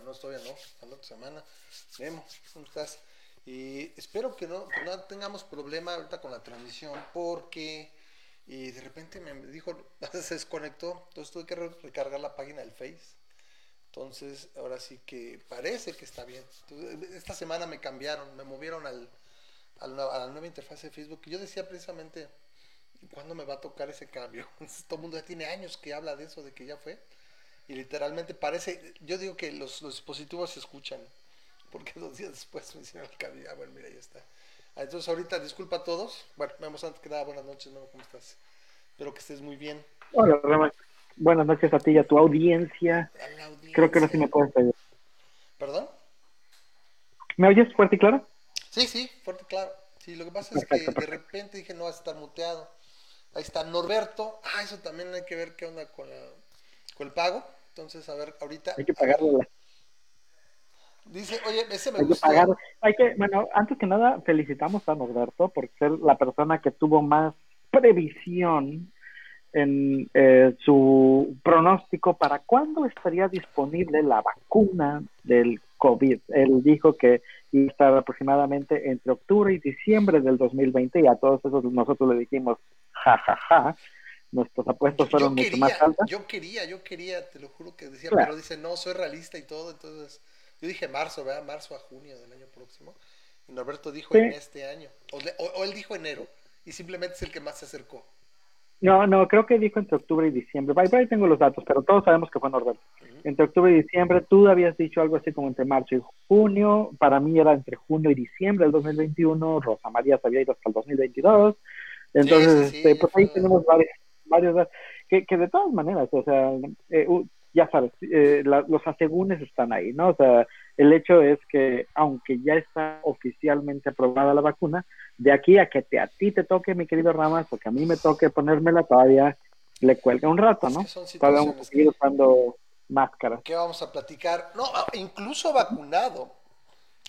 no todavía no, la otra semana. Memo, ¿cómo estás? Y espero que no, no tengamos problema ahorita con la transmisión porque y de repente me dijo, se desconectó, entonces tuve que recargar la página del Face. Entonces, ahora sí que parece que está bien. esta semana me cambiaron, me movieron al, a la nueva interfaz de Facebook. Y yo decía precisamente, ¿cuándo me va a tocar ese cambio? todo el mundo ya tiene años que habla de eso, de que ya fue. Y literalmente parece, yo digo que los, dispositivos se escuchan, porque dos días después me hicieron el cambio. Ah, bueno, mira, ya está. Ah, entonces ahorita disculpa a todos. Bueno, vemos antes que nada, buenas noches, ¿no? ¿cómo estás? Espero que estés muy bien. Hola, Ramón. Buenas noches a ti y a tu audiencia. Creo que ahora sí me puedes. ¿Perdón? ¿Me oyes fuerte y claro? Sí, sí, fuerte y claro. Sí, lo que pasa es que de repente dije, no, vas a estar muteado. Ahí está Norberto. Ah, eso también hay que ver qué onda con, la, con el pago. Entonces, a ver, ahorita. Hay que pagarlo. Dice, oye, ese me hay gustó. Que pagar. Hay que, bueno, antes que nada, felicitamos a Norberto por ser la persona que tuvo más previsión en eh, su pronóstico para cuándo estaría disponible la vacuna del COVID. Él dijo que iba a estar aproximadamente entre octubre y diciembre del 2020 y a todos esos nosotros le dijimos, jajaja. Ja, ja nuestros apuestos fueron mucho más altas. Yo quería, yo quería, te lo juro que decía, pero dice, no, soy realista y todo, entonces yo dije marzo, ¿verdad? Marzo a junio del año próximo. Y Norberto dijo en este año, o, él dijo enero, y simplemente es el que más se acercó. No, no, creo que dijo entre octubre y diciembre. Ahí, tengo los datos, pero todos sabemos que fue Norberto. Entre octubre y diciembre, tú habías dicho algo así como entre marzo y junio. Para mí era entre junio y diciembre del 2021. Rosa María se había ido hasta el 2022. Entonces, este, pues ahí tenemos varios, varios, que, que de todas maneras, o sea, eh, ya sabes, eh, los asegúnes están ahí, ¿no? O sea, el hecho es que aunque ya está oficialmente aprobada la vacuna, de aquí a que te, a ti te toque, mi querido Ramas, o que a mí me toque ponérmela, todavía le cuelga un rato, ¿no? todavía vamos a seguir usando máscaras. ¿Qué vamos a platicar? No, ah, incluso vacunado.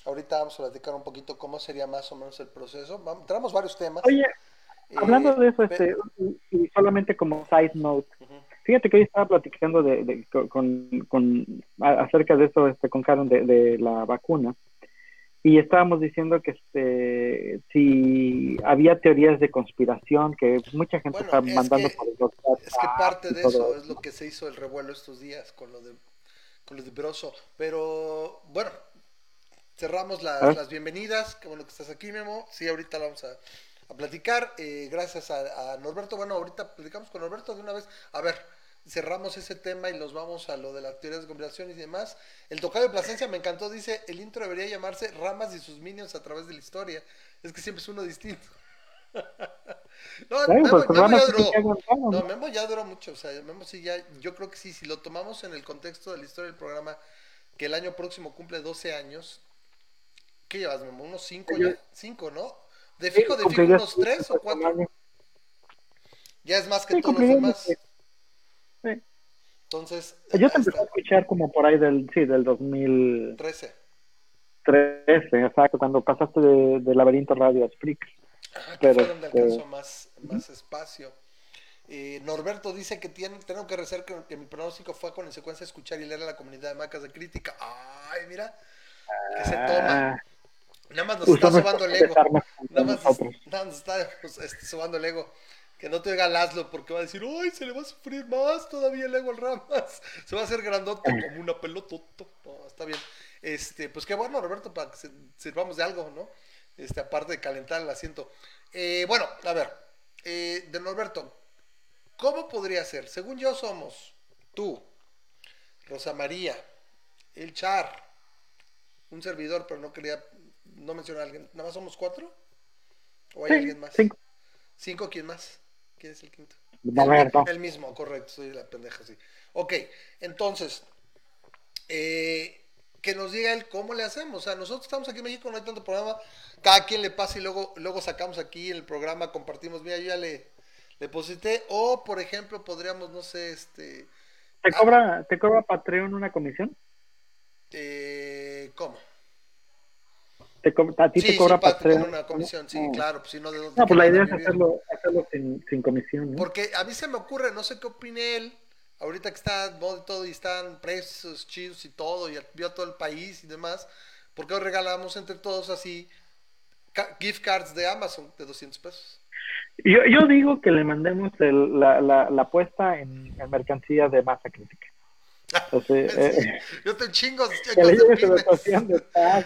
Ahorita vamos a platicar un poquito cómo sería más o menos el proceso. Vamos, tenemos varios temas. Oye, Hablando de eso, este, y solamente como side note, fíjate que hoy estaba platicando de, con, con, acerca de eso este, con Karen de, la vacuna y estábamos diciendo que este si había teorías de conspiración que mucha gente está mandando por el es que parte de eso es lo que se hizo el revuelo estos días con lo de con lo de Broso pero bueno cerramos las, las bienvenidas qué bueno que estás aquí Memo sí ahorita vamos a a platicar. Eh, gracias a, Norberto. Bueno, ahorita platicamos con Norberto de una vez. A ver, cerramos ese tema y nos vamos a lo de las teorías de conspiración y demás. El tocayo de Plasencia me encantó. Dice: el intro debería llamarse Ramas y sus minions a través de la historia. Es que siempre es uno distinto. no, Memo, pues, ya duró. No, Memo ya duró mucho. O sea, Memo sí ya. Yo creo que sí, si lo tomamos en el contexto de la historia del programa, que el año próximo cumple 12 años. ¿Qué llevas, Memo? ¿Unos 5 ya? 5, ¿no? De fijo, de fijo, unos tres o cuatro. Ya es más que todos los demás. Entonces. Yo te empecé a escuchar como por ahí del, sí, del 2013. 13, exacto, cuando pasaste de, Laberinto Radio a Freak. Pero fue donde este, alcanzó más, más espacio. Eh, Norberto dice que tiene, tengo que rezar que, mi pronóstico fue con secuencia escuchar y leer a la comunidad de macas de crítica. Ay, mira, que se toma. Nada más nos está sobando el ego. Nada más, nada nos está pues, este, sobando el ego. Que no te oiga Laszlo porque va a decir, ¡ay, se le va a sufrir más todavía el ego al Ramas! Se va a hacer grandote como una pelota. está bien. Este, pues qué bueno, Roberto, para que sirvamos de algo, ¿no? Este, aparte de calentar el asiento. Eh, bueno, a ver, eh, de Norberto, ¿cómo podría ser? Según yo somos tú, Rosa María, el Char, un servidor, pero no quería, no mencionar a alguien. ¿Nada más somos cuatro? ¿O hay alguien más? Cinco. ¿Cinco? ¿Quién más? ¿Quién es el quinto? el, mismo, correcto, soy la pendeja, sí. Ok, entonces, eh, que nos diga él cómo le hacemos. O sea, nosotros estamos aquí en México, no hay tanto programa, cada quien le pasa y luego, luego sacamos aquí el programa, compartimos, mira, yo ya le, deposité, o por ejemplo, podríamos, no sé, este... ¿Te cobra, ¿te cobra Patreon una comisión? Eh, ¿Cómo? Te a ti te cobra Patreon. una comisión, sí, claro. Pues, si no, ¿de no, pues la idea es hacerlo, hacerlo sin, sin comisión. ¿no? Porque a mí se me ocurre, no sé qué opine él, ahorita que está todo y están precios chidos y todo, y vio todo el país y demás, ¿por qué regalamos entre todos así gift cards de Amazon de 200 pesos? Yo, yo digo que le mandemos la, la, la apuesta en, mercancía de masa crítica. Eh, yo te chingo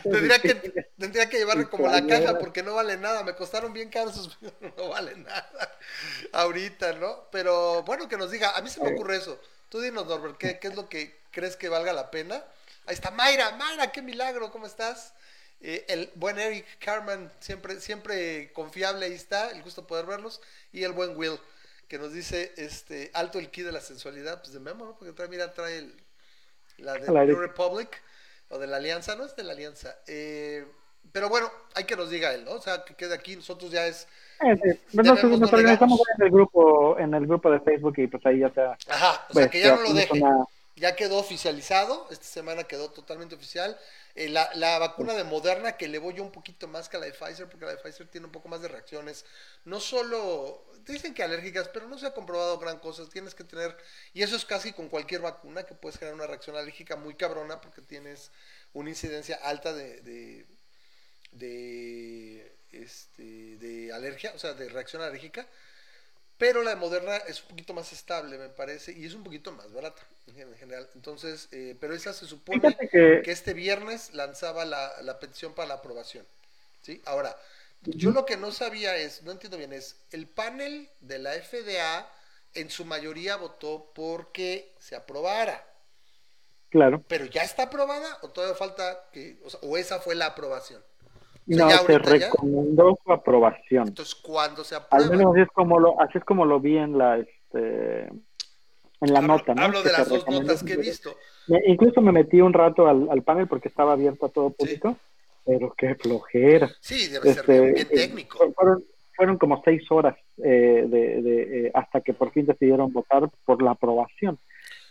tendría que, tendría que llevarle como la caja porque no vale nada. Me costaron bien caros esos no vale nada ahorita, ¿no? Pero bueno, que nos diga. A mí se me ocurre eso. Tú dinos, Norbert, ¿qué, ¿qué, es lo que crees que valga la pena? Ahí está Mayra. Mayra, qué milagro, ¿cómo estás? Eh, el buen Eric Carman, siempre, siempre confiable, ahí está. El gusto poder verlos. Y el buen Will que nos dice este alto el key de la sensualidad, pues de Memo, ¿no? Porque trae, mira, trae el, la de New Republic o de la Alianza, no es de la Alianza. Eh, pero bueno, hay que nos diga él, ¿no? O sea, que quede aquí, nosotros ya es. Eh, Nosotros nos organizamos en el grupo, en el grupo de Facebook y pues ahí ya está. Ajá, o sea pues, que ya no lo deje. Ya quedó oficializado, esta semana quedó totalmente oficial. Eh, la, la, vacuna de Moderna, que le voy yo un poquito más que la de Pfizer, porque la de Pfizer tiene un poco más de reacciones. No solo, dicen que alérgicas, pero no se ha comprobado gran cosa. Tienes que tener, y eso es casi con cualquier vacuna, que puedes generar una reacción alérgica muy cabrona, porque tienes una incidencia alta de, de, de, este, de alergia, o sea, de reacción alérgica. Pero la de Moderna es un poquito más estable, me parece, y es un poquito más barata en general. Entonces, eh, pero esa se supone que... este viernes lanzaba la, la, petición para la aprobación. ¿sí? Ahora, yo lo que no sabía es, no entiendo bien, es el panel de la FDA en su mayoría votó porque se aprobara. Claro. Pero ya está aprobada o todavía falta que, o, sea, o esa fue la aprobación no, se recomendó su aprobación. Entonces, ¿cuándo se aprueba? Al menos así es como lo, así es como lo vi en la, este, en la nota, ¿no? Hablo de las dos notas que he visto. incluso me metí un rato al, al, panel porque estaba abierto a todo público, pero qué flojera. Sí, debe ser bien, este, técnico. Fueron, fueron como seis horas eh, de, de eh, hasta que por fin decidieron votar por la aprobación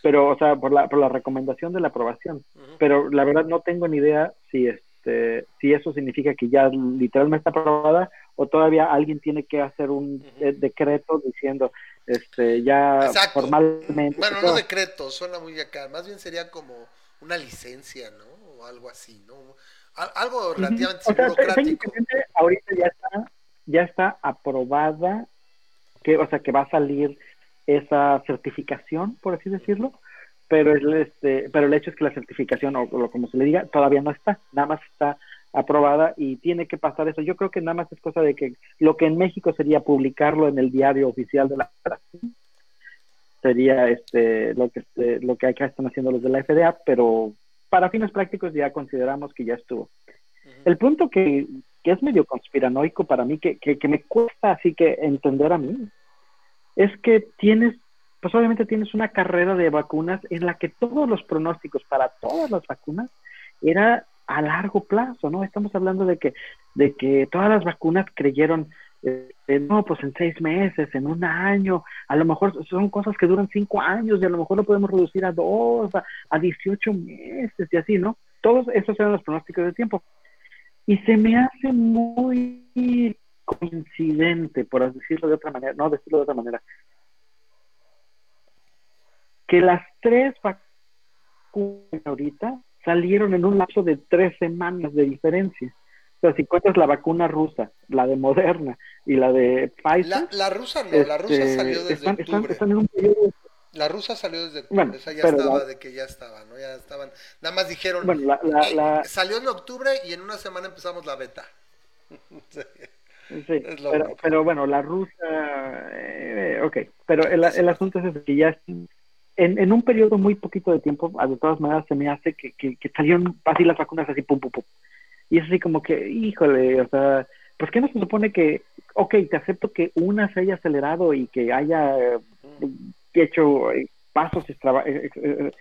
pero o sea por la por la recomendación de la aprobación pero la verdad no tengo ni idea si es este, si eso significa que ya literalmente está aprobada o todavía alguien tiene que hacer un decreto diciendo este ya formalmente bueno no decreto suena muy acá más bien sería como una licencia no o algo así no algo relativamente burocrático. ahorita ya está ya está aprobada que o sea que va a salir esa certificación por así decirlo pero el, este, pero el hecho es que la certificación, o, como se le diga, todavía no está, nada más está aprobada y tiene que pasar eso. Yo creo que nada más es cosa de que lo que en México sería publicarlo en el diario oficial de la sería este lo que este, lo que acá están haciendo los de la FDA, pero para fines prácticos ya consideramos que ya estuvo. El punto que, que, es medio conspiranoico para mí, que, que, que me cuesta así que entender a mí, es que tienes pues obviamente tienes una carrera de vacunas en la que todos los pronósticos para todas las vacunas era a largo plazo, ¿no? Estamos hablando de que, de que todas las vacunas creyeron eh, no, pues en seis meses, en un año, a lo mejor son cosas que duran cinco años y a lo mejor lo podemos reducir a dos, a, a 18 meses y así, ¿no? Todos esos eran los pronósticos de tiempo. Y se me hace muy coincidente, por decirlo de otra manera, no decirlo de otra manera, que las tres vacunas ahorita salieron en un lapso de tres semanas de diferencia. O sea, si cuentas la vacuna rusa, la de Moderna y la de Pfizer. La, rusa no, la rusa este, salió desde octubre. en un periodo la rusa salió desde octubre, esa ya estaba de que ya estaba, ¿no? Ya estaban, nada más dijeron, bueno, la, salió en octubre y en una semana empezamos la beta. sí, pero, pero, bueno, la rusa, eh, ok, pero el, el asunto es que ya en, en, un periodo muy poquito de tiempo, de todas maneras se me hace que, salieron así las vacunas así, pum, pum, pum. Y es así como que, híjole, o sea, pues que no se supone que, ok, te acepto que una se haya acelerado y que haya hecho eh, pasos eh, eh,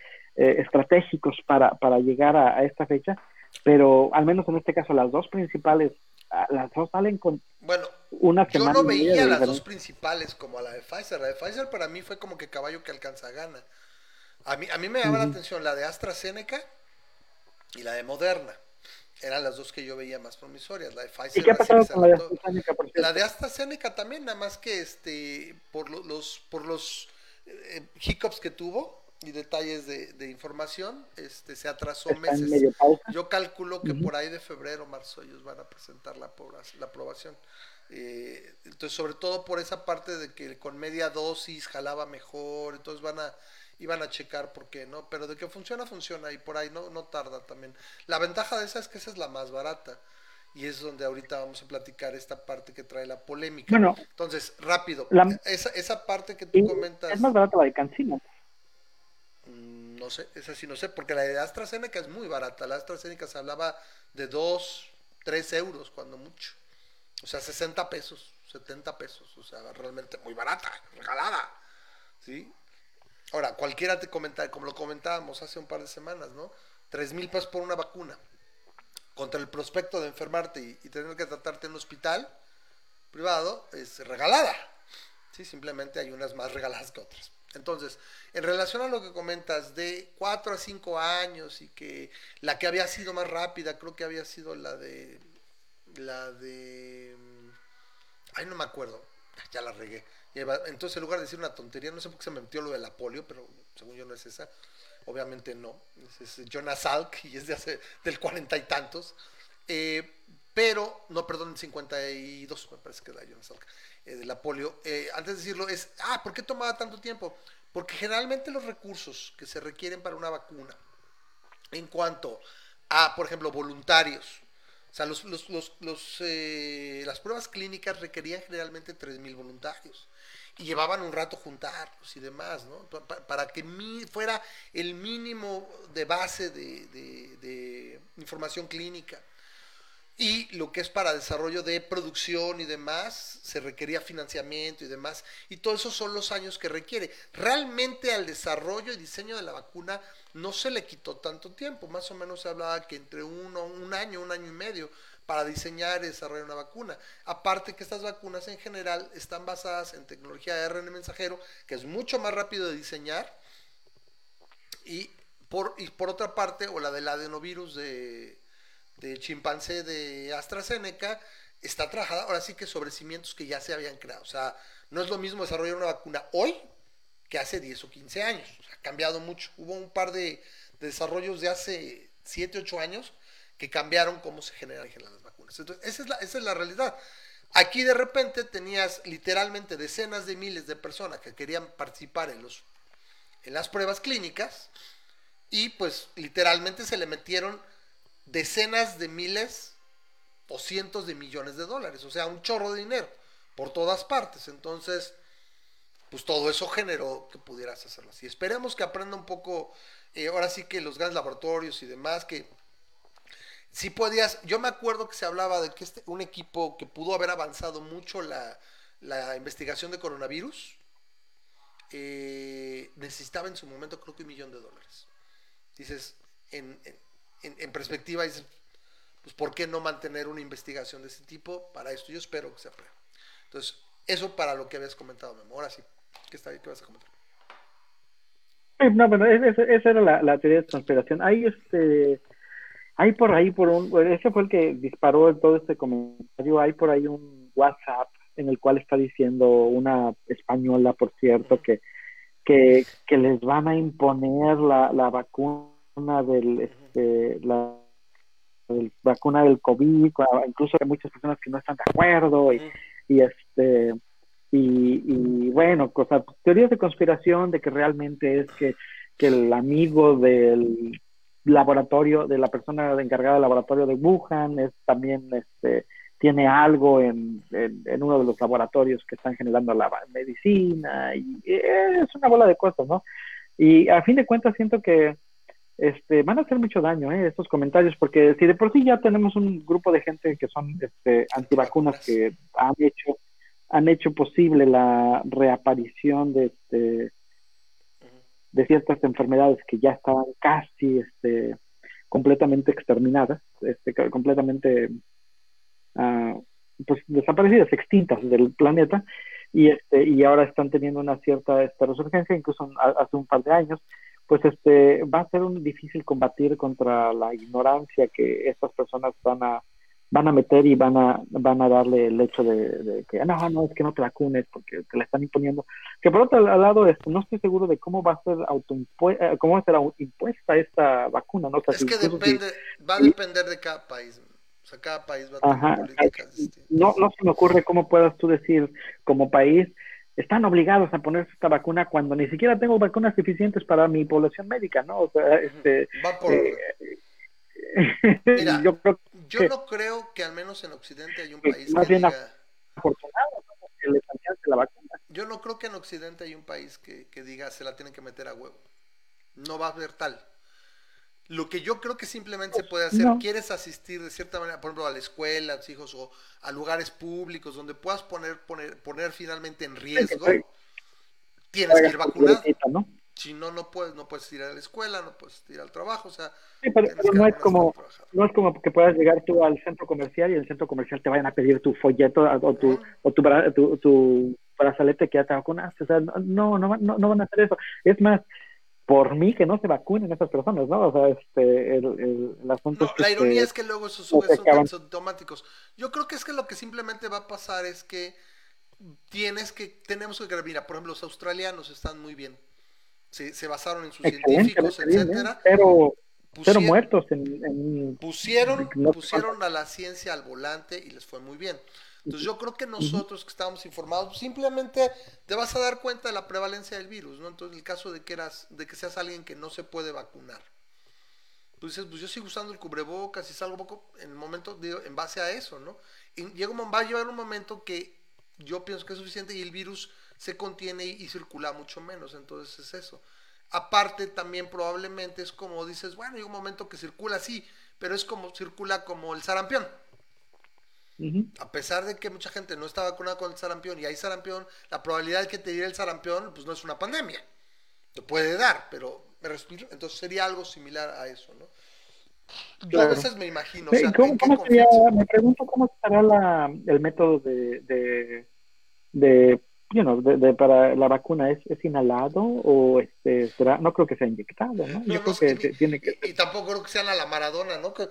estratégicos para, para llegar a, esta fecha, pero al menos en este caso las dos principales, ah, las dos salen con bueno, una. Yo no veía las dos principales como a la de Pfizer. La de Pfizer para mí fue como que caballo que alcanza gana. A mí, a mí me llama la atención la de AstraZeneca y la de Moderna eran las dos que yo veía más promisorias. La de Pfizer. ¿Y qué ha pasado con la de AstraZeneca? la de AstraZeneca también, nada más que este por los por los eh, hiccups que tuvo y detalles de, información, este se atrasó meses. Yo calculo que por ahí de febrero, marzo ellos van a presentar la, la aprobación. Eh, entonces, sobre todo por esa parte de que con media dosis jalaba mejor, entonces van a iban a checar por qué, ¿no? Pero de que funciona, funciona y por ahí no, no tarda también. La ventaja de esa es que esa es la más barata y es donde ahorita vamos a platicar esta parte que trae la polémica. Bueno, Entonces, rápido, esa, esa parte que tú comentas... Es más barata la de Cancino. Mm, no sé, esa sí no sé, porque la de AstraZeneca es muy barata. La AstraZeneca se hablaba de 2, 3 euros cuando mucho. O sea, 60 pesos, 70 pesos. O sea, realmente muy barata, regalada. ¿Sí? Ahora, cualquiera te comenta, como lo comentábamos hace un par de semanas, ¿no? Tres mil pesos por una vacuna. Contra el prospecto de enfermarte y, tener que tratarte en un hospital privado es regalada. Sí, simplemente hay unas más regaladas que otras. Entonces, en relación a lo que comentas de cuatro a cinco años y que la que había sido más rápida, creo que había sido la de. La de. Ay, no me acuerdo. Ya la regué entonces, en lugar de decir una tontería, no sé por qué se me metió lo de la polio, pero según yo no es esa. Obviamente no. Es, Jonas Salk y es de hace, del cuarenta y tantos. Eh, pero, no, perdón, 52 me parece que era Jonas Salk, eh, de la. Eh, antes de decirlo, es, ah, ¿por qué tomaba tanto tiempo? Porque generalmente los recursos que se requieren para una vacuna, en cuanto a, por ejemplo, voluntarios, o sea, los, los, los, las pruebas clínicas requerían generalmente 3.000 voluntarios y llevaban un rato juntarlos y demás, ¿no? Para, que fuera el mínimo de base de, información clínica. Y lo que es para desarrollo de producción y demás, se requería financiamiento y demás. Y todo eso son los años que requiere. Realmente al desarrollo y diseño de la vacuna no se le quitó tanto tiempo. Más o menos se hablaba que entre uno, un año, un año y medio para diseñar y desarrollar una vacuna. Aparte que estas vacunas en general están basadas en tecnología de ARN mensajero, que es mucho más rápido de diseñar, y por, y por otra parte, o la del adenovirus de, de chimpancé de AstraZeneca, está trabajada ahora sí que sobre cimientos que ya se habían creado. O sea, no es lo mismo desarrollar una vacuna hoy que hace 10 o 15 años. Cambiado mucho. Hubo un par de, de desarrollos de hace 7, 8 años que cambiaron cómo se generan las vacunas. Entonces, esa es, la, esa es la realidad. Aquí de repente tenías literalmente decenas de miles de personas que querían participar en, los, en las pruebas clínicas y pues literalmente se le metieron decenas de miles o cientos de millones de dólares, o sea, un chorro de dinero por todas partes. Entonces, pues todo eso generó que pudieras hacerlo así. Esperemos que aprenda un poco, eh, ahora sí que los grandes laboratorios y demás, que si podías, yo me acuerdo que se hablaba de que este, un equipo que pudo haber avanzado mucho la, investigación de coronavirus, eh, necesitaba en su momento creo que un millón de dólares. Dices, en, en, perspectiva, dices, pues ¿por qué no mantener una investigación de ese tipo para esto? Yo espero que se apruebe. Entonces, eso para lo que habías comentado, Memo. Ahora sí, ¿qué, está, qué vas a comentar? No, bueno, esa era la, teoría de conspiración. Hay este, hay por ahí, por un, ese fue el que disparó todo este comentario, hay por ahí un WhatsApp en el cual está diciendo una española, por cierto, que, que, que les van a imponer la, la vacuna del, este, la, vacuna del COVID, incluso hay muchas personas que no están de acuerdo y, y este y, y bueno, cosas, teorías de conspiración de que realmente es que, que el amigo del laboratorio, de la persona encargada del laboratorio de Wuhan, es también este tiene algo en, en, uno de los laboratorios que están generando la medicina y es una bola de cosas, ¿no? Y a fin de cuentas siento que este, van a hacer mucho daño ¿eh? estos comentarios, porque si de por sí ya tenemos un grupo de gente que son este, antivacunas que han hecho han hecho posible la reaparición de este de ciertas enfermedades que ya estaban casi este completamente exterminadas este completamente uh, pues desaparecidas extintas del planeta y este y ahora están teniendo una cierta esta resurgencia incluso hace un par de años pues este va a ser difícil combatir contra la ignorancia que estas personas van a van a meter y van a van a darle el hecho de, que no no es que no te vacunes porque te la están imponiendo que por otro lado esto no estoy seguro de cómo va a ser autoimpuesta eh, cómo va a ser impuesta esta vacuna no es que depende va a depender de cada país o sea cada país va a tener políticas no no se me ocurre cómo puedas tú decir como país están obligados a ponerse esta vacuna cuando ni siquiera tengo vacunas suficientes para mi población médica, ¿no? O sea, este, Va por... Eh, Mira, yo, creo yo no creo que al menos en Occidente hay un país que diga... afortunado que le la vacuna. Yo no creo que en Occidente hay un país que, que diga se la tienen que meter a huevo. No va a haber tal. Lo que yo creo que simplemente se puede hacer, quieres asistir de cierta manera, por ejemplo, a la escuela, a tus hijos, o a lugares públicos donde puedas poner, poner, poner finalmente en riesgo, tienes que ir vacunado. Si no, no puedes, no puedes ir a la escuela, no puedes ir al trabajo, o sea. pero, no es como, no es como que puedas llegar tú al centro comercial y el centro comercial te vayan a pedir tu folleto o tu, o tu, tu, tu brazalete que ya te vacunaste, o sea, no, no, no, no van a hacer eso. Es más, por mí que no se vacunen esas personas, ¿no? O sea, este, el, el, asunto no, la ironía es que luego esos son automáticos. Yo creo que es que lo que simplemente va a pasar es que tienes que, tenemos que, mira, por ejemplo, los australianos están muy bien. Se, se basaron en sus científicos, etcétera. Pero, pusieron, muertos en, pusieron, pusieron a la ciencia al volante y les fue muy bien. Entonces yo creo que nosotros que estábamos informados, simplemente te vas a dar cuenta de la prevalencia del virus, ¿no? Entonces el caso de que eras, de que seas alguien que no se puede vacunar. Tú dices, pues yo sigo usando el cubrebocas y salgo poco en el momento, en base a eso, ¿no? Y llega un, va a llegar un momento que yo pienso que es suficiente y el virus se contiene y, y circula mucho menos, entonces es eso. Aparte también probablemente es como dices, bueno, llega un momento que circula así, pero es como circula como el sarampión a pesar de que mucha gente no está vacunada con el sarampión y hay sarampión, la probabilidad de que te diera el sarampión pues no es una pandemia. Te puede dar, pero me respiro, entonces sería algo similar a eso, ¿no? Yo a veces me imagino. me pregunto cómo será la, el método de, de, para la vacuna. ¿Es, ¿Es inhalado o este será? No creo que sea inyectado, ¿no? Yo creo que, tiene que. Y, tampoco creo que sean a la Maradona, ¿no? Que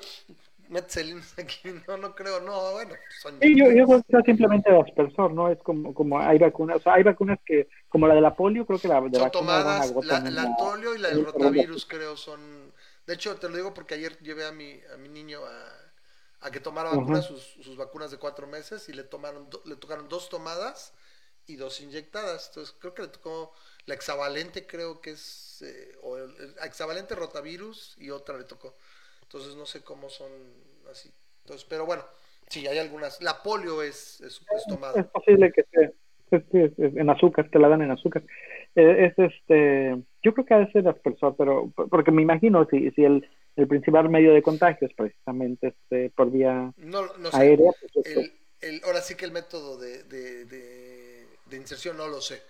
aquí, no, no creo, no, bueno. Son sí, yo, yo creo que simplemente de aspersor, ¿no? Es como, como hay vacunas, o sea, hay vacunas que, como la de la polio, creo que la de son tomadas, la, la, polio y la del rotavirus, creo, son, de hecho, te lo digo porque ayer llevé a mi, a mi niño a, a que tomara vacunas, sus, sus, vacunas de cuatro meses, y le tomaron, le tocaron dos tomadas y dos inyectadas, entonces creo que le tocó la hexavalente, creo que es, eh, o el, el hexavalente rotavirus, y otra le tocó. Entonces no sé cómo son así. Entonces, pero bueno, sí, hay algunas. La polio es, es, tomada. Es posible que sea. en azúcar, te la dan en azúcar. Eh, es este, yo creo que a veces aspersor, pero porque me imagino si, si el, el principal medio de contagio es precisamente este, por vía no, no sé. aérea. Pues, el, el, ahora sí que el método de, de, de, de inserción no lo sé.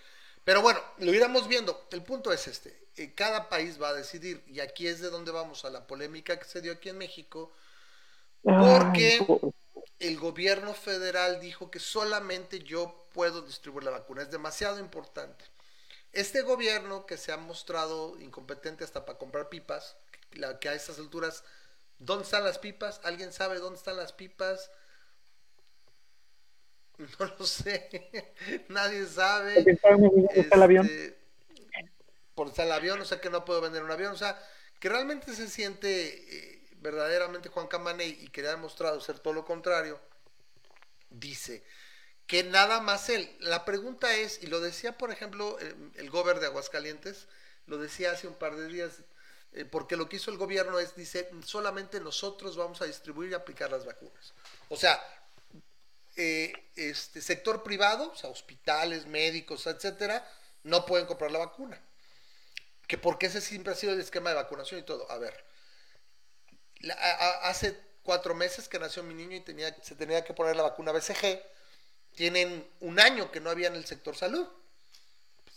Pero bueno, lo iremos viendo. El punto es este. Eh, cada país va a decidir. Y aquí es de donde vamos a la polémica que se dio aquí en México. Porque el gobierno federal dijo que solamente yo puedo distribuir la vacuna. Es demasiado importante. Este gobierno que se ha mostrado incompetente hasta para comprar pipas, que a estas alturas, ¿dónde están las pipas? ¿Alguien sabe dónde están las pipas? No lo sé, nadie sabe. está el avión? Este, por estar el avión, o sea que no puedo vender un avión, o sea, que realmente se siente eh, verdaderamente Juan Camane y que le ha demostrado ser todo lo contrario, dice, que nada más él. La pregunta es, y lo decía por ejemplo el gobernador de Aguascalientes, lo decía hace un par de días, eh, porque lo que hizo el gobierno es, dice, solamente nosotros vamos a distribuir y aplicar las vacunas. O sea, eh, este sector privado, o sea, hospitales, médicos, etcétera, no pueden comprar la vacuna. Que porque ese siempre ha sido el esquema de vacunación y todo. A ver, hace cuatro meses que nació mi niño y tenía, se tenía que poner la vacuna BCG tienen un año que no había en el sector salud.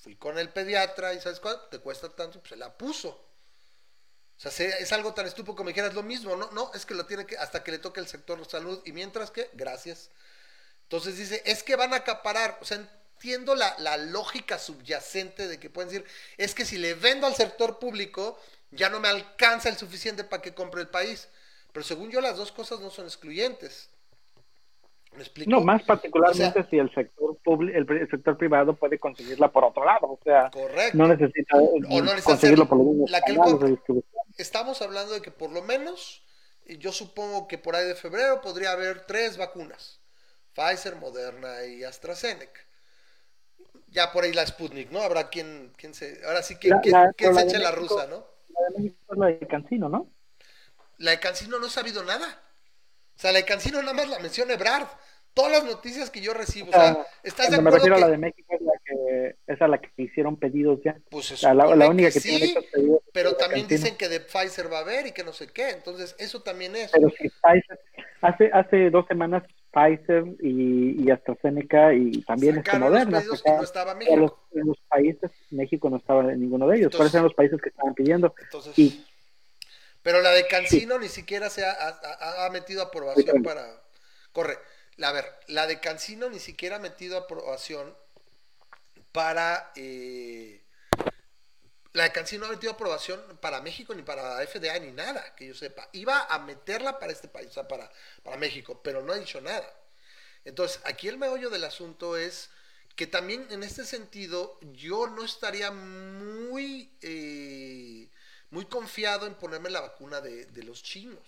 Fui con el pediatra y ¿sabes cuánto? Te cuesta tanto, pues se la puso. O sea, es algo tan estúpido como dijeras lo mismo, no, no, es que lo tiene que, hasta que le toque el sector salud, y mientras que, gracias. Entonces dice, es que van a acaparar, o sea, entiendo la, la lógica subyacente de que pueden decir, es que si le vendo al sector público, ya no me alcanza el suficiente para que compre el país. Pero según yo, las dos cosas no son excluyentes. No, más particularmente si el sector el, sector privado puede conseguirla por otro lado, o sea, no necesita, conseguirlo por los mismos Estamos hablando de que por lo menos, yo supongo que por ahí de febrero podría haber tres vacunas, Pfizer, Moderna y AstraZeneca. Ya por ahí la Sputnik, ¿no? Habrá quien, quien se, ahora sí que quien, se eche la rusa, ¿no? La de México es la de Cancino, ¿no? La de Cancino no he sabido nada. O sea, la de Cancino nada más la menciona Ebrard. Todas las noticias que yo recibo, o sea, ¿estás de acuerdo? Me refiero a la de México, es la que, es a la que hicieron pedidos ya. Pues la, la, única que, tiene pedidos. Pero también dicen que de Pfizer va a haber y que no sé qué, entonces eso también es. Pero si Pfizer, hace, hace dos semanas Pfizer y, y AstraZeneca y también es Moderna. Los no estaba México. Los, en los países, México no estaba en ninguno de ellos, entonces, eran los países que estaban pidiendo. Entonces, y, pero la de Cancino ni siquiera se ha, ha, metido aprobación para... Corre. A ver, la de Cancino ni siquiera ha metido aprobación para... Eh, la de Cancino no ha metido aprobación para México ni para FDA ni nada, que yo sepa. Iba a meterla para este país, o sea, para, para México, pero no ha dicho nada. Entonces, aquí el meollo del asunto es que también en este sentido yo no estaría muy... Eh, muy confiado en ponerme la vacuna de, los chinos.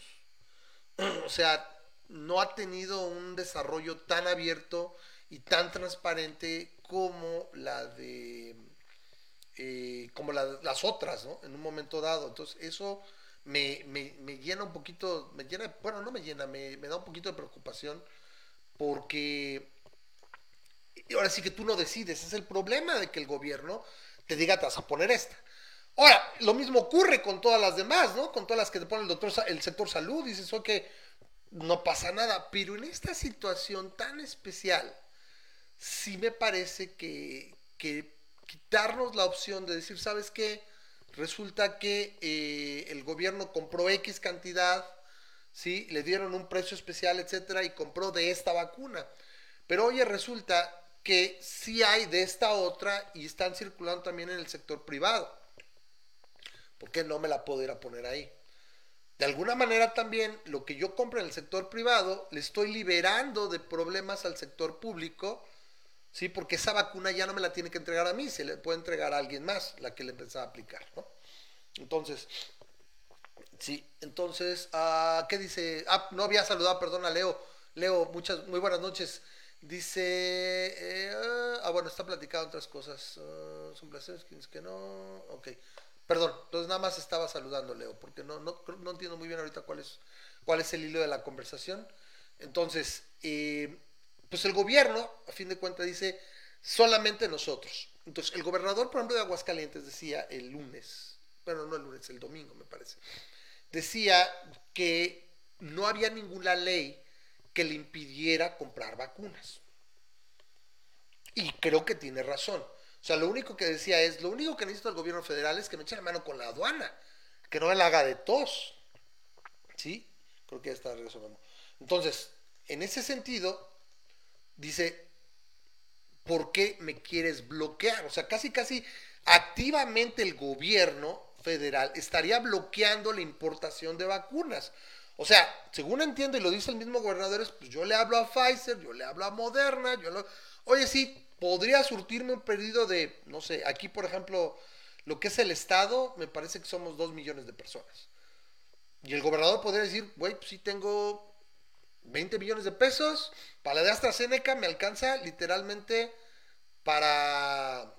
o sea, no ha tenido un desarrollo tan abierto y tan transparente como la de eh, como las otras, ¿no? En un momento dado. Entonces, eso me, llena un poquito, me llena, bueno, no me llena, me, me da un poquito de preocupación porque ahora sí que tú no decides, es el problema de que el gobierno te diga te vas a poner esta. Ahora, lo mismo ocurre con todas las demás, ¿no? Con todas las que te pone el doctor, el sector salud, dices, ok, no pasa nada, pero en esta situación tan especial, sí me parece que, quitarnos la opción de decir, ¿sabes qué? Resulta que eh, el gobierno compró X cantidad, ¿sí? Le dieron un precio especial, etcétera, y compró de esta vacuna. Pero oye, resulta que sí hay de esta otra y están circulando también en el sector privado. ¿Por qué no me la puedo ir a poner ahí? De alguna manera también lo que yo compro en el sector privado le estoy liberando de problemas al sector público, ¿sí? Porque esa vacuna ya no me la tiene que entregar a mí, se le puede entregar a alguien más, la que le empezaba a aplicar, ¿no? Entonces, sí, entonces, uh, ¿qué dice? Ah, no había saludado, perdón, a Leo. Leo, muchas, muy buenas noches. Dice, eh, ah, bueno, está platicando otras cosas. Uh, son placeres, que no. Ok. Perdón, entonces nada más estaba saludando, Leo, porque no, no, no entiendo muy bien ahorita cuál es, cuál es el hilo de la conversación. Entonces, eh, pues el gobierno, a fin de cuentas, dice solamente nosotros. Entonces, el gobernador, por ejemplo, de Aguascalientes decía el lunes, bueno, no el lunes, el domingo, me parece, decía que no había ninguna ley que le impidiera comprar vacunas. Y creo que tiene razón. O sea, lo único que decía es, lo único que necesita el gobierno federal es que me eche la mano con la aduana, que no me la haga de tos. ¿Sí? Creo que ya está resolviendo. Entonces, en ese sentido, dice, ¿por qué me quieres bloquear? O sea, casi, casi activamente el gobierno federal estaría bloqueando la importación de vacunas. O sea, según entiendo y lo dice el mismo gobernador, pues yo le hablo a Pfizer, yo le hablo a Moderna, yo lo... Oye, sí, podría surtirme un pedido de, no sé, aquí por ejemplo, lo que es el Estado, me parece que somos dos millones de personas. Y el gobernador podría decir, güey, pues sí tengo 20 millones de pesos, para la de AstraZeneca me alcanza literalmente para,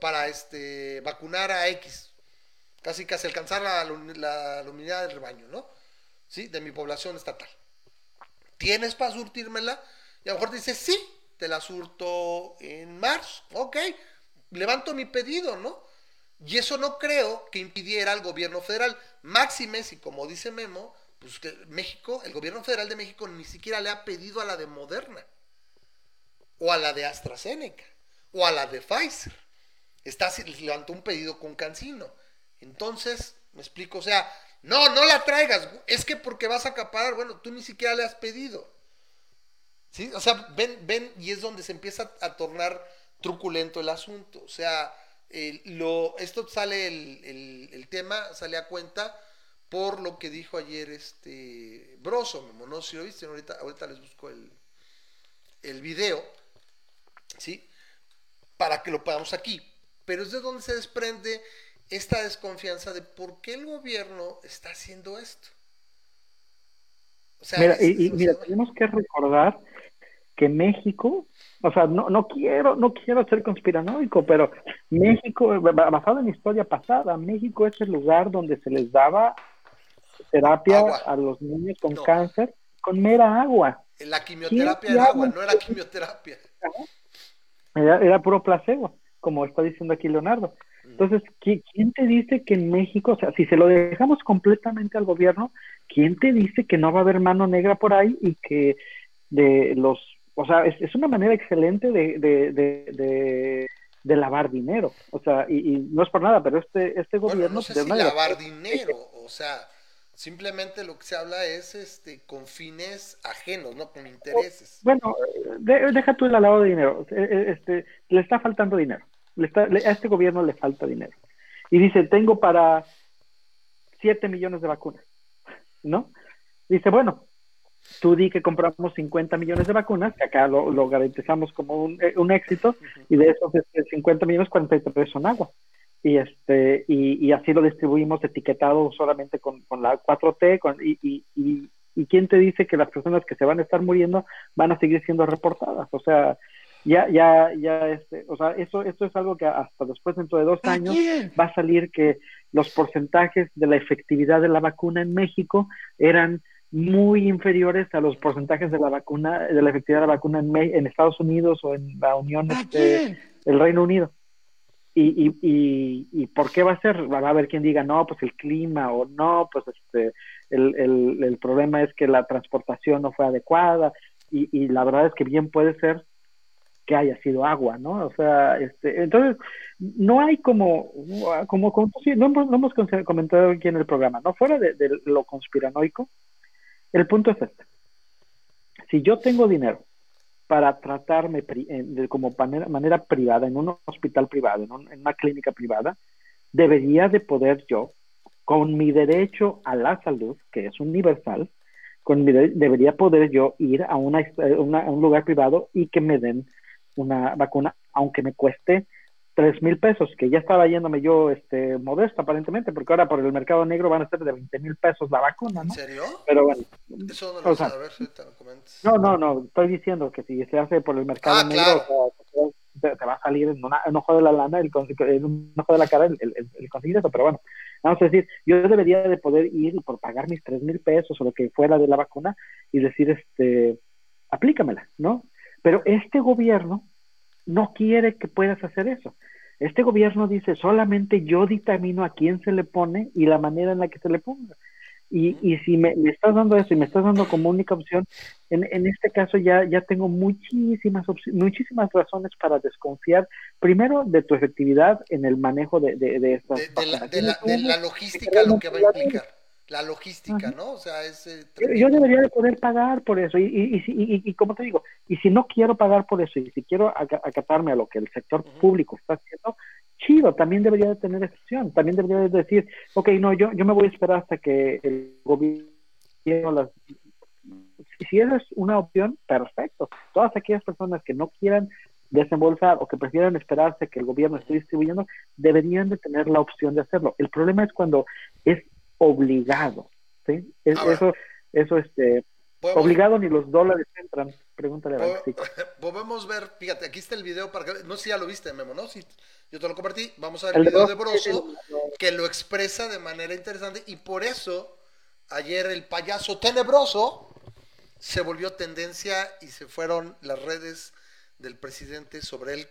para este, vacunar a X. Casi casi alcanzar la, la, del rebaño, ¿no? ¿Sí? De mi población estatal. ¿Tienes para surtírmela? Y a lo mejor dice, sí, te la surto en marzo. Ok, levanto mi pedido, ¿no? Y eso no creo que impidiera al gobierno federal. Máxime, y como dice Memo, pues que México, el gobierno federal de México ni siquiera le ha pedido a la de Moderna, o a la de AstraZeneca, o a la de Pfizer. Está, levantó un pedido con Cancino. Entonces, me explico, o sea, no, no la traigas, es que porque vas a acaparar, bueno, tú ni siquiera le has pedido. ¿Sí? O sea, ven, ven, y es donde se empieza a tornar truculento el asunto. O sea, lo, esto sale el, el, tema, sale a cuenta por lo que dijo ayer este Broso, no si lo viste, ahorita, ahorita les busco el, el video, ¿sí? Para que lo podamos aquí. Pero es de donde se desprende esta desconfianza de por qué el gobierno está haciendo esto. O sea, mira, y, mira, tenemos que recordar que México, o sea, no, no quiero, no quiero ser conspiranoico, pero México, basado en historia pasada, México es el lugar donde se les daba terapia a los niños con cáncer con mera agua. La quimioterapia era agua, no era quimioterapia. Era, era, puro placebo, como está diciendo aquí Leonardo. Mm. Entonces, ¿quién te dice que en México, o sea, si se lo dejamos completamente al gobierno, ¿quién te dice que no va a haber mano negra por ahí y que de los, o sea, es, una manera excelente de, de, de, lavar dinero, o sea, y, no es por nada, pero este, este gobierno... de lavar dinero, o sea, Simplemente lo que se habla es este con fines ajenos, no con intereses. Bueno, deja tú el lavado de dinero. E, e, este, le está faltando dinero. Le está, a este gobierno le falta dinero. Y dice, tengo para 7 millones de vacunas. ¿No? Dice, bueno, tú di que compramos 50 millones de vacunas, que acá lo, garantizamos como un, eh, un éxito, y de esos 50 millones, 43 son agua y este y, y, así lo distribuimos etiquetado solamente con, con la 4T con, y, y, y, y, quién te dice que las personas que se van a estar muriendo van a seguir siendo reportadas o sea ya ya ya este o sea eso esto es algo que hasta después dentro de dos años va a salir que los porcentajes de la efectividad de la vacuna en México eran muy inferiores a los porcentajes de la vacuna de la efectividad de la vacuna en, en Estados Unidos o en la Unión este, el Reino Unido y, y, y, por qué va a ser? Va a haber quien diga, no, pues el clima, o no, pues este, el, el, el problema es que la transportación no fue adecuada, y, y la verdad es que bien puede ser que haya sido agua, ¿no? O sea, este, entonces, no hay como, como, como no, hemos, no hemos comentado aquí en el programa, ¿no? Fuera de lo conspiranoico, el punto es este. Si yo tengo dinero para tratarme de, como manera, privada, en un hospital privado, en, una clínica privada, debería de poder yo, con mi derecho a la salud, que es universal, con mi debería poder yo ir a, una, a un lugar privado y que me den una vacuna, aunque me cueste tres mil pesos, que ya estaba yéndome yo este, modesto aparentemente, porque ahora por el mercado negro van a ser de 20 mil pesos la vacuna, ¿no? ¿En serio? Pero bueno. Eso no lo sé, a ver si te lo. No, no, no, estoy diciendo que si se hace por el mercado ah, negro, te, va a salir en, un ojo de la lana, el, en un ojo de la cara el, el, el, conseguir eso, pero bueno, vamos a decir, yo debería de poder ir por pagar mis tres mil pesos o lo que fuera de la vacuna y decir, este, aplícamela, ¿no? Pero este gobierno no quiere que puedas hacer eso. Este gobierno dice solamente yo dictamino a quién se le pone y la manera en la que se le ponga. Y, y si me, estás dando eso y me estás dando como única opción, en, en este caso ya, ya tengo muchísimas, muchísimas razones para desconfiar, primero, de tu efectividad en el manejo de, de, de estas... De, la, de, la, logística, lo que va a implicar. La logística, ¿no? O sea, es... Eh, yo debería de poder pagar por eso, y, y, y, y, como te digo, y si no quiero pagar por eso, y si quiero acatarme a lo que el sector público está haciendo, chido, también debería de tener excepción, también debería de decir, ok, no, yo, yo me voy a esperar hasta que el gobierno las... Si esa es una opción, perfecto. Todas aquellas personas que no quieran desembolsar o que prefieran esperarse que el gobierno esté distribuyendo, deberían de tener la opción de hacerlo. El problema es cuando es obligado, ¿sí? eso, eso, este, obligado ni los dólares entran. Pregúntale a Podemos ver, fíjate, aquí está el video para que, no sé si ya lo viste, Memo, ¿no? Si yo te lo compartí, vamos a ver el, video de Broso, que lo expresa de manera interesante y por eso ayer el payaso tenebroso se volvió tendencia y se fueron las redes del presidente sobre él.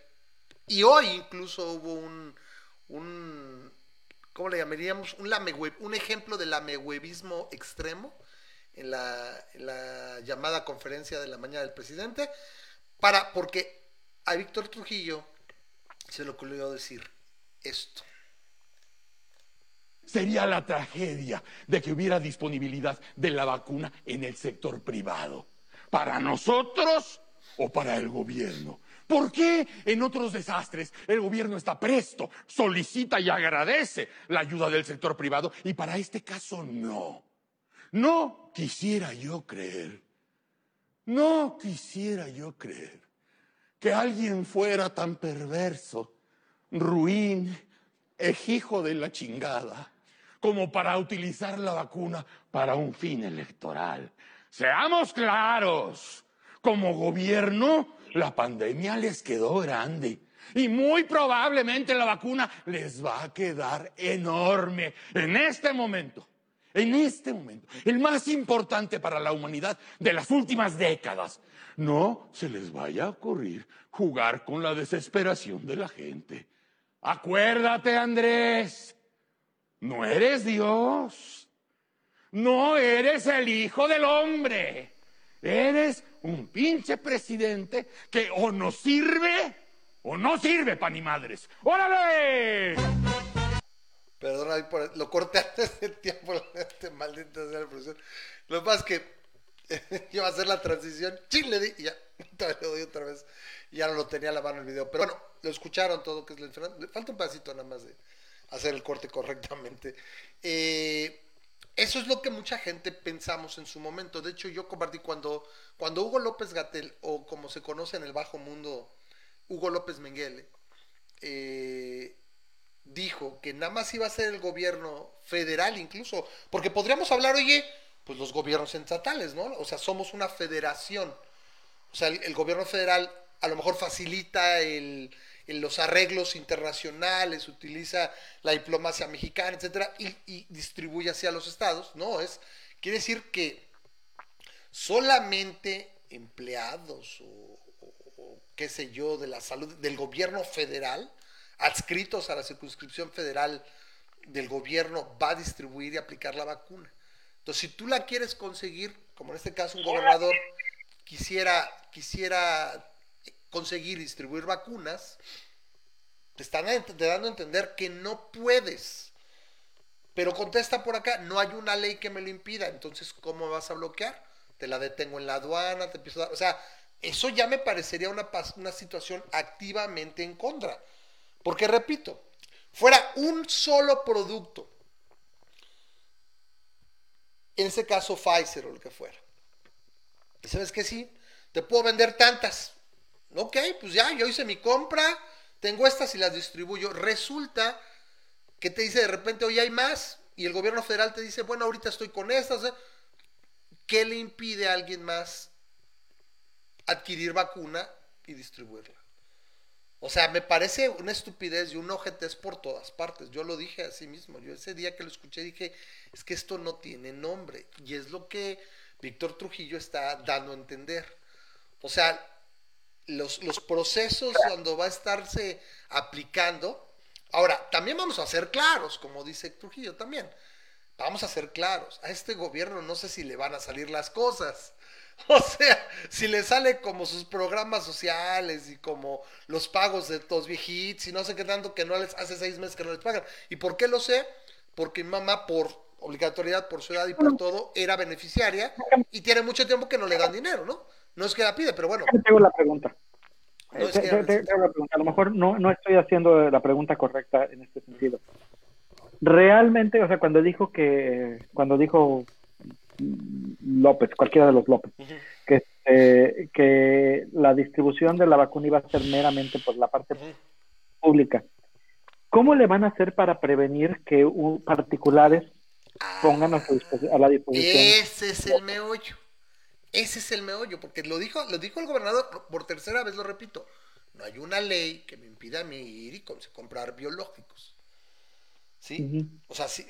Y hoy incluso hubo un, un ¿cómo le llamaríamos? Un, un ejemplo de lamehuevismo extremo en la, en la, llamada conferencia de la mañana del presidente, para, porque a Víctor Trujillo se le ocurrió decir esto. Sería la tragedia de que hubiera disponibilidad de la vacuna en el sector privado. Para nosotros o para el gobierno. ¿Por qué en otros desastres el gobierno está presto, solicita y agradece la ayuda del sector privado y para este caso no? No quisiera yo creer, no quisiera yo creer que alguien fuera tan perverso, ruin, ejijo de la chingada, como para utilizar la vacuna para un fin electoral. Seamos claros como gobierno, la pandemia les quedó grande. Y muy probablemente la vacuna les va a quedar enorme en este momento. En este momento, el más importante para la humanidad de las últimas décadas. No se les vaya a ocurrir jugar con la desesperación de la gente. Acuérdate, Andrés, no eres Dios. No eres el Hijo del Hombre. Eres un pinche presidente que o no sirve o no sirve pa' ni madres. ¡Órale! Perdona, lo corté antes del tiempo, este maldito sea la profesor. Lo es que iba a hacer la transición, ching, le di, y ya, doy otra vez. Y ya no lo tenía a la mano el video. Pero bueno, lo escucharon todo, que es Le falta un pedacito nada más de hacer el corte correctamente. Eh, eso es lo que mucha gente pensamos en su momento. De hecho, yo compartí cuando, cuando Hugo López Gatel, o como se conoce en el bajo mundo, Hugo López Menguele, eh, dijo que nada más iba a ser el gobierno federal incluso, porque podríamos hablar, oye, pues los gobiernos estatales, ¿no? O sea, somos una federación. O sea, el gobierno federal a lo mejor facilita el, en los arreglos internacionales, utiliza la diplomacia mexicana, etcétera, y, distribuye hacia los estados. No, es, quiere decir que solamente empleados o, qué sé yo, de la salud, del gobierno federal, adscritos a la circunscripción federal del gobierno, va a distribuir y aplicar la vacuna. Entonces, si tú la quieres conseguir, como en este caso un gobernador quisiera, quisiera conseguir distribuir vacunas, te están dando a entender que no puedes. Pero contesta por acá, no hay una ley que me lo impida, entonces ¿cómo vas a bloquear? Te la detengo en la aduana, te empiezo a dar, o sea, eso ya me parecería una, una situación activamente en contra. Porque repito, fuera un solo producto, en ese caso Pfizer o lo que fuera. ¿Sabes qué? Sí, te puedo vender tantas. Ok, pues ya, yo hice mi compra, tengo estas y las distribuyo. Resulta que te dice de repente, oye, hay más, y el gobierno federal te dice, bueno, ahorita estoy con estas. ¿Qué le impide a alguien más adquirir vacuna y distribuirla? O sea, me parece una estupidez y un ojetez por todas partes. Yo lo dije así mismo. Yo ese día que lo escuché dije, es que esto no tiene nombre. Y es lo que Víctor Trujillo está dando a entender. O sea, los, los procesos cuando va a estarse aplicando. Ahora, también vamos a ser claros, como dice Trujillo también. Vamos a ser claros. A este gobierno no sé si le van a salir las cosas. O sea, si le sale como sus programas sociales y como los pagos de todos viejitos y no sé qué tanto que no les hace seis meses que no les pagan. ¿Y por qué lo sé? Porque mi mamá por obligatoriedad por su edad y por todo, era beneficiaria y tiene mucho tiempo que no le dan dinero, ¿no? No es que la pide, pero bueno. Tengo la pregunta. No es que A lo mejor no, no estoy haciendo la pregunta correcta en este sentido. Realmente, o sea, cuando dijo que, cuando dijo López, cualquiera de los López, que, eh, que la distribución de la vacuna iba a ser meramente por la parte pública. ¿Cómo le van a hacer para prevenir que particulares pongan a, su a, la disposición? Ese es el meollo. Ese es el meollo, porque lo dijo, lo dijo el gobernador por tercera vez, lo repito. No hay una ley que me impida a mí ir y comprar biológicos. ¿Sí? O sea, si,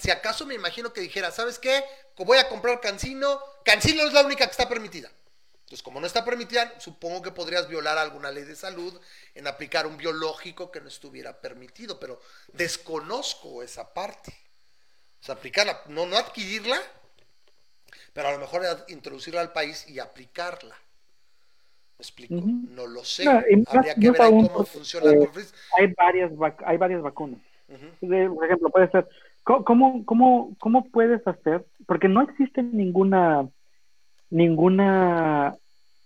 si acaso me imagino que dijera, ¿sabes qué? Voy a comprar Cancino. Cancino es la única que está permitida. Entonces, como no está permitida, supongo que podrías violar alguna ley de salud en aplicar un biológico que no estuviera permitido, pero desconozco esa parte. O sea, aplicarla, no, no adquirirla, pero a lo mejor introducirla al país y aplicarla. ¿Me explico? No lo sé. Habría que ver cómo funciona. Eh, hay, varias hay varias vacunas. por ejemplo, puede ser ¿Cómo, cómo, cómo puedes hacer? Porque no existe ninguna, ninguna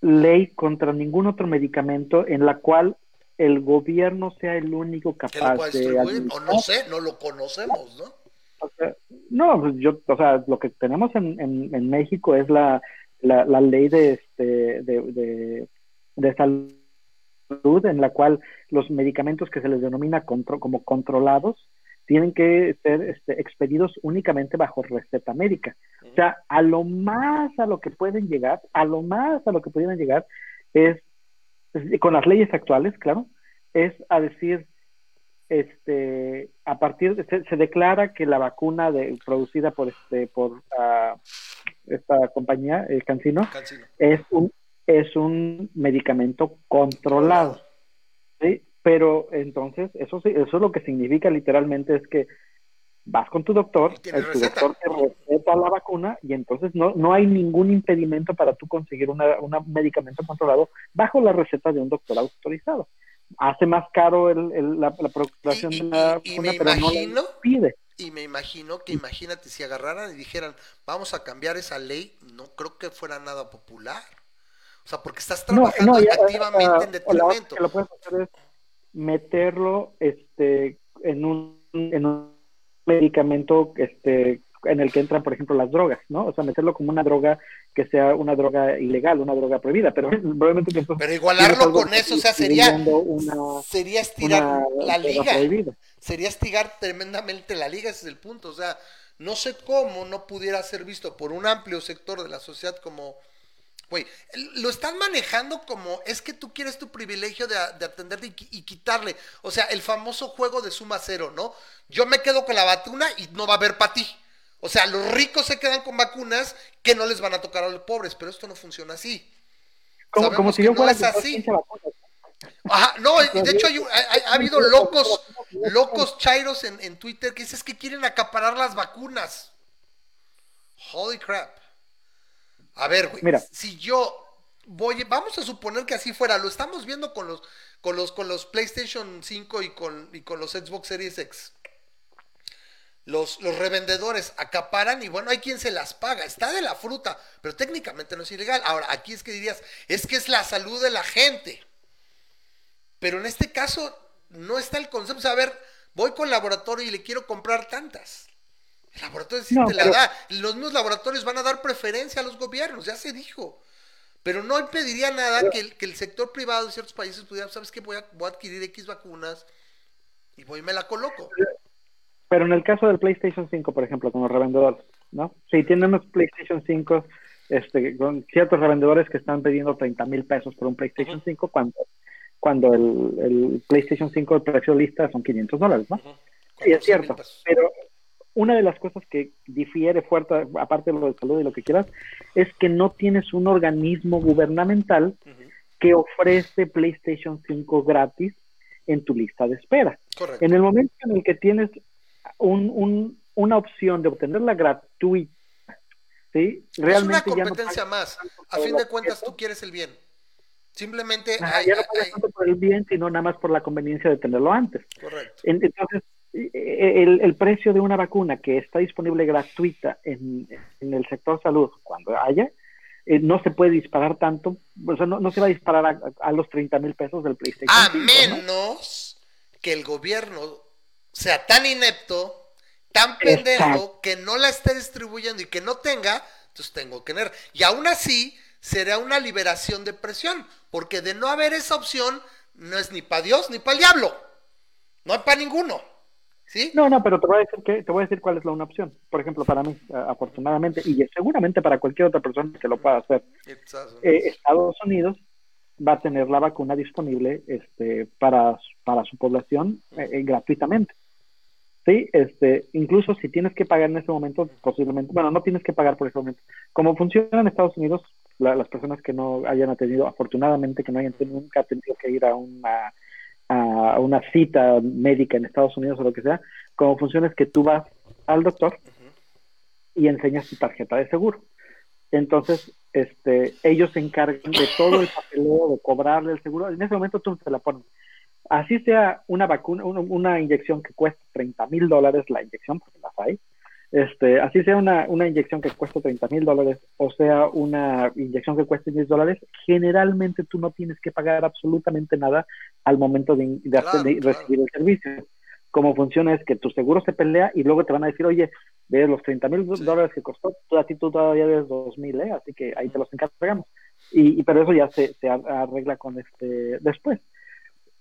ley contra ningún otro medicamento en la cual el gobierno sea el único capaz de o no sé, no lo conocemos, ¿no? No, pues yo, o sea, lo que tenemos en, en, México es la, la, la, ley de, este, de, de, salud en la cual los medicamentos que se les denomina como controlados tienen que ser este, expedidos únicamente bajo receta médica. O sea, a lo más a lo que pueden llegar, a lo más a lo que pudieran llegar es, con las leyes actuales, claro, es a decir, este, a partir de, se, declara que la vacuna de, producida por este, por uh, esta compañía, el Cancino, es un es un medicamento controlado. ¿sí? Pero entonces, eso, eso lo que significa literalmente es que vas con tu doctor, el tu doctor te receta la vacuna y entonces no, no hay ningún impedimento para tú conseguir un medicamento controlado bajo la receta de un doctor autorizado. Hace más caro el, la, procuración de la vacuna, pero no la pide. Y me imagino que, imagínate, si agarraran y dijeran, vamos a cambiar esa ley, no creo que fuera nada popular. O sea, porque estás trabajando activamente en detrimento. Lo que lo puedes hacer es meterlo este, en, un, en un medicamento este, en el que entran, por ejemplo, las drogas, ¿no? O sea, meterlo como una droga que sea una droga ilegal, una droga prohibida, pero probablemente Pero igualarlo con eso, o sea, sería, sería estirar la liga. Sería estirar tremendamente la liga, ese es el punto. O sea, no sé cómo no pudiera ser visto por un amplio sector de la sociedad como Güey, lo están manejando como es que tú quieres tu privilegio de, de atenderte y, quitarle. O sea, el famoso juego de suma cero, ¿no? Yo me quedo con la vacuna y no va a haber para ti. O sea, los ricos se quedan con vacunas que no les van a tocar a los pobres, pero esto no funciona así. Como, si yo fuera no es así. Ajá, no, de hecho ha, habido locos, locos chairos en, en Twitter que dicen que quieren acaparar las vacunas. Holy crap. A ver, güey, Mira. si yo voy, vamos a suponer que así fuera, lo estamos viendo con los, con los, con los PlayStation 5 y con, y con los Xbox Series X. Los, los, revendedores acaparan y bueno, hay quien se las paga, está de la fruta, pero técnicamente no es ilegal. Ahora, aquí es que dirías, es que es la salud de la gente. Pero en este caso no está el concepto, o sea, a ver, voy con el laboratorio y le quiero comprar tantas. El laboratorio sí te la da. Los mismos laboratorios van a dar preferencia a los gobiernos, ya se dijo. Pero no impediría nada que, el, que, el, sector privado de ciertos países pudiera, ¿sabes qué? Voy a, voy a adquirir X vacunas y voy y me la coloco. Pero en el caso del PlayStation 5, por ejemplo, con los revendedores, ¿no? Si tenemos PlayStation 5 este, con ciertos revendedores que están pidiendo 30 mil pesos por un PlayStation 5 cuando, cuando el, el, PlayStation 5 el precio lista son 500 dólares, ¿no? Sí, es cierto. Pero una de las cosas que difiere fuerte, aparte de lo de salud y lo que quieras, es que no tienes un organismo gubernamental que ofrece PlayStation 5 gratis en tu lista de espera. En el momento en el que tienes un, una opción de obtenerla gratuita, ¿sí? Realmente es una competencia más. A fin de cuentas, tú quieres el bien. Simplemente ya no tanto por el bien, sino nada más por la conveniencia de tenerlo antes. Correcto. Entonces, el, el, precio de una vacuna que está disponible gratuita en, en el sector salud, cuando haya, eh, no se puede disparar tanto, o sea, no, no se va a disparar a, a los 30 mil pesos del PlayStation. A 5, menos ¿no? que el gobierno sea tan inepto, tan pendejo, que no la esté distribuyendo y que no tenga, entonces tengo que tener. Y aún así, será una liberación de presión, porque de no haber esa opción, no es ni para Dios ni para el diablo. No hay para ninguno. ¿Sí? No, no, pero te voy a decir que te voy a decir cuál es la una opción. Por ejemplo, para mí, afortunadamente, y seguramente para cualquier otra persona que lo pueda hacer, eh, Estados Unidos va a tener la vacuna disponible este, para, para su población eh, eh, gratuitamente. Sí, este, incluso si tienes que pagar en ese momento, posiblemente, bueno, no tienes que pagar por ese momento. Como funciona en Estados Unidos, la, las personas que no hayan atendido, afortunadamente que no hayan tenido, nunca tenido que ir a una a una cita médica en Estados Unidos o lo que sea, como funciona es que tú vas al doctor y enseñas tu tarjeta de seguro. Entonces, este, ellos se encargan de todo el papeleo, de cobrarle el seguro. En ese momento tú te la pones. Así sea una vacuna, una, una inyección que cuesta 30 mil dólares la inyección, porque las hay, este, así sea una, una inyección que cuesta 30 mil dólares o sea una inyección que cueste 10 dólares, generalmente tú no tienes que pagar absolutamente nada al momento de, de, claro, de claro. recibir el servicio. Cómo funciona es que tu seguro se pelea y luego te van a decir, oye, de los 30 mil sí. dólares que costó, a ti tú todavía debes 2 mil, ¿eh? así que ahí te los encargamos. Y, y pero eso ya se, se arregla con este después.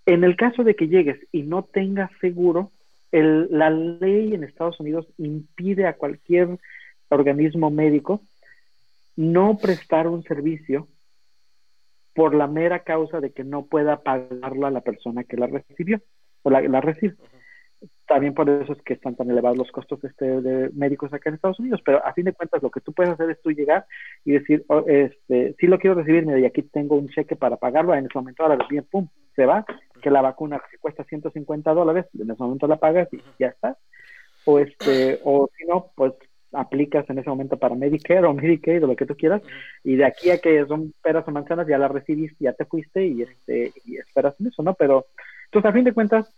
En el caso de que llegues y no tengas seguro, el, la ley en Estados Unidos impide a cualquier organismo médico no prestar un servicio por la mera causa de que no pueda pagarlo a la persona que la recibió o la, recibe. También por eso es que están tan elevados los costos este, de médicos acá en Estados Unidos, pero a fin de cuentas lo que tú puedes hacer es tú llegar y decir, oh, este, sí lo quiero recibir, mira, y aquí tengo un cheque para pagarlo, en ese momento ahora bien, pum, se va, que la vacuna que cuesta 150 dólares, en ese momento la pagas y ya está. O este, o si no, pues aplicas en ese momento para Medicare o Medicaid o lo que tú quieras, y de aquí a que son peras o manzanas ya la recibiste, ya te fuiste y este y esperas en eso, ¿no? Pero entonces a fin de cuentas,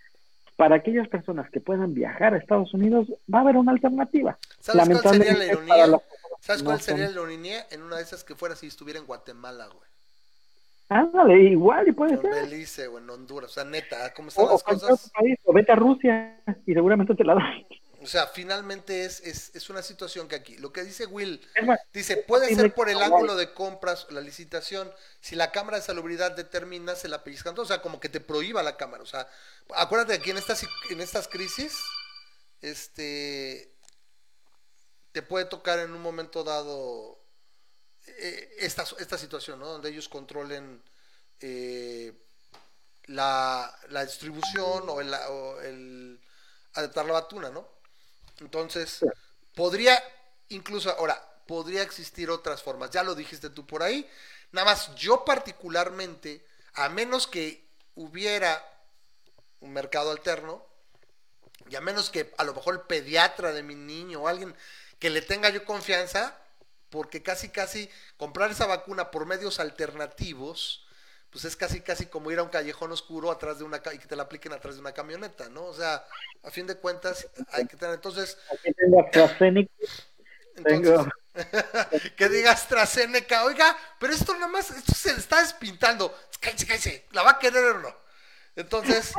para aquellas personas que puedan viajar a Estados Unidos, va a haber una alternativa. ¿Sabes cuál sería la ironía? ¿Sabes cuál no sería la ironía? En una de esas que fuera si estuviera en Guatemala, güey. Ándale, igual y puede en ser. En Belice o en Honduras, o sea, neta, ¿cómo están o, las o cosas? País, o vete a Rusia y seguramente te la dan. O sea, finalmente es, es, es, una situación que aquí, lo que dice Will, dice, puede ser por el ángulo de compras, la licitación, si la Cámara de Salubridad determina, se la pellizcan, o sea, como que te prohíba la Cámara, o sea, acuérdate que aquí en estas, en estas crisis, este, te puede tocar en un momento dado esta, esta situación, ¿no? Donde ellos controlen eh, la, la, distribución o el, o el adaptar la vacuna, ¿no? Entonces, podría, incluso ahora, podría existir otras formas. Ya lo dijiste tú por ahí. Nada más, yo particularmente, a menos que hubiera un mercado alterno, y a menos que a lo mejor el pediatra de mi niño o alguien que le tenga yo confianza, porque casi casi comprar esa vacuna por medios alternativos, pues es casi casi como ir a un callejón oscuro atrás de una y que te la apliquen atrás de una camioneta, ¿no? O sea, a fin de cuentas hay que tener entonces Aquí tengo AstraZeneca. Entonces, que diga AstraZeneca, oiga, pero esto nada más, esto se le está despintando, cállese, cállese, la va a querer o no. Entonces,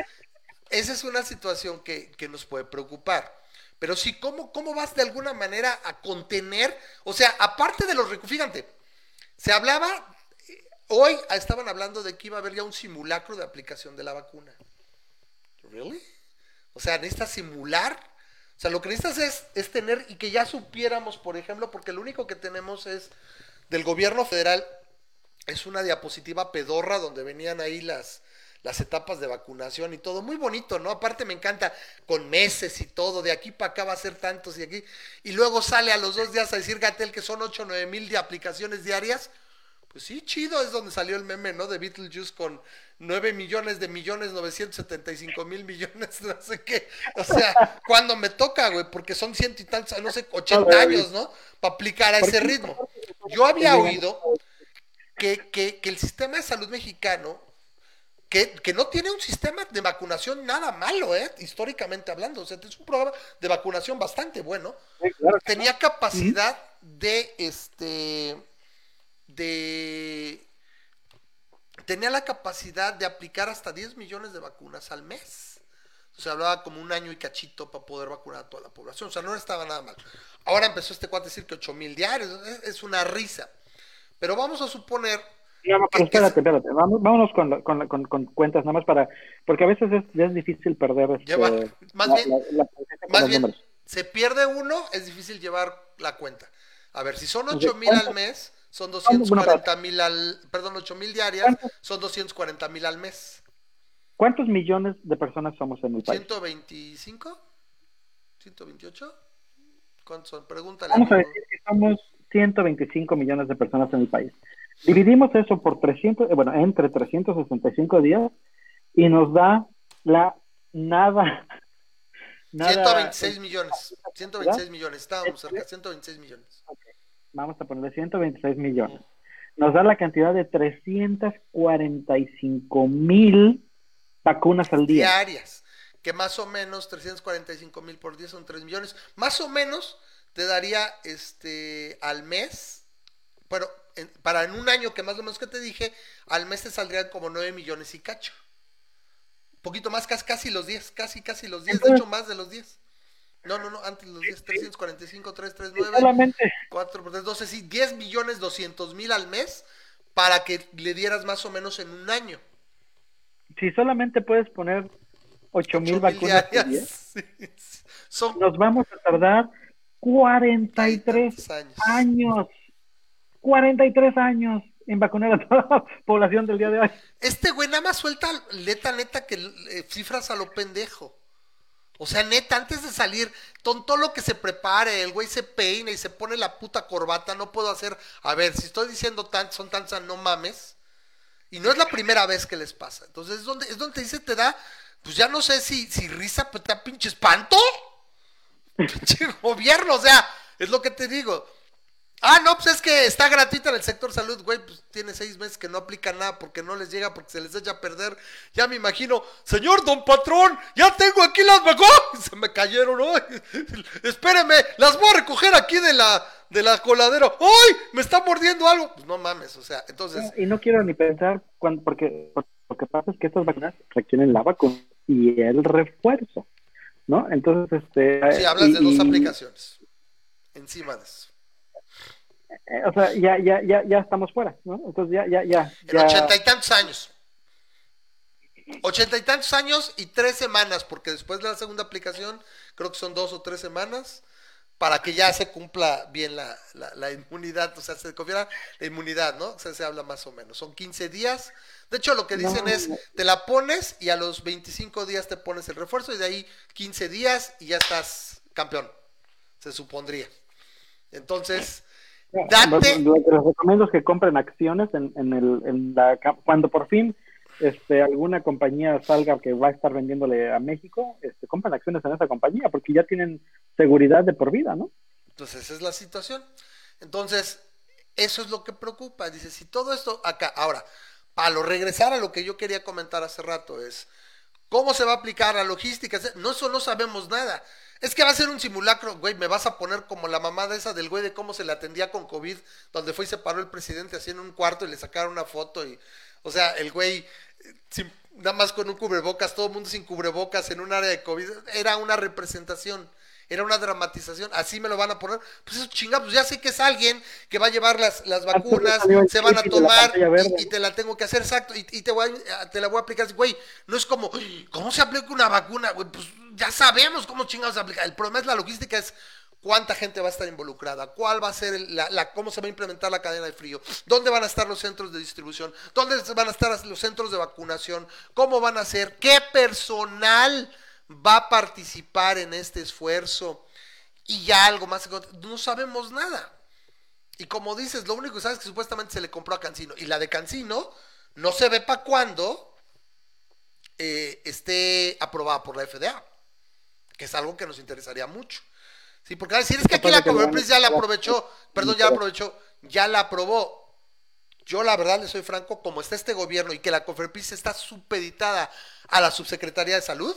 esa es una situación que, que nos puede preocupar. Pero sí, ¿cómo, ¿cómo vas de alguna manera a contener? O sea, aparte de los fíjate, se hablaba, hoy estaban hablando de que iba a haber ya un simulacro de aplicación de la vacuna. ¿Really? O sea, necesitas simular. O sea, lo que necesitas es, es tener y que ya supiéramos, por ejemplo, porque lo único que tenemos es del gobierno federal, es una diapositiva pedorra donde venían ahí las, las etapas de vacunación y todo, muy bonito, ¿no? Aparte me encanta con meses y todo, de aquí para acá va a ser tantos y aquí, y luego sale a los dos días a decir Gatel que son 8 o 9 mil de aplicaciones diarias, pues sí, chido, es donde salió el meme, ¿no? De Beetlejuice con 9 millones de millones, 975 mil millones, no sé qué, o sea, cuando me toca, güey, porque son ciento y tantos, no sé, 80 años, ¿no? Para aplicar a ese ritmo. Yo había oído que, que, que el sistema de salud mexicano que, que, no tiene un sistema de vacunación nada malo, ¿eh? históricamente hablando. O sea, es un programa de vacunación bastante bueno. Tenía capacidad de, este, de, tenía la capacidad de aplicar hasta 10 millones de vacunas al mes. O sea, hablaba como un año y cachito para poder vacunar a toda la población. O sea, no estaba nada mal. Ahora empezó este cuate a decir que 8 mil diarios. Es, una risa. Pero vamos a suponer. Espérate, espérate. vámonos con, con, con, cuentas, nada más para. Porque a veces es, es difícil perder. Este, más bien, más bien se pierde uno, es difícil llevar la cuenta. A ver, si son 8 mil al mes, son 240 mil al. Perdón, 8 mil diarias, son 240 mil al mes. ¿Cuántos millones de personas somos en el país? ¿125? ¿128? ¿Cuántos son? Pregúntale. Vamos a decir que somos 125 millones de personas en el país. Dividimos eso por 300, eh, bueno, entre 365 días y nos da la nada. nada 126 millones. 126 millones. Estábamos cerca, 126 millones. Vamos a ponerle 126 millones. Nos da la cantidad de 345 mil vacunas al día. Diarias, que más o menos 345 mil por día son 3 millones. Más o menos te daría este al mes, pero para en un año que más o menos que te dije, al mes te saldrían como 9 millones y cacho. Un poquito más, casi, casi los 10, casi, casi los 10, de hecho más de los 10. No, no, no, antes los 10, 345, 339, solamente. 4 por 3, 12, sí, 10 millones 200 mil al mes para que le dieras más o menos en un año si solamente puedes poner 8 mil vacunas nos vamos a tardar 43 años. años. 43 años en vacunar a toda la población del día de hoy. Este güey nada más suelta neta, neta, que eh, cifras a lo pendejo. O sea, neta, antes de salir, tonto lo que se prepare, el güey se peina y se pone la puta corbata, no puedo hacer, a ver, si estoy diciendo tanto, son tantas, no mames. Y no es la primera vez que les pasa. Entonces es donde, es donde te dice, te da, pues ya no sé si, si risa, pues te da pinche espanto. Pinche gobierno, o sea, es lo que te digo. Ah, no, pues es que está gratuita en el sector salud, güey, pues tiene seis meses que no aplica nada porque no les llega, porque se les echa a perder. Ya me imagino, señor don patrón, ya tengo aquí las vacunas. Se me cayeron, ¿no? Espéreme, las voy a recoger aquí de la, de la coladera. ¡Ay! Me está mordiendo algo. Pues no mames, o sea, entonces. Y no quiero ni pensar, cuando, porque lo que pasa es que estas vacunas requieren la vacuna y el refuerzo, ¿no? Entonces, este. Sí, hablas de dos aplicaciones encima de eso. Eh, o sea, ya, ya, ya, ya estamos fuera, ¿no? Entonces ya, ya, ya. En ochenta y tantos años. Ochenta y tantos años y tres semanas, porque después de la segunda aplicación, creo que son dos o tres semanas, para que ya se cumpla bien la, la, inmunidad, o sea, se confiera la inmunidad, ¿no? O sea, se habla más o menos. Son 15 días. De hecho, lo que dicen es, te la pones y a los 25 días te pones el refuerzo y de ahí 15 días y ya estás campeón, se supondría. Entonces, Date. Lo, que les recomiendo es que compren acciones en, en, el, en la, cuando por fin este, alguna compañía salga que va a estar vendiéndole a México, este, compren acciones en esa compañía porque ya tienen seguridad de por vida, ¿no? Entonces, esa es la situación. Entonces, eso es lo que preocupa. Dice, si todo esto acá, ahora, para lo regresar a lo que yo quería comentar hace rato, es cómo se va a aplicar la logística. No, eso no sabemos nada. Es que va a ser un simulacro, güey, me vas a poner como la mamada esa del güey de cómo se le atendía con COVID, donde fue y se paró el presidente así en un cuarto y le sacaron una foto y, o sea, el güey, nada más con un cubrebocas, todo el mundo sin cubrebocas en un área de COVID, era una representación, era una dramatización, así me lo van a poner, pues eso chinga, pues ya sé que es alguien que va a llevar las, las vacunas, se van a tomar y, te la tengo que hacer exacto y, te, voy te la voy a aplicar, güey, no es como, ¿cómo se aplica una vacuna? Güey, pues ya sabemos cómo chingados se aplica. El problema es la logística, es cuánta gente va a estar involucrada, cuál va a ser la, cómo se va a implementar la cadena de frío, dónde van a estar los centros de distribución, dónde van a estar los centros de vacunación, cómo van a ser, qué personal va a participar en este esfuerzo y ya algo más, no sabemos nada. Y como dices, lo único que sabes es que supuestamente se le compró a Cancino y la de Cancino no se ve para cuándo eh, esté aprobada por la FDA que es algo que nos interesaría mucho. Sí, porque si es que aquí la Coverpris ya la aprovechó, perdón, ya la aprovechó, ya la aprobó. Yo la verdad le soy franco, como está este gobierno y que la Cofepris está supeditada a la Subsecretaría de Salud,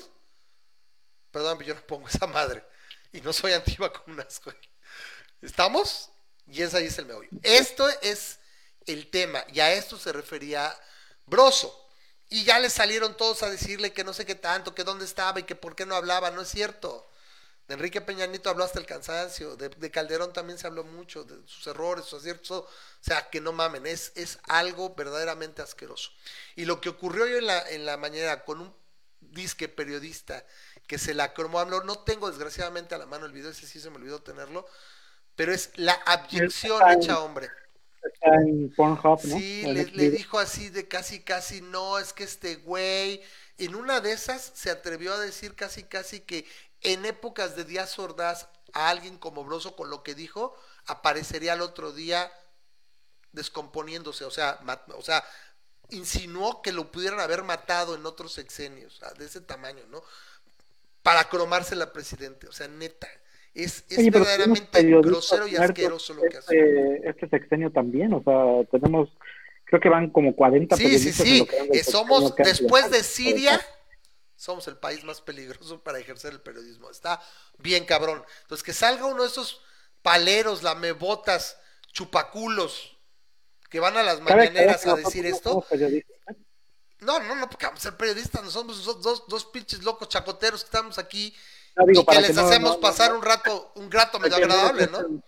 perdón, yo no pongo esa madre y no soy antivacunas, güey. ¿Estamos? Y ese ahí es el meollo. Esto es el tema y a esto se refería Broso. Y ya le salieron todos a decirle que no sé qué tanto, que dónde estaba y que por qué no hablaba. No es cierto. De Enrique Peñanito habló hasta el cansancio. De, Calderón también se habló mucho de sus errores, sus aciertos. O sea, que no mamen. Es, es algo verdaderamente asqueroso. Y lo que ocurrió hoy en la, en la mañana con un disque periodista que se la cromó no tengo desgraciadamente a la mano el video, ese sí se me olvidó tenerlo, pero es la abyección hecha hombre. Sí, le, dijo así de casi, casi, no, es que este güey, en una de esas se atrevió a decir casi, casi que en épocas de días sordas a alguien como Broso con lo que dijo, aparecería el otro día descomponiéndose, o sea, o sea, insinuó que lo pudieran haber matado en otros sexenios, de ese tamaño, ¿no? Para cromarse la presidente, o sea, neta. Es, verdaderamente grosero y asqueroso lo que hace. Este, este sexenio también, o sea, tenemos, creo que van como 40 Sí, sí, sí. Eh, somos, después de Siria, somos el país más peligroso para ejercer el periodismo. Está bien cabrón. Entonces, que salga uno de esos paleros, lamebotas, chupaculos, que van a las mañaneras a decir esto. No, no, no, porque vamos a ser periodistas, no somos dos, dos pinches locos chacoteros que estamos aquí y que les hacemos pasar un rato, un grato medio agradable, ¿no?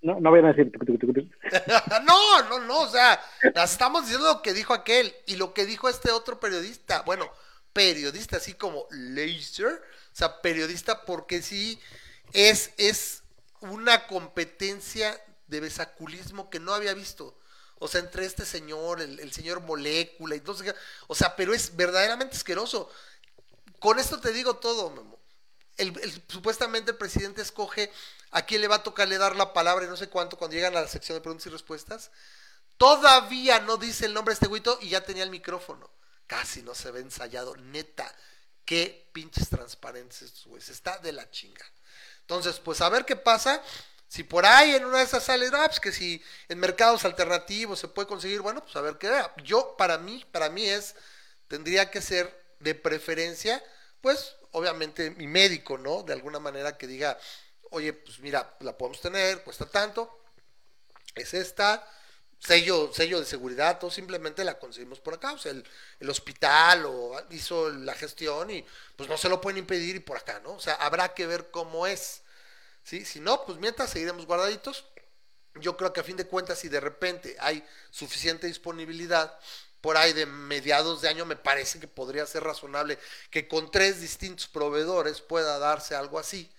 No, no voy a decir. no, no, no, o sea, estamos diciendo lo que dijo aquel y lo que dijo este otro periodista. Bueno, periodista así como Laser, o sea, periodista porque sí es, es una competencia de besaculismo que no había visto. O sea, entre este señor, el, el señor Molécula y todo O sea, pero es verdaderamente asqueroso. Con esto te digo todo, Memo el, supuestamente el presidente escoge a quién le va a tocarle dar la palabra y no sé cuánto cuando llegan a la sección de preguntas y respuestas. Todavía no dice el nombre de este güito y ya tenía el micrófono. Casi no se ve ensayado, neta. Qué pinches transparentes güeyes. Está de la chinga. Entonces, pues a ver qué pasa. Si por ahí en una de esas sale, ah, pues que si en mercados alternativos se puede conseguir, bueno, pues a ver qué. Yo, para mí, para mí es, tendría que ser de preferencia, pues obviamente mi médico, ¿no? De alguna manera que diga, oye, pues mira, la podemos tener, cuesta tanto, es esta, sello, sello de seguridad, o simplemente la conseguimos por acá, o sea, el, el, hospital o hizo la gestión y pues no se lo pueden impedir y por acá, ¿no? O sea, habrá que ver cómo es, ¿sí? Si no, pues mientras seguiremos guardaditos. Yo creo que a fin de cuentas, si de repente hay suficiente disponibilidad, por ahí de mediados de año, me parece que podría ser razonable que con tres distintos proveedores pueda darse algo así.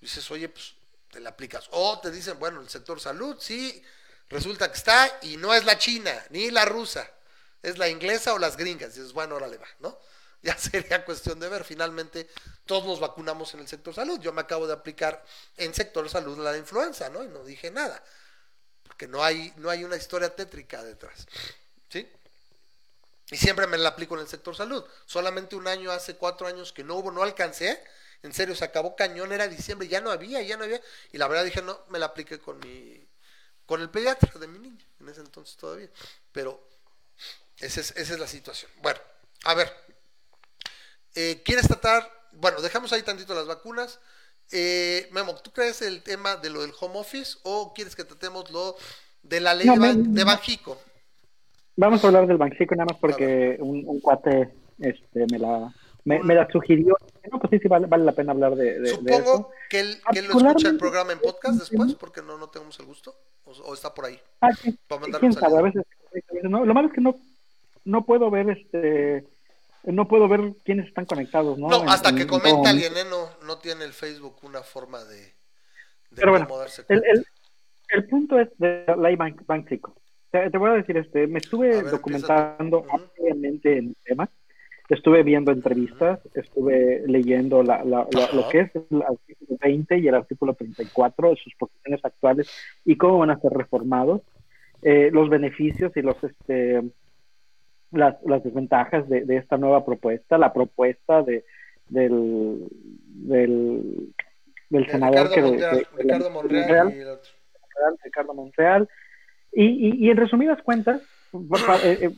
Dices, oye, pues te la aplicas. O te dicen, bueno, el sector salud, sí, resulta que está y no es la china, ni la rusa, es la inglesa o las gringas. dices, bueno, ahora le va, ¿no? Ya sería cuestión de ver. Finalmente, todos nos vacunamos en el sector salud. Yo me acabo de aplicar en sector salud la influenza, ¿no? Y no dije nada. Porque no hay, no hay una historia tétrica detrás. ¿Sí? Y siempre me la aplico en el sector salud. Solamente un año, hace cuatro años que no hubo, no alcancé. En serio, se acabó cañón, era diciembre, ya no había, ya no había. Y la verdad dije, no, me la apliqué con mi, con el pediatra de mi niña, en ese entonces todavía. Pero esa es, esa es la situación. Bueno, a ver. Eh, ¿Quieres tratar? Bueno, dejamos ahí tantito las vacunas. Eh, Memo, ¿tú crees el tema de lo del home office o quieres que tratemos lo de la ley de Banjico? Vamos a hablar del Banxico nada más porque un, cuate este, me la me, la sugirió. No, pues sí, sí, vale, vale la pena hablar de, de Supongo que, él, que él lo escucha el programa en podcast después, porque no, no tenemos el gusto, o, está por ahí. Ah, sí. ¿Quién sabe? A veces, no, lo malo es que no, no puedo ver este no puedo ver quiénes están conectados, ¿no? No, hasta que comenta alguien, ¿eh? no, no tiene el Facebook una forma de, de Pero bueno, el, el, el, punto es de la Bank, Banxico. Te, voy a decir, este, me estuve documentando ampliamente en el tema, estuve viendo entrevistas, estuve leyendo la, la, lo que es el artículo 20 y el artículo 34 de sus posiciones actuales y cómo van a ser reformados, eh, los beneficios y los este las, las desventajas de, de, esta nueva propuesta, la propuesta de del del, del senador que de, Ricardo Monreal, y el otro. Ricardo Monreal y, y, en resumidas cuentas, eh,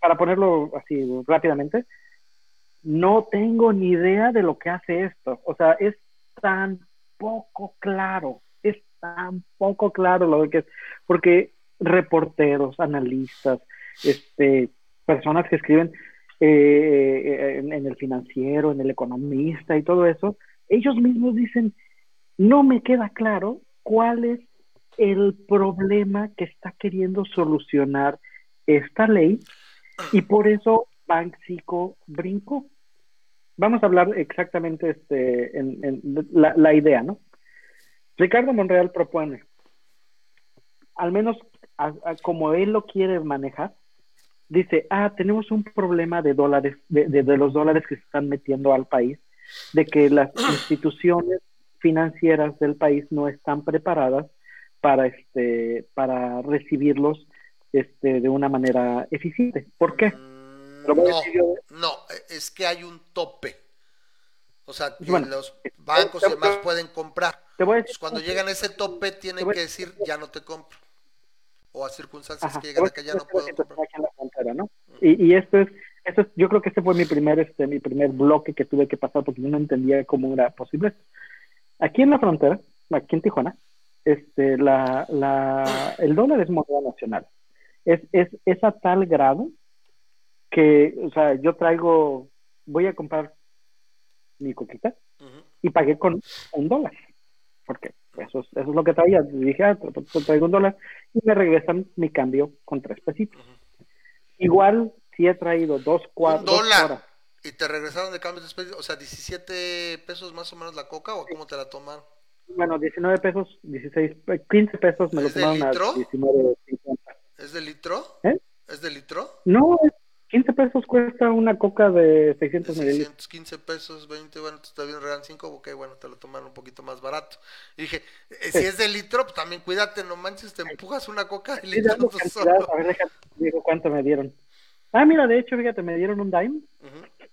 para ponerlo así rápidamente, no tengo ni idea de lo que hace esto. O sea, es tan poco claro, es tan poco claro lo que es, porque reporteros, analistas, este, personas que escriben eh, en, el financiero, en el economista y todo eso, ellos mismos dicen, no me queda claro cuál es el problema que está queriendo solucionar esta ley y por eso Banxico brincó vamos a hablar exactamente este, en, la, idea, ¿no? Ricardo Monreal propone, al menos como él lo quiere manejar, dice, ah, tenemos un problema de dólares, de, los dólares que se están metiendo al país, de que las instituciones financieras del país no están preparadas para este para recibirlos este de una manera eficiente. ¿Por qué? No, es que hay un tope. O sea, que los bancos y demás pueden comprar. cuando llegan a ese tope, tienen que decir, ya no te compro. O a circunstancias que llegan acá, ya no puedo comprar. Y, esto es, esto es, yo creo que este fue mi primer, este, mi primer bloque que tuve que pasar porque yo no entendía cómo era posible. Aquí en la frontera, aquí en Tijuana, este, la, la, el dólar es moneda nacional. Es, es, es a tal grado que, o sea, yo traigo, voy a comprar mi coquita y pagué con un dólar, porque eso es, eso es lo que traía. Dije, ah, traigo un dólar y me regresan mi cambio con tres pesitos. Igual, si he traído dos, cuatro. Un dólar. ¿Y te regresaron de cambio después? O sea, 17 pesos más o menos la coca o cómo te la tomaron? Bueno, 19 pesos, 16, 15 pesos me lo tomaron a 19.50. ¿Es de litro? ¿Eh? ¿Es de litro? No, es 15 pesos cuesta una coca de 600 mililitros. 15 pesos, 20, bueno, está bien, regalan 5, ok, bueno, te lo toman un poquito más barato. Y dije, eh, si es de litro, pues también cuídate, no manches, te empujas una coca de litro. A ver, déjame, digo cuánto me dieron. Ah, mira, de hecho, fíjate, me dieron un dime.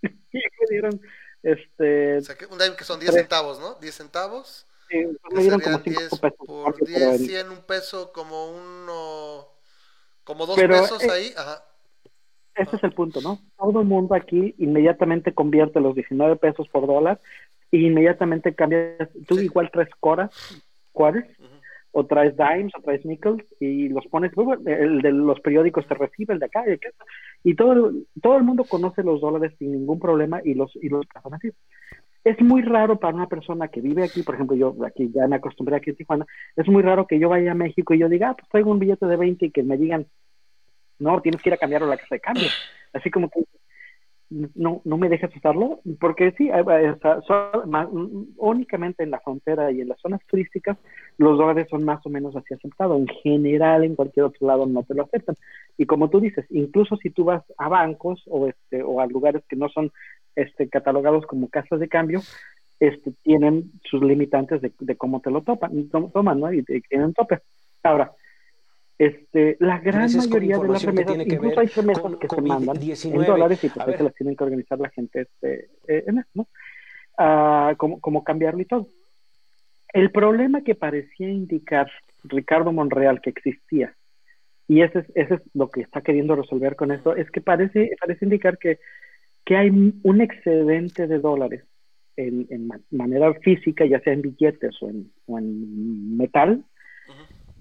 y me dieron, este... O sea, que un dime que son 10 centavos, ¿no? 10 centavos. Sí, me dieron como 5 pesos. Por 10, 100, un peso, como uno... Como dos pesos eh, ahí, ajá ese es el punto, ¿no? Todo el mundo aquí inmediatamente convierte los 19 pesos por dólar e inmediatamente cambias, tú igual traes coras, quarters, o traes dimes, o traes nickels, y los pones, el de los periódicos te recibe, el de acá, y, y todo, todo el mundo conoce los dólares sin ningún problema y los, y los pasan así. Es muy raro para una persona que vive aquí, por ejemplo, yo aquí ya me acostumbré aquí en Tijuana, es muy raro que yo vaya a México y yo diga, ah, pues traigo un billete de 20 y que me digan, no, tienes que ir a cambiarlo a la casa de cambio. Así como que no, no me dejas usarlo, porque sí, únicamente en la frontera y en las zonas turísticas los dólares son más o menos así aceptados. En general, en cualquier otro lado no te lo aceptan. Y como tú dices, incluso si tú vas a bancos o este o a lugares que no son este catalogados como casas de cambio, este tienen sus limitantes de, de cómo te lo topan, toman, ¿no? Y, tienen tope. Ahora, este, la gran mayoría de las remesas, incluso hay remesas que se mandan en dólares y pues se las tienen que organizar la gente este, eh, en eso, ¿no? Ah, como, como cambiarlo y todo. El problema que parecía indicar Ricardo Monreal que existía, y ese es, ese es lo que está queriendo resolver con esto, es que parece, parece indicar que, que hay un excedente de dólares en, en manera física, ya sea en billetes o en, o en metal,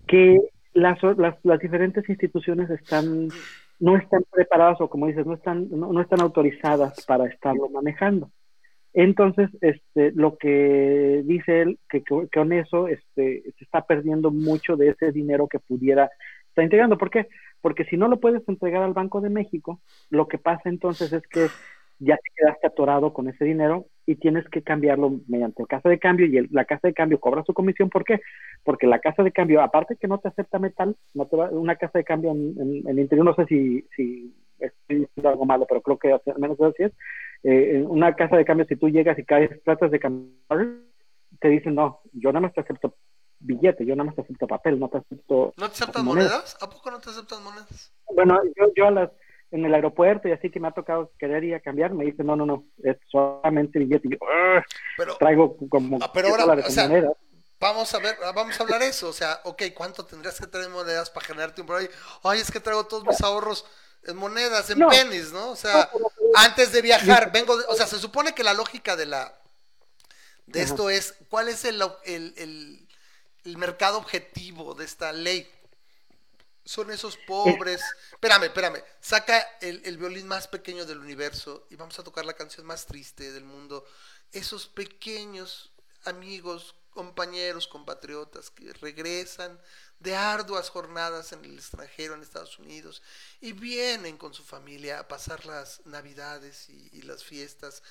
que las, las, diferentes instituciones están no están preparadas o como dices no están no, están autorizadas para estarlo manejando entonces este lo que dice él que, con eso este se está perdiendo mucho de ese dinero que pudiera estar integrando ¿por qué? porque si no lo puedes entregar al Banco de México lo que pasa entonces es que ya te quedaste atorado con ese dinero y tienes que cambiarlo mediante casa de cambio y la casa de cambio cobra su comisión. ¿Por qué? Porque la casa de cambio, aparte que no te acepta metal, no te va, una casa de cambio en, el interior, no sé si, si estoy diciendo algo malo, pero creo que al menos así es. Eh, una casa de cambio, si tú llegas y caes, tratas de cambiar, te dicen, no, yo nada más te acepto billete, yo nada más te acepto papel, no te acepto... ¿No te aceptan monedas? ¿A poco no te aceptan monedas? Bueno, yo, yo a las en el aeropuerto y así que me ha tocado querer ir a cambiar, me dice, no, no, no, es solamente billete. Y yo, pero, traigo como ah, pero ahora, o sea, Vamos a ver, vamos a hablar eso. O sea, ok, ¿cuánto tendrías que traer monedas para generarte un por Ay, es que traigo todos mis ahorros en monedas, en pennies, ¿no? O sea, antes de viajar, vengo, o sea, se supone que la lógica de la de esto es, ¿cuál es el, el, el, mercado objetivo de esta ley? Son esos pobres. Espérame, espérame. Saca el, el violín más pequeño del universo y vamos a tocar la canción más triste del mundo. Esos pequeños amigos compañeros, compatriotas que regresan de arduas jornadas en el extranjero, en Estados Unidos, y vienen con su familia a pasar las navidades y, las fiestas,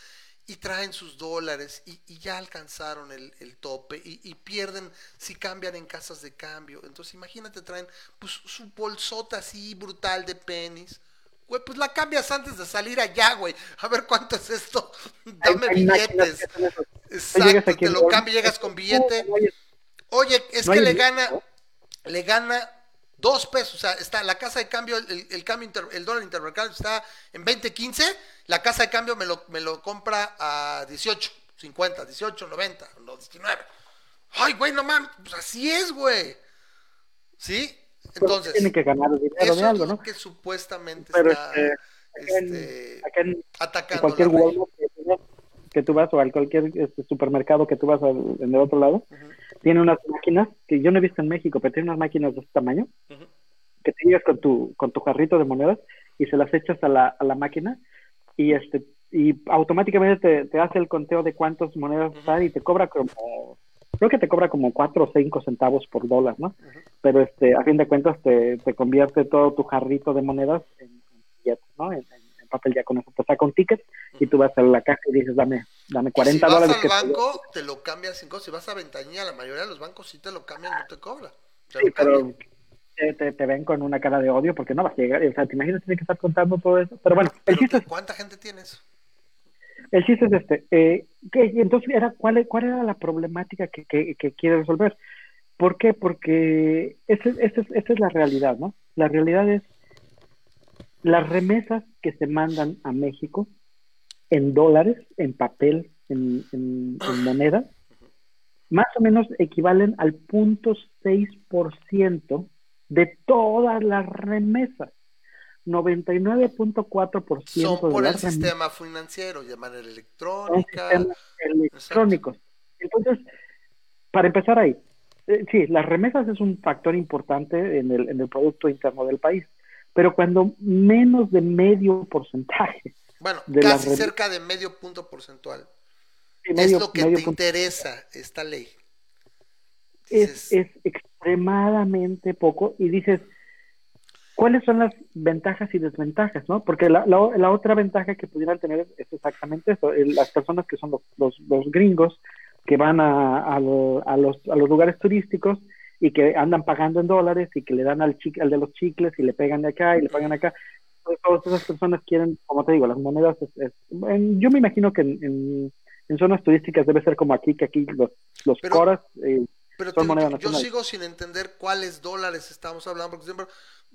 y traen sus dólares y, ya alcanzaron el, tope y, pierden si cambian en casas de cambio. Entonces imagínate, traen pues su bolsota así brutal de pennies. Güey, pues la cambias antes de salir allá, güey. A ver cuánto es esto. Dame billetes. Exacto, te lo cambia, llegas con billete. Oye, es que le gana, le gana dos pesos. O sea, está la casa de cambio, el, cambio el dólar intermercado está en 20.15, la casa de cambio me lo, me lo compra a 18, 50, 18, 90, no, 19. Ay, güey, no mames, pues así es, güey. ¿Sí? Entonces, tiene que ganar dinero de algo, ¿no? que supuestamente está este, este, atacando. cualquier que tú vas o al cualquier este, supermercado que tú vas en el otro lado, tiene unas máquinas que yo no he visto en México, pero tiene unas máquinas de este tamaño, que te llegas con tu, con tu jarrito de monedas y se las echas a la, a la máquina y este y automáticamente te, hace el conteo de cuántas monedas uh y te cobra como creo que te cobra como cuatro o cinco centavos por dólar, ¿no? Pero este a fin de cuentas te, te convierte todo tu jarrito de monedas en, billetes, ¿no? En, papel ya con eso te saca un ticket y tú vas a la caja y dices, dame, dame 40 dólares. Si vas al banco, te lo cambian sin costo. Si vas a ventanilla, la mayoría de los bancos sí te lo cambian, no te cobra. sí, pero te, te, ven con una cara de odio porque no vas a llegar. O sea, te imaginas tienes que estar contando todo eso. Pero bueno, el chiste es, ¿cuánta gente tienes? El chiste es este. Eh, que, entonces, era, ¿cuál, ¿cuál era la problemática que, que, que quiere resolver? ¿Por qué? Porque esa esa es la realidad, ¿no? La realidad es las remesas que se mandan a México en dólares, en papel, en, en, moneda, más o menos equivalen al 0.6% de todas las remesas. 99.4% son por el sistema financiero, de manera electrónica. Electrónicos. Entonces, para empezar ahí, eh, sí, las remesas es un factor importante en el, en el Producto Interno del país pero cuando menos de medio porcentaje. Bueno, casi cerca de medio punto porcentual. es lo que te interesa esta ley. Es, es, extremadamente poco y dices, ¿cuáles son las ventajas y desventajas? ¿no? Porque la, la, otra ventaja que pudieran tener es, exactamente eso, las personas que son los, los, los gringos que van a, a, los, a los lugares turísticos y que andan pagando en dólares y que le dan al, al de los chicles y le pegan de acá y le pagan acá. Pues, todas esas personas quieren, como te digo, las monedas. yo me imagino que en, en, zonas turísticas debe ser como aquí, que aquí los, los coras eh, son monedas Yo sigo sin entender cuáles dólares estamos hablando, porque siempre,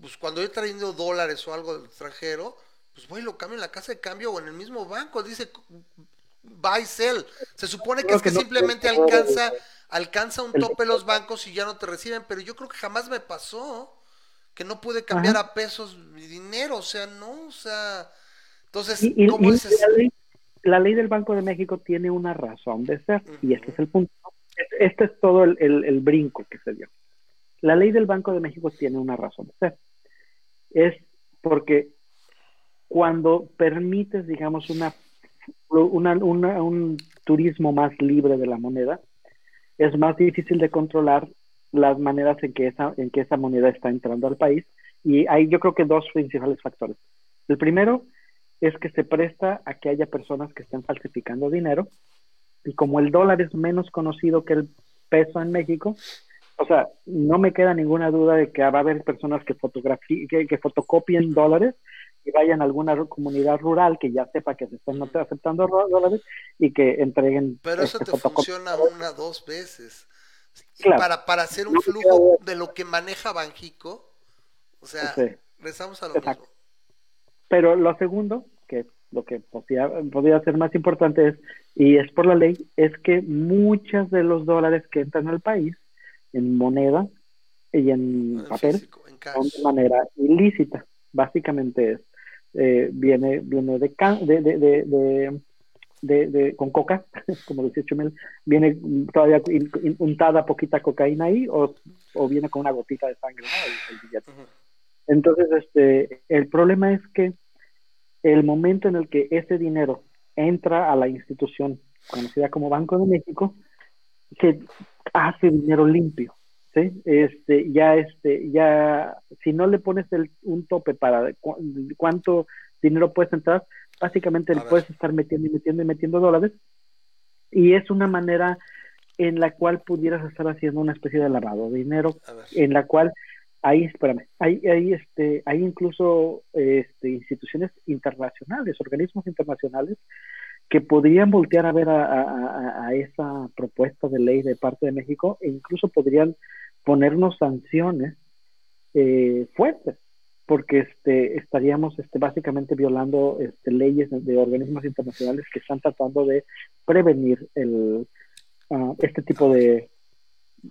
pues cuando he traído dólares o algo del extranjero, pues voy y lo cambio en la casa de cambio o en el mismo banco, dice buy sell. Se supone que es que, simplemente alcanza alcanza un tope los bancos y ya no te reciben, pero yo creo que jamás me pasó que no pude cambiar a pesos mi dinero, o sea, no, o sea, entonces, ¿cómo es la, ley, la ley, del Banco de México tiene una razón de ser, y este es el punto. Este es todo el, el, brinco que se dio. La ley del Banco de México tiene una razón de ser. Es porque cuando permites, digamos, una, una, una, un turismo más libre de la moneda, es más difícil de controlar las maneras en que esa, en que esa moneda está entrando al país. Y hay yo creo que dos principales factores. El primero es que se presta a que haya personas que estén falsificando dinero. Y como el dólar es menos conocido que el peso en México, o sea, no me queda ninguna duda de que va a haber personas que, que, que fotocopien dólares y vayan a alguna comunidad rural que ya sepa que se están aceptando dólares y que entreguen. Pero eso este te funciona una, dos veces. para, para hacer un flujo de lo que maneja Banjico, o sea, rezamos a lo mismo. Pero lo segundo, que lo que podría, podría ser más importante es, y es por la ley, es que muchos de los dólares que entran al país en moneda y en, papel son de manera ilícita. Básicamente es, eh, viene, viene de, de, de, de, con coca, como decía Chumel, viene todavía untada poquita cocaína ahí o, o, viene con una gotita de sangre, ¿no? el, billete. Entonces, este, el problema es que el momento en el que ese dinero entra a la institución conocida como Banco de México, se hace dinero limpio. ¿Sí? Este, ya, este, ya, si no le pones el, un tope para cuánto dinero puedes entrar, básicamente le puedes estar metiendo y metiendo y metiendo dólares. Y es una manera en la cual pudieras estar haciendo una especie de lavado de dinero, en la cual hay, espérame, hay, hay, este, hay incluso este, instituciones internacionales, organismos internacionales que podrían voltear a ver a, esa propuesta de ley de parte de México e incluso podrían ponernos sanciones eh, fuertes porque este, estaríamos este, básicamente violando este, leyes de, organismos internacionales que están tratando de prevenir el, ah, este tipo de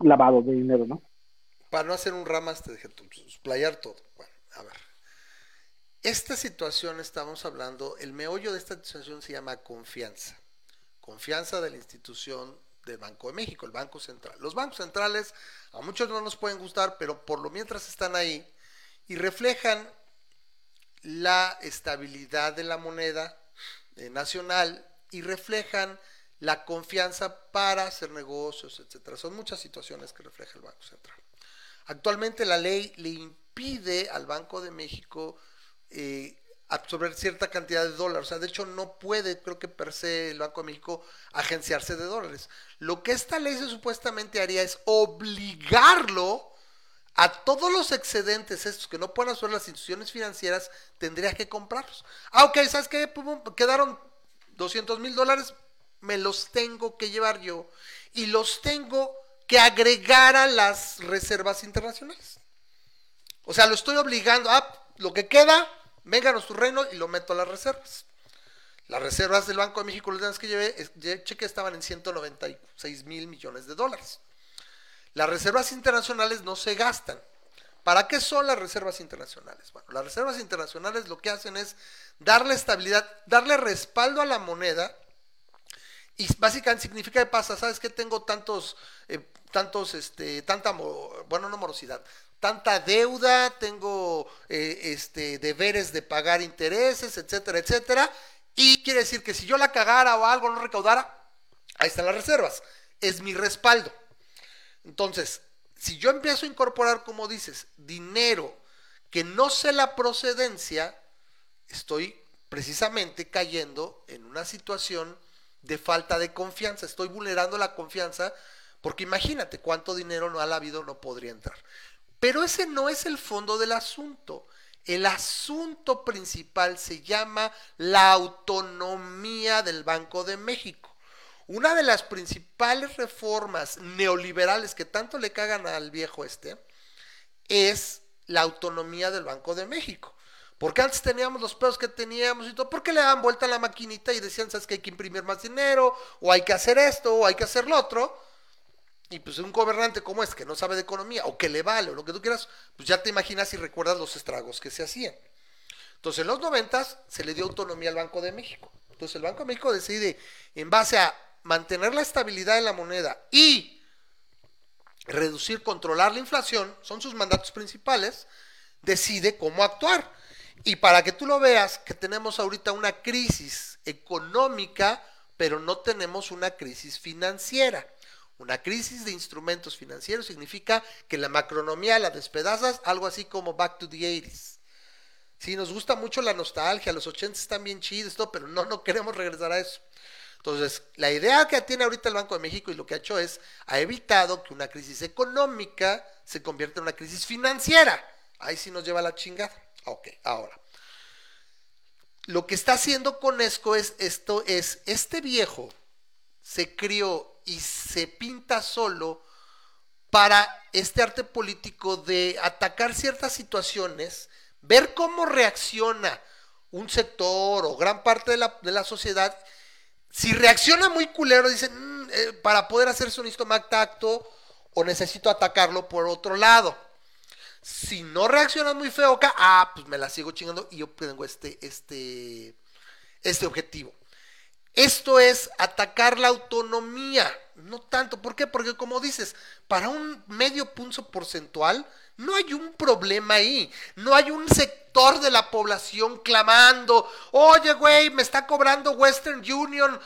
lavado de dinero, ¿no? para no hacer un ramas, te dejé playar todo. Bueno, a ver. Esta situación estamos hablando, el meollo de esta situación se llama confianza. Confianza de la institución del Banco de México, el Banco Central. Los bancos centrales a muchos no nos pueden gustar, pero por lo mientras están ahí y reflejan la estabilidad de la moneda eh, nacional y reflejan la confianza para hacer negocios, etcétera. Son muchas situaciones que refleja el Banco Central. Actualmente la ley le impide al Banco de México eh, absorber cierta cantidad de dólares. O sea, de hecho no puede, creo que per se el Banco de México, agenciarse de dólares. Lo que esta ley supuestamente haría es obligarlo a todos los excedentes estos que no pueden absorber las instituciones financieras, tendría que comprarlos. Ah, ok, ¿sabes qué? Quedaron 200 mil dólares, me los tengo que llevar yo. Y los tengo que agregara las reservas internacionales. O sea, lo estoy obligando a ah, lo que queda, vénganos tu reino y lo meto a las reservas. Las reservas del Banco de México, los que llevé, cheque estaban en 196 mil millones de dólares. Las reservas internacionales no se gastan. ¿Para qué son las reservas internacionales? Bueno, las reservas internacionales lo que hacen es darle estabilidad, darle respaldo a la moneda y básicamente significa que pasa, ¿sabes qué? Tengo tantos, eh, tantos, este, tanta, bueno, no morosidad, tanta deuda, tengo eh, este, deberes de pagar intereses, etcétera, etcétera. Y quiere decir que si yo la cagara o algo no recaudara, ahí están las reservas. Es mi respaldo. Entonces, si yo empiezo a incorporar, como dices, dinero que no sé la procedencia, estoy precisamente cayendo en una situación de falta de confianza. Estoy vulnerando la confianza porque imagínate cuánto dinero no ha habido, no podría entrar. Pero ese no es el fondo del asunto. El asunto principal se llama la autonomía del Banco de México. Una de las principales reformas neoliberales que tanto le cagan al viejo este es la autonomía del Banco de México. Porque antes teníamos los pedos que teníamos y todo, porque le daban vuelta a la maquinita y decían, sabes que hay que imprimir más dinero, o hay que hacer esto, o hay que hacer lo otro. Y pues un gobernante como este, que no sabe de economía, o que le vale, o lo que tú quieras, pues ya te imaginas y recuerdas los estragos que se hacían. Entonces en los noventas se le dio autonomía al Banco de México. Entonces el Banco de México decide, en base a mantener la estabilidad de la moneda y reducir, controlar la inflación, son sus mandatos principales, decide cómo actuar. Y para que tú lo veas, que tenemos ahorita una crisis económica, pero no tenemos una crisis financiera. Una crisis de instrumentos financieros significa que la macronomía la despedazas, algo así como back to the 80s. Sí, nos gusta mucho la nostalgia, los 80 están bien chidos, pero no, no queremos regresar a eso. Entonces, la idea que tiene ahorita el Banco de México y lo que ha hecho es, ha evitado que una crisis económica se convierta en una crisis financiera. Ahí sí nos lleva la chingada. Ok, ahora. Lo que está haciendo Conesco es esto es este viejo se crió y se pinta solo para este arte político de atacar ciertas situaciones, ver cómo reacciona un sector o gran parte de la, de la sociedad, si reacciona muy culero, dicen, "Mm, eh, para poder hacerse un más tacto o necesito atacarlo por otro lado. Si no reaccionas muy feo acá, ah, pues me la sigo chingando y yo tengo este, este, este objetivo. Esto es atacar la autonomía, no tanto. ¿Por qué? Porque como dices, para un medio punto porcentual no hay un problema ahí. No hay un sector de la población clamando, oye, güey, me está cobrando Western Union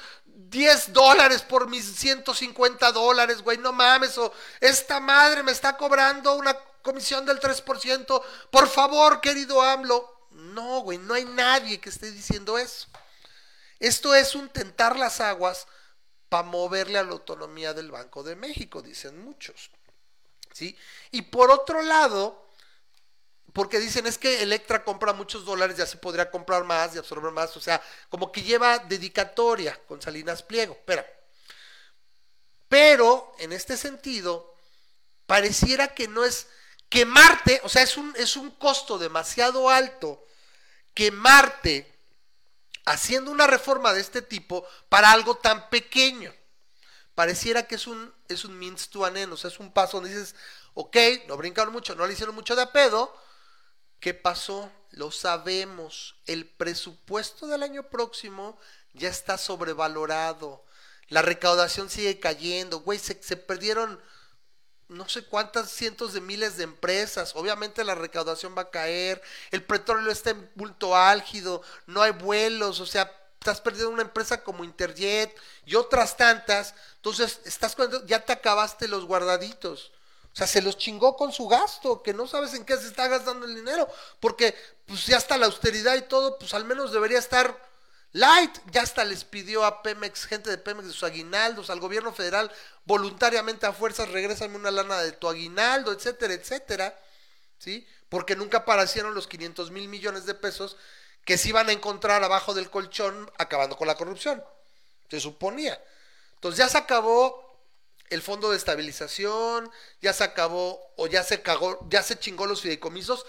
10 dólares por mis 150 dólares, güey, no mames, o esta madre me está cobrando una comisión del 3%, por favor, querido AMLO. No, güey, no hay nadie que esté diciendo eso. Esto es un tentar las aguas para moverle a la autonomía del Banco de México, dicen muchos. ¿Sí? Y por otro lado, porque dicen es que Electra compra muchos dólares, ya se podría comprar más y absorber más, o sea, como que lleva dedicatoria con Salinas Pliego, espera. Pero en este sentido, pareciera que no es quemarte, o sea, es un, es un costo demasiado alto quemarte haciendo una reforma de este tipo para algo tan pequeño. Pareciera que es un, es un means to an end, o sea, es un paso donde dices, ok, no brincaron mucho, no le hicieron mucho de pedo. ¿Qué pasó? Lo sabemos. El presupuesto del año próximo ya está sobrevalorado. La recaudación sigue cayendo. Güey, se, se perdieron no sé cuántas cientos de miles de empresas. Obviamente la recaudación va a caer. El petróleo está en bulto álgido. No hay vuelos. O sea, estás perdiendo una empresa como Interjet y otras tantas. Entonces, estás ya te acabaste los guardaditos. O sea, se los chingó con su gasto, que no sabes en qué se está gastando el dinero, porque pues ya está la austeridad y todo, pues al menos debería estar light. Ya hasta les pidió a Pemex, gente de Pemex, de sus aguinaldos, al gobierno federal, voluntariamente a fuerzas, regrésame una lana de tu aguinaldo, etcétera, etcétera. ¿Sí? Porque nunca aparecieron los 500 mil millones de pesos que se iban a encontrar abajo del colchón acabando con la corrupción. Se suponía. Entonces ya se acabó el fondo de estabilización, ya se acabó o ya se cagó, ya se chingó los fideicomisos.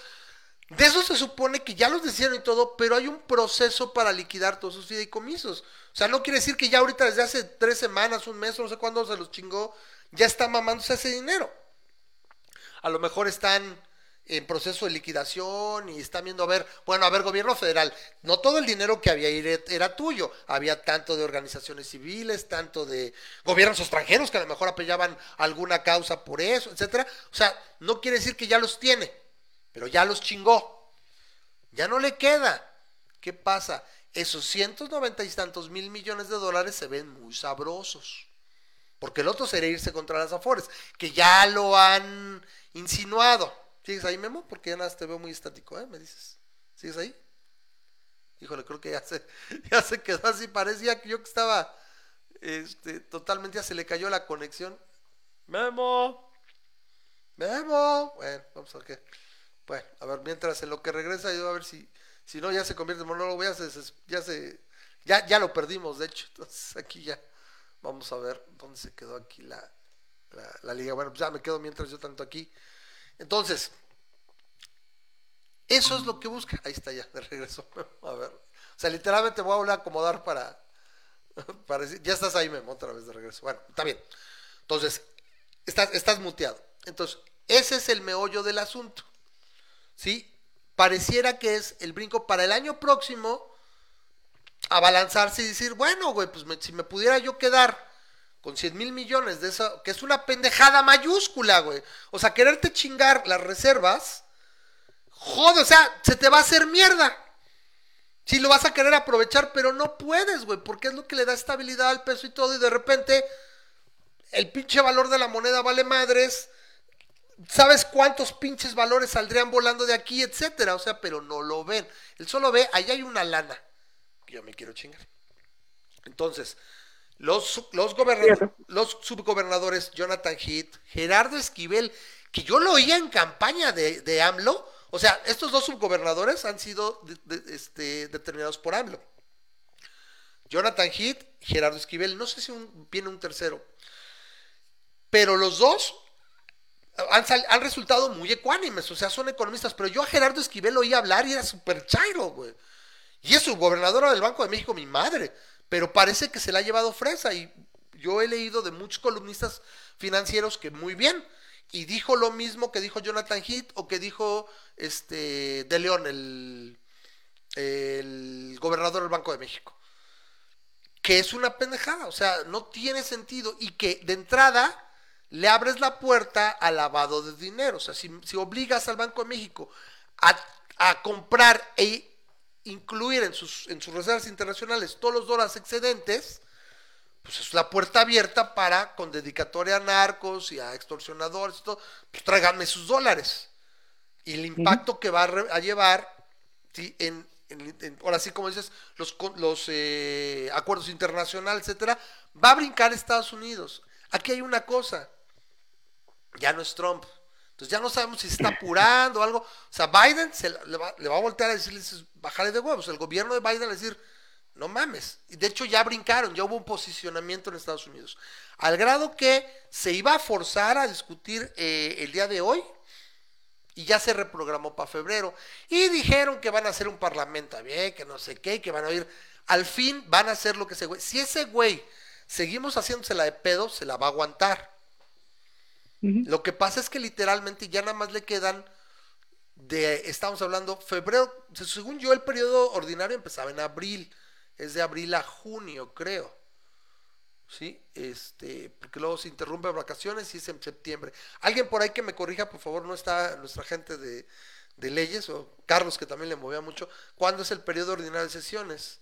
De eso se supone que ya los decían y todo, pero hay un proceso para liquidar todos esos fideicomisos. O sea, no quiere decir que ya ahorita desde hace tres semanas, un mes, no sé cuándo se los chingó, ya está mamándose ese dinero. A lo mejor están en proceso de liquidación y están viendo a ver, bueno, a ver, gobierno federal, no todo el dinero que había era tuyo, había tanto de organizaciones civiles, tanto de gobiernos extranjeros que a lo mejor apoyaban alguna causa por eso, etcétera. O sea, no quiere decir que ya los tiene, pero ya los chingó. Ya no le queda. ¿Qué pasa? Esos cientos noventa y tantos mil millones de dólares se ven muy sabrosos. Porque el otro sería irse contra las Afores, que ya lo han insinuado. ¿Sigues ahí, Memo? Porque ya nada, te veo muy estático, ¿eh? Me dices. ¿Sigues ahí? Híjole, creo que ya se, ya se quedó así. Parecía que yo que estaba este, totalmente, ya se le cayó la conexión. Memo. Memo. Bueno, vamos a ver qué. Bueno, a ver, mientras en lo que regresa, yo a ver si, si no ya se convierte en monólogo, ya se, ya se, ya, ya lo perdimos, de hecho. Entonces aquí ya, vamos a ver dónde se quedó aquí la, la, liga. Bueno, pues ya me quedo mientras yo tanto aquí. Entonces, eso es lo que busca. Ahí está ya, de regreso. A ver. O sea, literalmente voy a volver a acomodar para, para decir, ya estás ahí, Memo, otra vez de regreso. Bueno, está bien. Entonces, estás, estás muteado. Entonces, ese es el meollo del asunto. ¿Sí? Pareciera que es el brinco para el año próximo a balanzarse y decir, bueno, güey, pues si me pudiera yo quedar con 100 mil millones de eso, que es una pendejada mayúscula, güey. O sea, quererte chingar las reservas, joder, o sea, se te va a hacer mierda. Si lo vas a querer aprovechar, pero no puedes, güey, porque es lo que le da estabilidad al peso y todo, y de repente el pinche valor de la moneda vale madres. ¿Sabes cuántos pinches valores saldrían volando de aquí, etcétera? O sea, pero no lo ven. Él solo ve, ahí hay una lana que yo me quiero chingar. Entonces, los, los, gobernadores, los subgobernadores Jonathan Heath, Gerardo Esquivel, que yo lo oía en campaña de, de AMLO, o sea, estos dos subgobernadores han sido de, de, este, determinados por AMLO. Jonathan Heath, Gerardo Esquivel, no sé si un, viene un tercero, pero los dos han, han, resultado muy ecuánimes, o sea, son economistas, pero yo a Gerardo Esquivel oía hablar y era súper chairo, güey. Y es gobernadora del Banco de México, mi madre. Pero parece que se la ha llevado fresa. Y yo he leído de muchos columnistas financieros que muy bien. Y dijo lo mismo que dijo Jonathan Heath o que dijo este De León, el, el gobernador del Banco de México. Que es una pendejada, o sea, no tiene sentido. Y que de entrada le abres la puerta al lavado de dinero. O sea, si, obligas al Banco de México a, a comprar e incluir en sus, en sus reservas internacionales todos los dólares excedentes, pues es la puerta abierta para, con dedicatoria a narcos y a extorsionadores, todo, pues tráiganme sus dólares. Y el impacto que va a, llevar, en, ahora sí como dices, los, los eh, acuerdos internacionales, etcétera, va a brincar Estados Unidos. Aquí hay una cosa, ya no es Trump, entonces ya no sabemos si se está apurando o algo. O sea, Biden se le, va, a voltear a decirle, bájale de huevos. El gobierno de Biden le va a decir, no mames. Y de hecho ya brincaron, ya hubo un posicionamiento en Estados Unidos. Al grado que se iba a forzar a discutir eh, el día de hoy y ya se reprogramó para febrero. Y dijeron que van a hacer un parlamento bien, que no sé qué, que van a ir. Al fin van a hacer lo que ese güey. Si ese güey seguimos haciéndosela de pedo, se la va a aguantar. Lo que pasa es que literalmente ya nada más le quedan de, estamos hablando, febrero, según yo el periodo ordinario empezaba en abril, es de abril a junio, creo. ¿Sí? Este, porque luego se interrumpe vacaciones y es en septiembre. Alguien por ahí que me corrija, por favor, no está nuestra gente de, de leyes, o Carlos que también le movía mucho, ¿cuándo es el periodo ordinario de sesiones?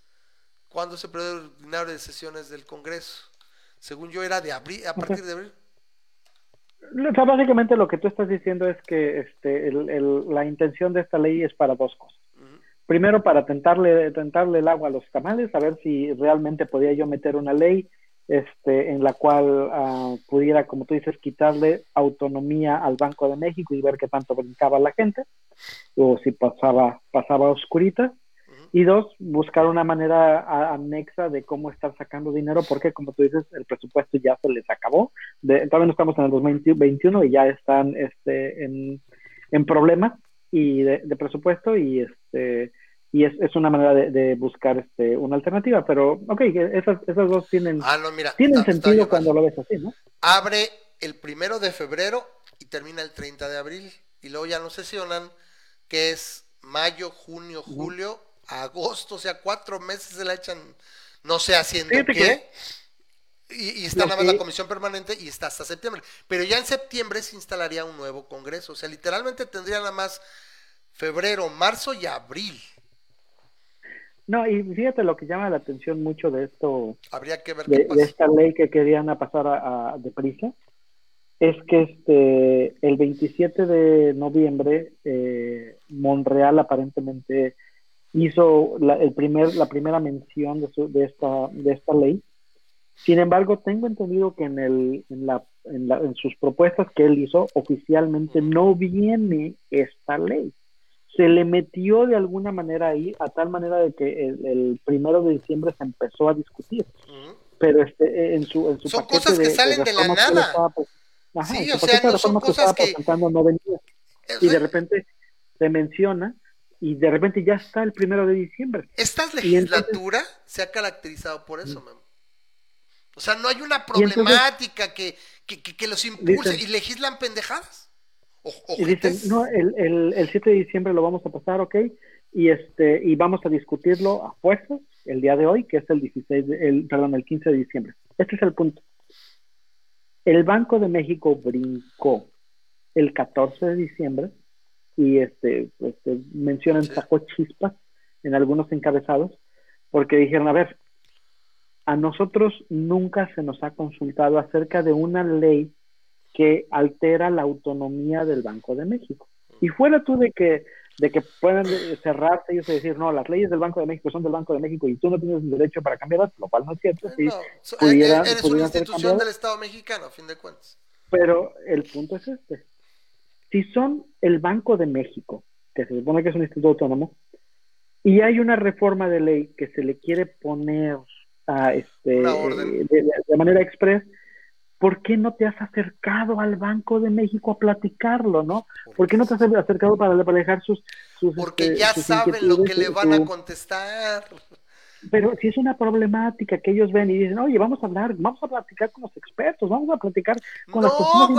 ¿Cuándo es el periodo ordinario de sesiones del Congreso? Según yo era de abril, a partir de abril básicamente lo que tú estás diciendo es que este, la intención de esta ley es para dos cosas. Primero, para tentarle, tentarle el agua a los tamales, a ver si realmente podía yo meter una ley este, en la cual ah, pudiera, como tú dices, quitarle autonomía al Banco de México y ver qué tanto brincaba la gente, o si pasaba, pasaba oscurita. Y dos, buscar una manera anexa de cómo estar sacando dinero, porque como tú dices, el presupuesto ya se les acabó. De, todavía no estamos en el 2021 y ya están este, en, en problemas y de, presupuesto y este y es, es una manera de, buscar este una alternativa. Pero ok esas, esas dos tienen ah, tienen sentido cuando lo ves así no abre el primero de febrero y termina el 30 de abril. Y luego ya no sesionan que es mayo junio julio agosto, o sea, cuatro meses se la echan, no sé haciendo qué. Y, está nada más la comisión permanente y está hasta septiembre. Pero ya en septiembre se instalaría un nuevo congreso. O sea, literalmente tendría nada más febrero, marzo y abril. No, y fíjate lo que llama la atención mucho de esto, Habría que ver de, esta ley que querían pasar a, deprisa, es que este el 27 de noviembre eh, Monreal aparentemente hizo la, el primer, la primera mención de, de, esta, de esta ley. Sin embargo, tengo entendido que en, el, en, la, en, la, en sus propuestas que él hizo, oficialmente no viene esta ley. Se le metió de alguna manera ahí, a tal manera de que el, primero de diciembre se empezó a discutir. Pero este, en su, en su son cosas que salen de, la nada. Pues, sí, o sea, no son cosas que... No venía. Y de repente se menciona y de repente ya está el primero de diciembre. Esta legislatura se ha caracterizado por eso, mm. O sea, no hay una problemática que, que, los impulse y legislan pendejadas. y dicen, no, el, el, el, 7 de diciembre lo vamos a pasar, ok, y este y vamos a discutirlo a fuerzas el día de hoy, que es el 16, el, perdón, el 15 de diciembre. Este es el punto. El Banco de México brincó el 14 de diciembre y este, este mencionan sacó chispas en algunos encabezados porque dijeron, a ver, a nosotros nunca se nos ha consultado acerca de una ley que altera la autonomía del Banco de México. Y fuera tú de que de que puedan cerrarse ellos y decir, no, las leyes del Banco de México son del Banco de México y tú no tienes derecho para cambiarlas, lo cual no es cierto. Si pudiera, eres una institución del Estado mexicano, a fin de cuentas. Pero el punto es este. Si son el Banco de México, que se supone que es un instituto autónomo, y hay una reforma de ley que se le quiere poner a este de, manera express, ¿por qué no te has acercado al Banco de México a platicarlo, no? ¿Por qué no te has acercado para, dejar sus, sus Porque este, ya saben lo que le van a contestar. Pero si es una problemática que ellos ven y dicen, oye, vamos a hablar, vamos a platicar con los expertos, vamos a platicar con no, las.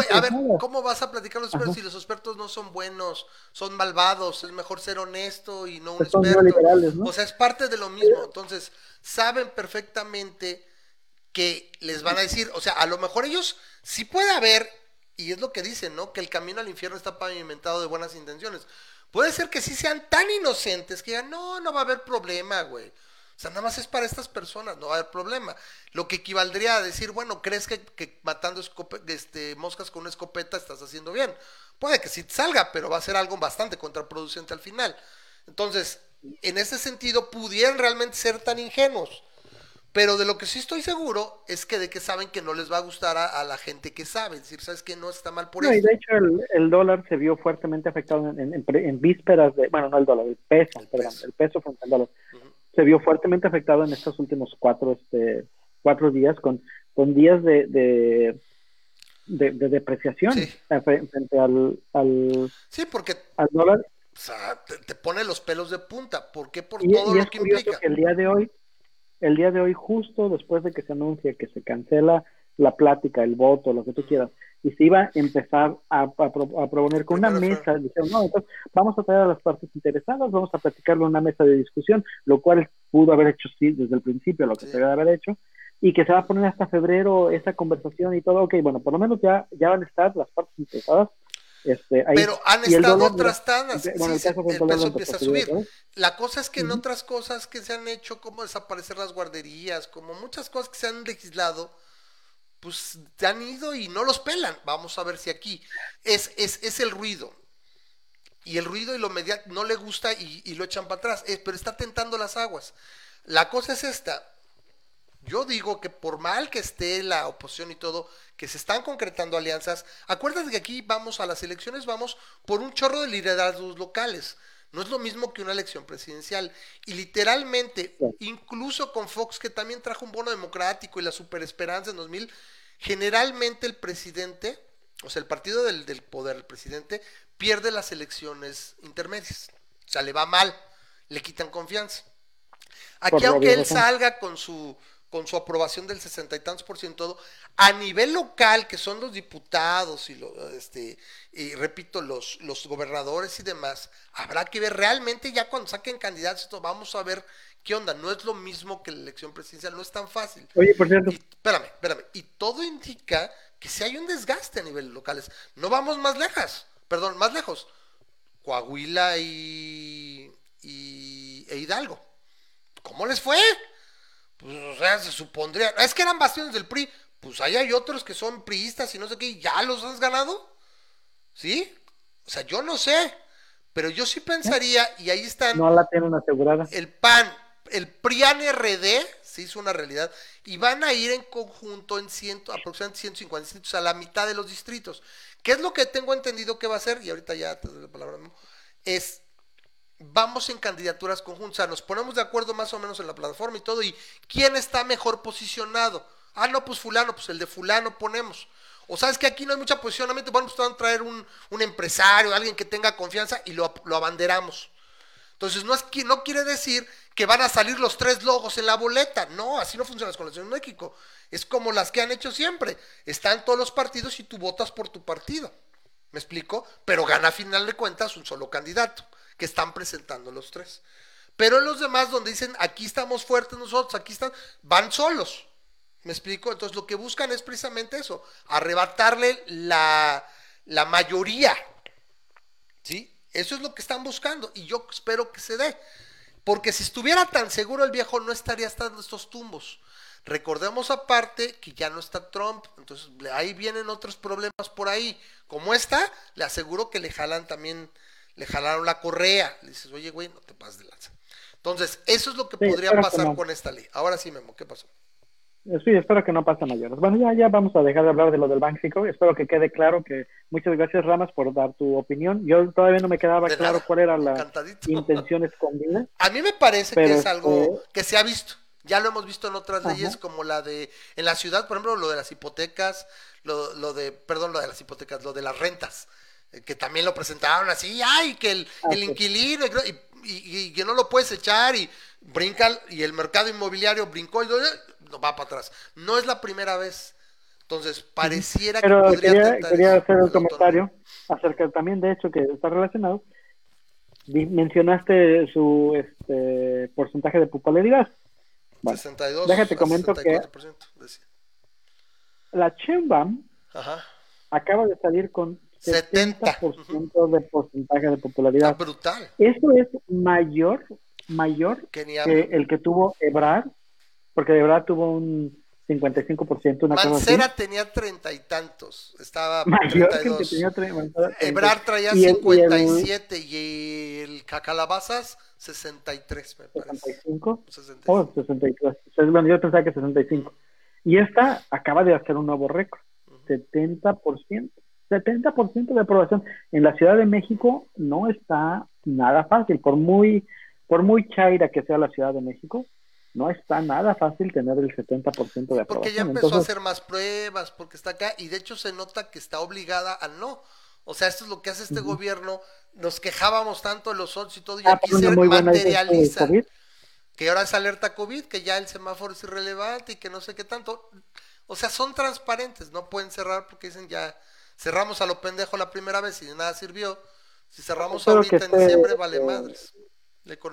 No, a ver, ¿cómo vas a platicar con los expertos si los expertos no son buenos, son malvados? Es mejor ser honesto y no un pues experto. O sea, es parte de lo mismo. Entonces, saben perfectamente que les van a decir, o sea, a lo mejor ellos sí puede haber, y es lo que dicen, ¿no? Que el camino al infierno está pavimentado de buenas intenciones. Puede ser que sí sean tan inocentes que digan, no, no va a haber problema, güey. O sea, nada más es para estas personas, no va a haber problema. Lo que equivaldría a decir, bueno, ¿crees que, matando este, moscas con una escopeta estás haciendo bien? Puede que sí salga, pero va a ser algo bastante contraproducente al final. Entonces, en ese sentido, pudieran realmente ser tan ingenuos. Pero de lo que sí estoy seguro es que de que saben que no les va a gustar a, la gente que sabe. Es decir, sabes que no está mal por eso. Y de hecho, el, dólar se vio fuertemente afectado en, vísperas de. Bueno, no el dólar, el peso, perdón. El peso frente al dólar. Se vio fuertemente afectado en estos últimos cuatro, este, cuatro días, con, con días de, de de, depreciación frente al, al, sí, porque al dólar. O sea, te, pone los pelos de punta. ¿Por qué? Por todo lo que implica. Que el día de hoy el día de hoy, justo después de que se anuncia que se cancela la plática, el voto, lo que tú quieras, y se iba a empezar a, proponer con una mesa, dijeron, no, entonces vamos a traer a las partes interesadas, vamos a platicarlo en una mesa de discusión, lo cual pudo haber hecho sí desde el principio, lo que se debe haber hecho, y que se va a poner hasta febrero esa conversación y todo, ok, bueno, por lo menos ya, ya van a estar las partes interesadas este, Pero han estado otras tandas. el, peso empieza a subir. La cosa es que en otras cosas que se han hecho, como desaparecer las guarderías, como muchas cosas que se han legislado, pues han ido y no los pelan. Vamos a ver si aquí es, es, es el ruido. Y el ruido y lo mediático no le gusta y, lo echan para atrás. pero está tentando las aguas. La cosa es esta. Yo digo que por mal que esté la oposición y todo, que se están concretando alianzas, acuérdate que aquí vamos a las elecciones, vamos por un chorro de liderazgos locales. No es lo mismo que una elección presidencial. Y literalmente, incluso con Fox, que también trajo un bono democrático y la superesperanza en 2000, generalmente el presidente, o sea, el partido del, del poder, el presidente, pierde las elecciones intermedias. O sea, le va mal, le quitan confianza. Aquí, aunque él salga con su con su aprobación del sesenta y tantos por ciento, a nivel local, que son los diputados y, lo, este, y repito, los, los gobernadores y demás, habrá que ver realmente ya cuando saquen candidatos, esto, vamos a ver qué onda, no es lo mismo que la elección presidencial, no es tan fácil. Oye, por cierto. espérame, espérame, y todo indica que si hay un desgaste a nivel locales, no vamos más lejos, perdón, más lejos, Coahuila y, y e Hidalgo, ¿cómo les fue? Pues, o sea, se supondría. Es que eran bastiones del PRI. Pues ahí hay otros que son priistas y no sé qué. ¿Ya los has ganado? ¿Sí? O sea, yo no sé. Pero yo sí pensaría, y ahí están. No la tienen asegurada. El PAN, el PRIAN RD, se hizo una realidad. Y van a ir en conjunto en ciento, aproximadamente 150 distritos, a la mitad de los distritos. ¿Qué es lo que tengo entendido que va a hacer? Y ahorita ya te doy la palabra. Es vamos en candidaturas conjuntas, o sea, nos ponemos de acuerdo más o menos en la plataforma y todo, y quién está mejor posicionado. Ah, no, pues fulano, pues el de fulano ponemos. O sabes que aquí no hay mucha posicionamiento, bueno, pues van a traer un, un empresario, alguien que tenga confianza y lo, lo, abanderamos. Entonces, no, es, no quiere decir que van a salir los tres logos en la boleta. No, así no funciona las colecciones en México. Es como las que han hecho siempre. Están todos los partidos y tú votas por tu partido. ¿Me explico? Pero gana a final de cuentas un solo candidato que están presentando los tres. Pero los demás donde dicen, aquí estamos fuertes nosotros, aquí están, van solos. ¿Me explico? Entonces lo que buscan es precisamente eso, arrebatarle la, la mayoría. ¿Sí? Eso es lo que están buscando y yo espero que se dé. Porque si estuviera tan seguro el viejo no estaría estando estos tumbos. Recordemos aparte que ya no está Trump, entonces ahí vienen otros problemas por ahí. Como está, le aseguro que le jalan también le jalaron la correa. Le dices, oye, güey, no te pases de lanza. Entonces, eso es lo que podría pasar con esta ley. Ahora sí, Memo, ¿qué pasó? Sí, espero que no pase mayores. Bueno, ya, ya vamos a dejar de hablar de lo del Banxico. Espero que quede claro que muchas gracias, Ramas, por dar tu opinión. Yo todavía no me quedaba claro cuál era la intención escondida. A mí me parece que es algo que se ha visto. Ya lo hemos visto en otras leyes como la de, en la ciudad, por ejemplo, lo de las hipotecas, lo, lo de, perdón, lo de las hipotecas, lo de las rentas, que también lo presentaron así, ay, que el, el inquilino, y, y, que no lo puedes echar y brinca, y el mercado inmobiliario brincó y no, va para atrás. No es la primera vez. Entonces, pareciera que podría quería, quería hacer un comentario acerca también, de hecho, que está relacionado. Mencionaste su este, porcentaje de popularidad. 62, déjate comento que la Chembam acaba de salir con 70%, de porcentaje de popularidad. brutal. Eso es mayor, mayor que, el que tuvo Ebrard, porque Ebrard tuvo un 55%. Una Mancera tenía treinta y tantos, estaba mayor 32. Que tenía Ebrard traía 57 y el, Cacalabazas 63, me parece. ¿65? 63. Oh, 63. Bueno, yo pensaba que 65. Y esta acaba de hacer un nuevo récord, 70%. 70% de aprobación. En la Ciudad de México no está nada fácil, por muy, por muy chaira que sea la Ciudad de México, no está nada fácil tener el 70% de aprobación. Porque ya empezó a hacer más pruebas, porque está acá, y de hecho se nota que está obligada a no. O sea, esto es lo que hace este gobierno. Nos quejábamos tanto de los otros y todo, y ah, aquí se materializa. Que ahora es alerta COVID, que ya el semáforo es irrelevante y que no sé qué tanto. O sea, son transparentes, no pueden cerrar porque dicen ya cerramos a lo pendejo la primera vez y de nada sirvió. Si cerramos ahorita en diciembre, vale eh, madres.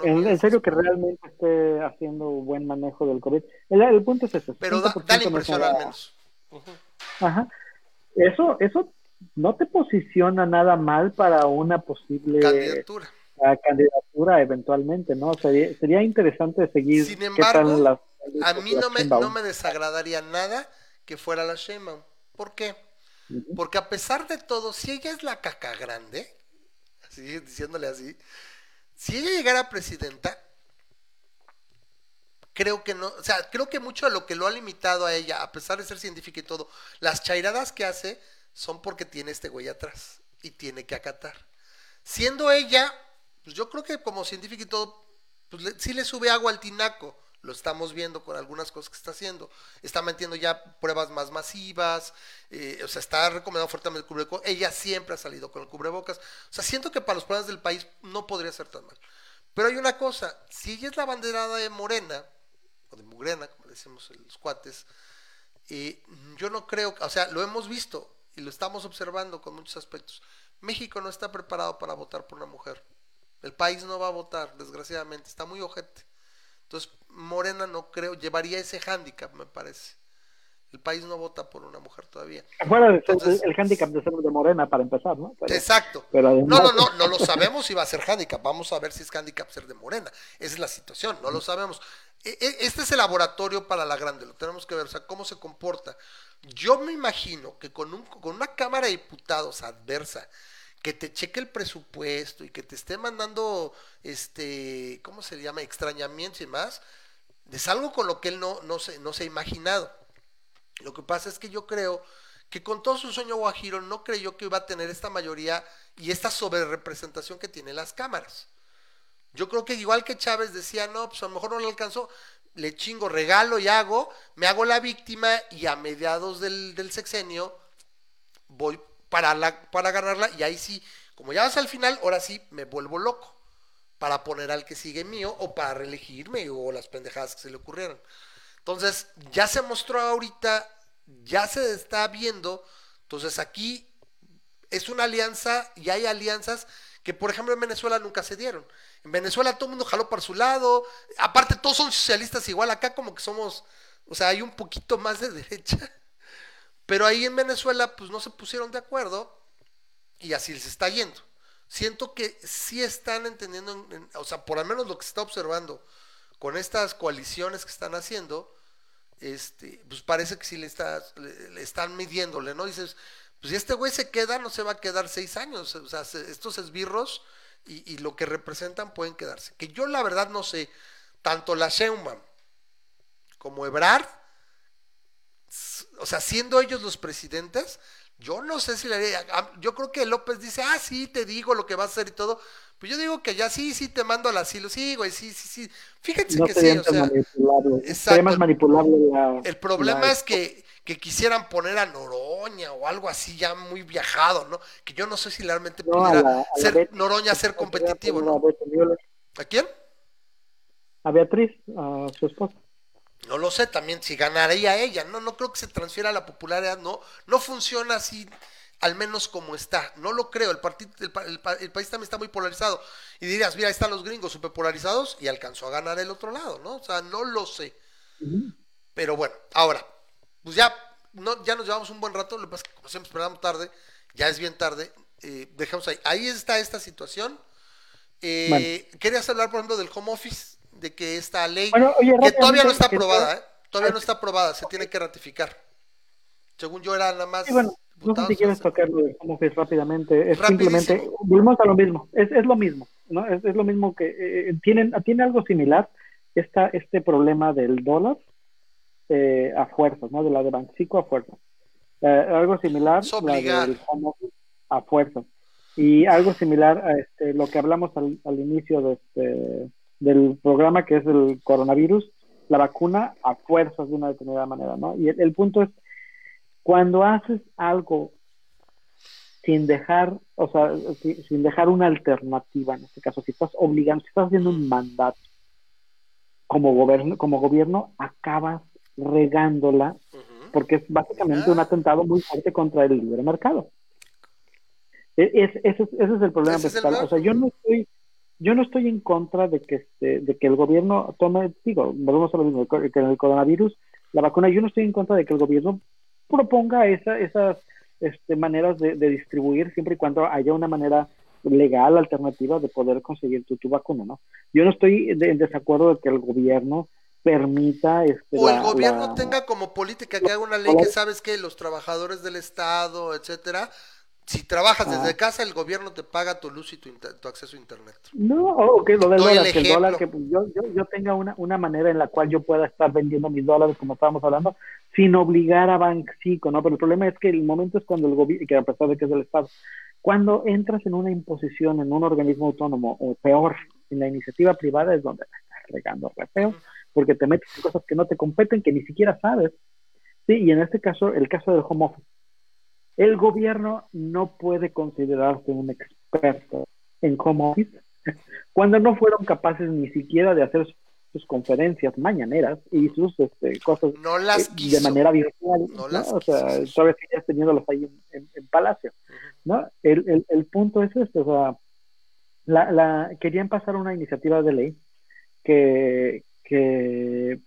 en, serio que realmente esté haciendo buen manejo del COVID. El, punto es eso. Pero da, la impresión al menos. Ajá. Eso, eso no te posiciona nada mal para una posible candidatura. candidatura eventualmente, ¿no? Sería, sería interesante seguir. Sin embargo, a mí no me, no me desagradaría nada que fuera la Sheinbaum. ¿Por qué? Porque a pesar de todo, si ella es la caca grande, así diciéndole así, si ella llegara presidenta, creo que no, o sea, creo que mucho de lo que lo ha limitado a ella, a pesar de ser científica y todo, las chairadas que hace son porque tiene este güey atrás y tiene que acatar. Siendo ella, pues yo creo que como científica y todo, pues sí le sube agua al tinaco lo estamos viendo con algunas cosas que está haciendo. Está metiendo ya pruebas más masivas, eh, o sea, está recomendando fuertemente el cubrebocas. Ella siempre ha salido con el cubrebocas. O sea, siento que para los problemas del país no podría ser tan mal. Pero hay una cosa, si ella es la banderada de Morena, o de Mugrena, como decimos los cuates, eh, yo no creo, o sea, lo hemos visto y lo estamos observando con muchos aspectos. México no está preparado para votar por una mujer. El país no va a votar, desgraciadamente, está muy ojete. Entonces, Morena no creo, llevaría ese hándicap, me parece. El país no vota por una mujer todavía. Fuera de el hándicap de ser de Morena para empezar, ¿no? exacto. no, no, no, no lo sabemos si va a ser hándicap. Vamos a ver si es hándicap ser de Morena. Esa es la situación, no lo sabemos. E, e, este es el laboratorio para la grande, lo tenemos que ver, o sea, cómo se comporta. Yo me imagino que con, un, con una Cámara de Diputados adversa, que te cheque el presupuesto y que te esté mandando, este, ¿cómo se llama? Extrañamientos y más, es algo con lo que él no, no, se, no se ha imaginado. Lo que pasa es que yo creo que con todo su sueño Guajiro no creyó que iba a tener esta mayoría y esta sobrerepresentación que tienen las cámaras. Yo creo que igual que Chávez decía, no, pues a lo mejor no le alcanzó, le chingo, regalo y hago, me hago la víctima y a mediados del, del sexenio voy para, la, para ganarla y ahí sí, como ya vas al final, ahora sí me vuelvo loco para poner al que sigue mío o para reelegirme o las pendejadas que se le ocurrieran. Entonces, ya se mostró ahorita, ya se está viendo, entonces aquí es una alianza y hay alianzas que por ejemplo en Venezuela nunca se dieron. En Venezuela todo el mundo jaló para su lado, aparte todos son socialistas igual, acá como que somos, o sea, hay un poquito más de derecha. Pero ahí en Venezuela pues no se pusieron de acuerdo y así les está yendo. Siento que sí están entendiendo, o sea, por lo menos lo que se está observando con estas coaliciones que están haciendo, este, pues parece que sí le, está, le, están midiéndole, ¿no? Dices, pues si este güey se queda, no se va a quedar seis años, o sea, estos esbirros y, y, lo que representan pueden quedarse. Que yo la verdad no sé, tanto la Sheinbaum como Ebrard, o sea, siendo ellos los presidentes, yo no sé si le haría, yo creo que López dice, ah, sí, te digo lo que va a hacer y todo, Pues yo digo que ya sí, sí te mando al asilo, sí, güey, sí, sí, sí. Fíjense No que sí, o sea, manipulable. exacto. Sería más manipulable la- el problema la- es que, que quisieran poner a Noroña o algo así ya muy viajado, ¿no? Que yo no sé si realmente No, a pudiera la- a la ser Betty. Noroña ser competitivo, A. ¿A quién? A Beatriz, a su esposa. No lo sé también si ganaría ella, no, no creo que se transfiera la popularidad, no, no funciona así, al menos como está, no lo creo, el, partido, el, el pa- el país también está muy polarizado, y dirías, mira, ahí están los gringos súper polarizados y alcanzó a ganar el otro lado, ¿no? O sea, no lo sé, pero bueno, ahora, pues ya, no, ya nos llevamos un buen rato, lo que pasa es que como siempre esperamos tarde, ya es bien tarde, eh, dejamos ahí, ahí está esta situación, Eh, Bueno. querías hablar, por ejemplo, del home office, de que esta ley, Bueno, oye, que todavía no está aprobada, ¿eh? Todavía no está aprobada, se tiene que ratificar. Según yo era nada más. Sí, bueno, no sé diputados, si quieres tocarlo de office rápidamente. Es simplemente, volvemos a lo mismo, es, es lo mismo, ¿no? Es, es lo mismo que eh, tienen, tiene algo similar esta, este problema del dólar eh, a fuerzas, ¿no? De la de Banxico a fuerzas. Eh, algo similar la del a fuerzas. Y algo similar a este, lo que hablamos al, al inicio de este, del programa que es el coronavirus, la vacuna a fuerzas de una determinada manera, ¿no? Y el, el punto es, cuando haces algo sin dejar, o sea, si- sin dejar una alternativa, en este caso, si estás obligando, si estás haciendo un mandato como gobierno, como gobierno, acabas regándola porque es básicamente Ah. un atentado muy fuerte contra el libre mercado. E- Es, ese, es, ese es el problema Ese es el principal. O sea, yo no estoy, yo no estoy en contra de que este, de que el gobierno tome, digo, volvemos a lo mismo, que en el coronavirus, la vacuna, yo no estoy en contra de que el gobierno proponga esa, esas este, maneras de, de distribuir siempre y cuando haya una manera legal alternativa de poder conseguir tu, tu vacuna, ¿no? Yo no estoy de- en desacuerdo de que el gobierno permita este, O el la- gobierno la- tenga como política que haga una ley que sabes que los trabajadores del Estado, etcétera, si trabajas Ah. desde casa, el gobierno te paga tu luz y tu, acceso a internet. No, o que lo del dólar, que el dólar, que pues, yo, yo, yo tenga una, una manera en la cual yo pueda estar vendiendo mis dólares, como estábamos hablando, sin obligar a Banxico, ¿no? Pero el problema es que el momento es cuando el gobierno, que a pesar de que es del Estado, cuando entras en una imposición, en un organismo autónomo, o peor, en la iniciativa privada, es donde la estás regando re feo, porque te metes en cosas que no te competen, que ni siquiera sabes. Sí, y en este caso, el caso del home office. El gobierno no puede considerarse un experto en home office cuando no fueron capaces ni siquiera de hacer sus conferencias mañaneras y sus este, cosas No las eh, quiso. de manera virtual, No ¿no? las o sea, quiso. todavía sigues teniéndolos ahí en, en- en Palacio, ¿no? El, el, el punto es este, o sea, la, la, querían pasar una iniciativa de ley que, que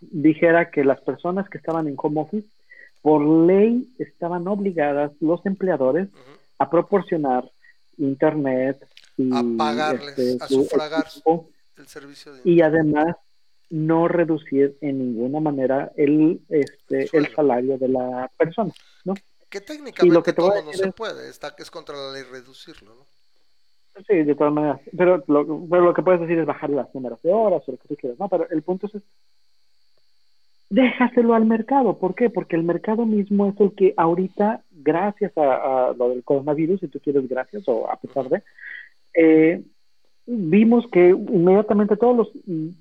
dijera que las personas que estaban en home office, por ley, estaban obligadas los empleadores Ujú. a proporcionar internet y A pagarles, este, a su sufragar. equipo, El servicio de y además no reducir en ninguna manera el este Sueldo. el salario de la persona, ¿no? que técnicamente y lo que todo no se es- puede, está que es contra la ley reducirlo, ¿no? Sí, de todas maneras. Pero lo, pero lo que puedes decir es bajar las números de horas o lo que tú quieras, ¿no? Pero el punto es, déjaselo al mercado. ¿Por qué? Porque el mercado mismo es el que ahorita, gracias a, a lo del coronavirus, si tú quieres gracias o a pesar de, eh, vimos que inmediatamente todos los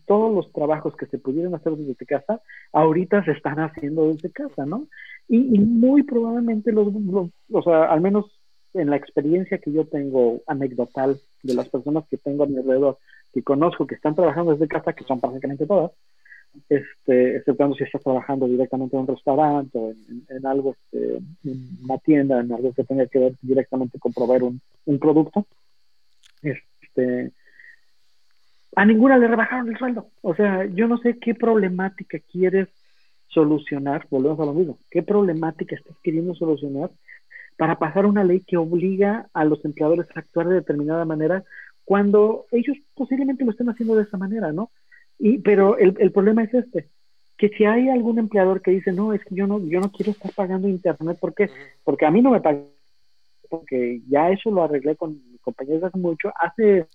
todos los trabajos que se pudieran hacer desde casa, ahorita se están haciendo desde casa, ¿no? Y, y muy probablemente los, los, o sea, al menos en la experiencia que yo tengo anecdotal de las personas que tengo a mi alrededor, que conozco que están trabajando desde casa, que son prácticamente todas, este, exceptuando si estás trabajando directamente en un restaurante o en algo, este, en una tienda, en algo que tenga que ver directamente con proveer un, un producto, este, a ninguna le rebajaron el sueldo. O sea, yo no sé qué problemática quieres solucionar, volvemos a lo mismo, qué problemática estás queriendo solucionar para pasar una ley que obliga a los empleadores a actuar de determinada manera cuando ellos posiblemente lo estén haciendo de esa manera, ¿no? Y, pero el, el problema es este, que si hay algún empleador que dice, no, es que yo no, yo no quiero estar pagando internet, ¿por qué? Porque a mí no me pagan, porque ya eso lo arreglé con mi compañero hace mucho, hace,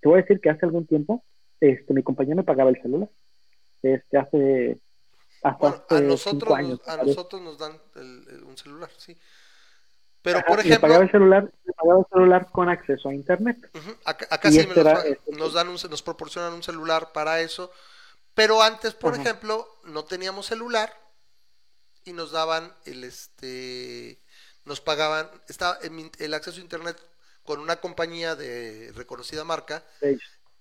te voy a decir que hace algún tiempo, este, mi compañero me pagaba el celular, este, hace, hasta Bueno, a nosotros, cinco años, nos, a nosotros nos dan el- el- un celular, sí. Pero, Ajá, por ejemplo, pagaba el celular, pagaba el celular con acceso a internet. Acá, acá sí este este- nos dan un, nos proporcionan un celular para eso. Pero antes, por Ajá. ejemplo, no teníamos celular y nos daban el este nos pagaban estaba el, acceso a internet con una compañía de reconocida marca, Sí.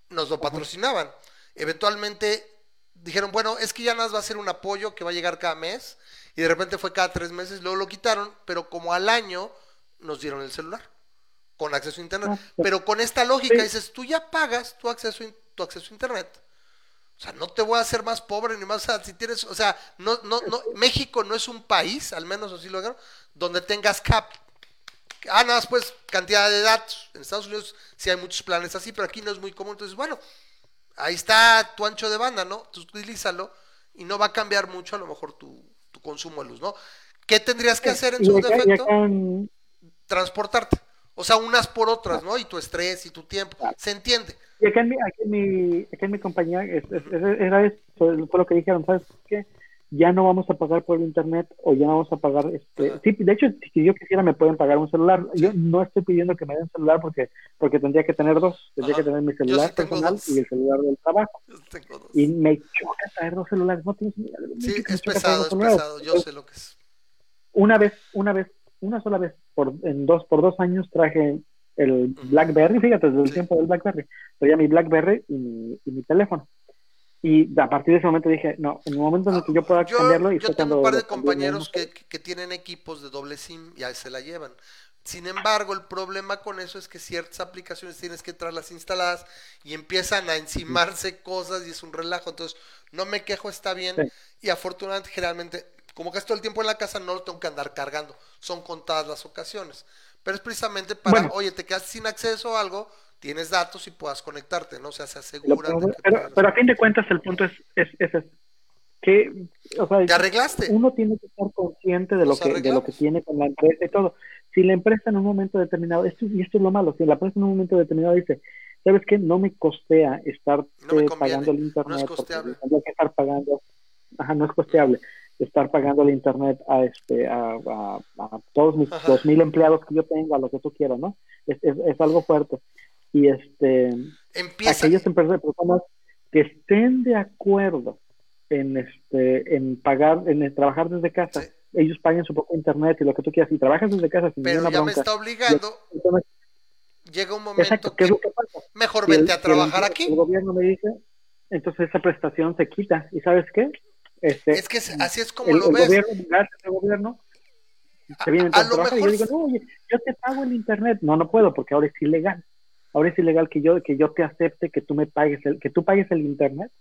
nos lo patrocinaban. Eventualmente dijeron, bueno, es que ya nada más va a ser un apoyo que va a llegar cada mes y de repente fue cada tres meses, luego lo quitaron, pero como al año nos dieron el celular con acceso a internet. Pero con esta lógica Sí. dices, tú ya pagas tu acceso, tu acceso a internet. O sea, no te voy a hacer más pobre ni más, o sea, si tienes, o sea, no, no, no, México no es un país, al menos así lo dijeron, donde tengas cap. Ah, nada más pues cantidad de datos. En Estados Unidos sí hay muchos planes así, pero aquí no es muy común. Entonces, bueno, ahí está tu ancho de banda, ¿no? Tú utilízalo y no va a cambiar mucho a lo mejor tu, tu consumo de luz, ¿no? ¿Qué tendrías que hacer en su acá, defecto? en- Transportarte. O sea, unas por otras, ¿no? Y tu estrés y tu tiempo. Se entiende. y acá en mi, aquí en mi, acá en mi compañía es- es- es- era eso, fue lo que dijeron, ¿sabes qué? Ya no vamos a pagar por internet o ya no vamos a pagar, este, sí, de hecho, si yo quisiera me pueden pagar un celular. Yo no estoy pidiendo que me den celular porque porque tendría que tener dos, tendría Ajá. que tener mi celular sí personal dos. y el celular del trabajo. Y me choca traer dos celulares, no tienes Sí, es pesado, es pesado. Yo sé lo que es. Una vez, una vez, una sola vez, por, en dos, por dos años traje el BlackBerry, fíjate, desde el tiempo del BlackBerry, traía mi BlackBerry y mi, y mi teléfono. Y a partir de ese momento dije, no, en el momento en el que yo pueda Yo, cambiarlo, y yo tengo un par de compañeros que, que tienen equipos de doble SIM y ahí se la llevan. Sin embargo, el problema con eso es que ciertas aplicaciones tienes que traerlas instaladas y empiezan a encimarse cosas y es un relajo. Entonces, no me quejo, está bien. Sí. Y afortunadamente, generalmente, como que todo el tiempo en la casa, no lo tengo que andar cargando. Son contadas las ocasiones. Pero es precisamente para, Bueno. oye, te quedas sin acceso a algo, tienes datos y puedas conectarte, ¿no? O sea, se que pero, a fin de cuentas el punto es, es, es que, o sea, ¿Te arreglaste? uno tiene que estar consciente de lo Nos que de lo que tiene con la empresa y todo. Si la empresa en un momento determinado, esto, y esto es lo malo, si la empresa en un momento determinado dice, ¿sabes qué? No me costea estar No eh, pagando el no internet, es porque costeable. tendría que estar pagando, ajá, no es costeable, estar pagando el internet a este a, a, a todos mis dos mil empleados que yo tenga, lo que tú quieras, ¿no? Es, es, es algo fuerte. Y este Empieza. aquellas empresas personas que estén de acuerdo en este en pagar en trabajar desde casa Sí. ellos paguen su propio internet y lo que tú quieras y trabajas desde casa sin Pero ya me está obligando. Llega un momento exacto ¿qué es que lo que pasa? mejor el- vente a el- trabajar el aquí. gobierno me dice entonces esa prestación se quita y sabes qué este Es que así es como el, lo el ves. gobierno gracias al gobierno te vienen a a lo trabajar y yo mejor digo no oye yo te pago el internet no no puedo porque ahora es ilegal ahora es ilegal que yo que yo te acepte que tú me pagues el que tú pagues el internet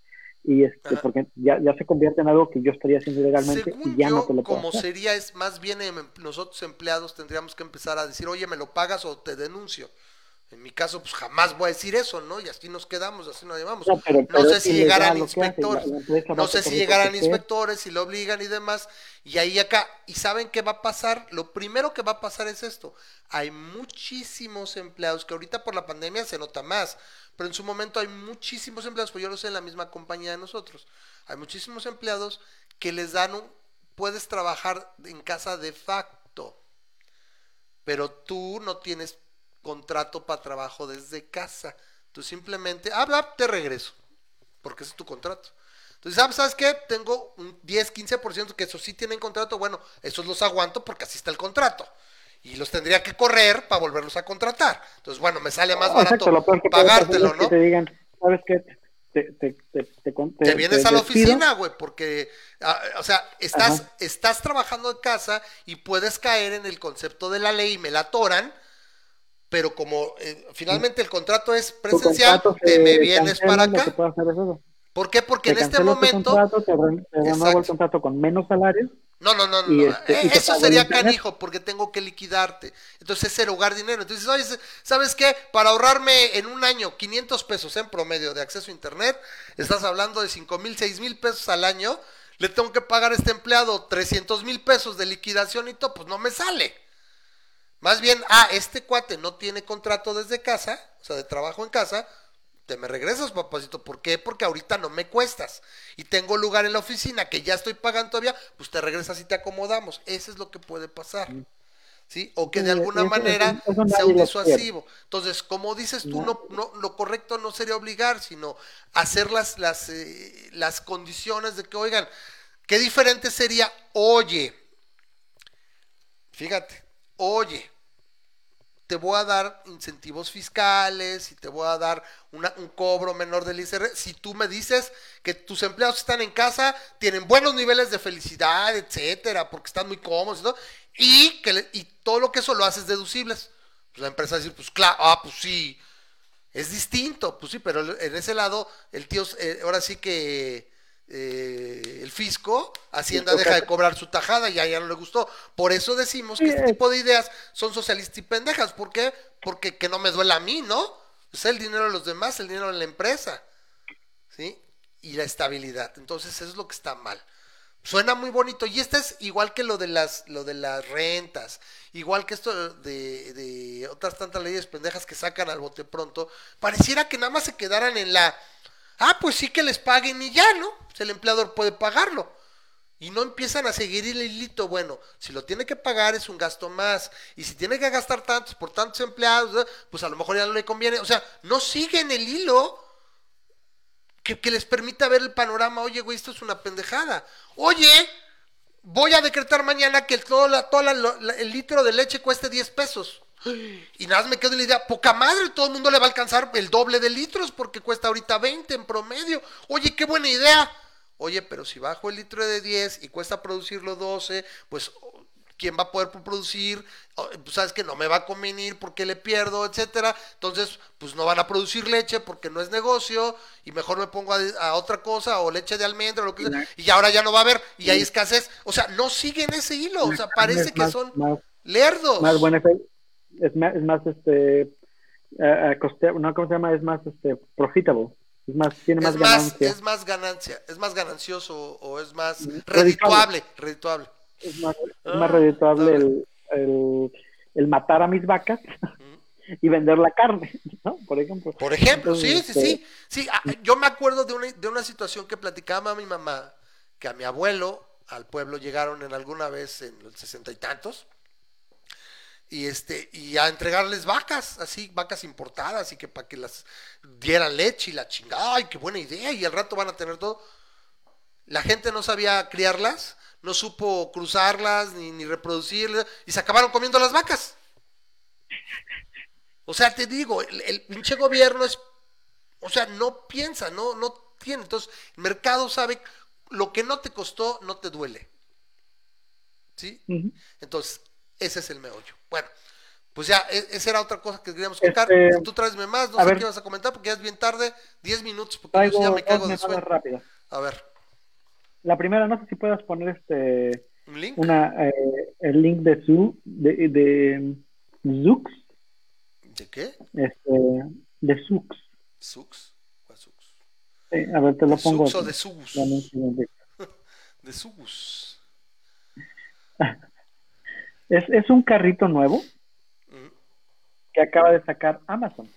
y este porque ya, ya se convierte en algo que yo estaría haciendo ilegalmente Según y ya yo, no te lo puedo como hacer. sería, es más bien em- nosotros empleados tendríamos que empezar a decir, oye, me lo pagas o te denuncio. En mi caso, pues jamás voy a decir eso, ¿no? Y así nos quedamos, así nos llevamos. No, pero- no pero sé si llegarán hace, inspectores, no sé si llegarán inspectores y lo obligan y demás. Y ahí acá, ¿y saben qué va a pasar? Lo primero que va a pasar es esto. Hay muchísimos empleados que ahorita por la pandemia se nota más, pero en su momento hay muchísimos empleados, pues yo lo sé en la misma compañía de nosotros. Hay muchísimos empleados que les dan un, puedes trabajar en casa de facto, pero tú no tienes contrato para trabajo desde casa. Tú simplemente, habla, te regreso, porque ese es tu contrato. Entonces, ¿sabes, ¿sabes qué? Tengo un 10, 15% que eso sí tienen contrato. Bueno, esos los aguanto porque así está el contrato. Y los tendría que correr para volverlos a contratar. Entonces, bueno, me sale más No, barato exacto, pagártelo, es que ¿no? te digan sabes qué te, te, te, te, vienes a la oficina, güey, porque, ah, o sea, estás, Ajá. estás trabajando en casa y puedes caer en el concepto de la ley y me la atoran, pero como eh, finalmente el contrato es presencial, contrato te me vienes para acá. ¿Por qué? Porque en este tu momento... contrato, te, re- te renuevo el contrato con menos salario No, no, no, no. Este, Eh, Eso sería canijo porque tengo que liquidarte. Entonces es erogar dinero. Entonces, oye, ¿sabes qué? Para ahorrarme en un año 500 pesos en promedio de acceso a internet, estás hablando de 5 mil, 6 mil pesos al año. Le tengo que pagar a este empleado 300 mil pesos de liquidación y todo, pues no me sale. Más bien, ah, este cuate no tiene contrato desde casa, o sea, de trabajo en casa, te me regresas, papacito. ¿Por qué? Porque ahorita no me cuestas. Y tengo lugar en la oficina que ya estoy pagando todavía, pues te regresas y te acomodamos. Eso es lo que puede pasar. ¿sí? O que de alguna manera eso sea un disuasivo. Entonces, como dices tú, no, no, lo correcto no sería obligar, sino hacer las, las, eh, las condiciones de que, oigan, qué diferente sería, oye, fíjate, oye, te voy a dar incentivos fiscales y te voy a dar un cobro menor del ICR si tú me dices que tus empleados están en casa, tienen buenos niveles de felicidad, etcétera, porque están muy cómodos y todo, y, que y todo lo que eso lo haces deducibles. Pues la empresa va a decir, pues claro, ah, pues sí, es distinto, pues sí, pero en ese lado, el tío, eh, ahora sí que eh, el fisco, Hacienda deja de cobrar su tajada, ya, ya no le gustó. Por eso decimos que este es- tipo de ideas son socialistas y pendejas. ¿Por qué? Porque que no me duela a mí, ¿no? Es el dinero de los demás, el dinero de la empresa. ¿Sí? Y la estabilidad. Entonces, eso es lo que está mal. Suena muy bonito. Y este es igual que lo de las, lo de las rentas. Igual que esto de, de otras tantas leyes pendejas que sacan al bote pronto. Pareciera que nada más se quedaran en la. Ah, pues sí que les paguen y ya, ¿no? Pues el empleador puede pagarlo. Y no empiezan a seguir el hilito. Bueno, si lo tiene que pagar es un gasto más. Y si tiene que gastar tantos por tantos empleados, pues a lo mejor ya no le conviene. O sea, no siguen el hilo que, les permita ver el panorama. Oye, güey, esto es una pendejada. Oye, voy a decretar mañana que todo la- la- el litro de leche cueste 10 pesos. Y nada más me quedo en la idea, poca madre, todo el mundo le va a alcanzar el doble de litros porque cuesta ahorita 20 en promedio. Oye, qué buena idea. Oye, pero si bajo el litro de 10 y cuesta producirlo 12, pues ¿quién va a poder producir? Oh, Pues sabes que no me va a convenir porque le pierdo, etcétera. Entonces, pues no van a producir leche porque no es negocio y mejor me pongo a, a otra cosa o leche de almendra o lo que sea. Y ahora ya no va a haber y hay escasez. O sea, no siguen ese hilo. O sea, parece que son lerdos. más buen efecto. Es más, es más este, eh, eh, coste- no, ¿cómo se llama? Es más este, profitable. Es más, tiene más es más, ganancia. es más ganancia, es más ganancioso o es más Redituable. redituable, redituable. Es más, es Ah, más redituable está el, el, el matar a mis vacas y vender la carne, ¿no? Por ejemplo. Por ejemplo, sí, Entonces, sí, este, sí. sí ah, yo me acuerdo de una, de una situación que platicaba mi mamá, que a mi abuelo, al pueblo llegaron en alguna vez en los sesenta y tantos, y este, y a entregarles vacas, así, vacas importadas, y que para que las dieran leche y la chingada, ay, qué buena idea, y al rato van a tener todo. La gente no sabía criarlas, no supo cruzarlas ni, ni reproducirlas, y se acabaron comiendo las vacas. O sea, te digo, el, el pinche gobierno es, o sea, no piensa, no, no tiene. Entonces, el mercado sabe, lo que no te costó, no te duele. ¿Sí? Entonces, ese es el meollo. Bueno, pues ya, e- esa era otra cosa que queríamos contar. Este, Tú tráesme más, no sé ver. qué vas a comentar, porque ya es bien tarde, 10 minutos, porque Traigo yo ya me cago de sueño. rápidas. A ver, La primera, no sé si puedas poner este un link. una eh, el link de su de, de Zux, ¿De qué? este, de Zux. Sí, a ver, te lo ¿De pongo. Sux o de segundo. De Sugus. Es, es un carrito nuevo que acaba de sacar Amazon.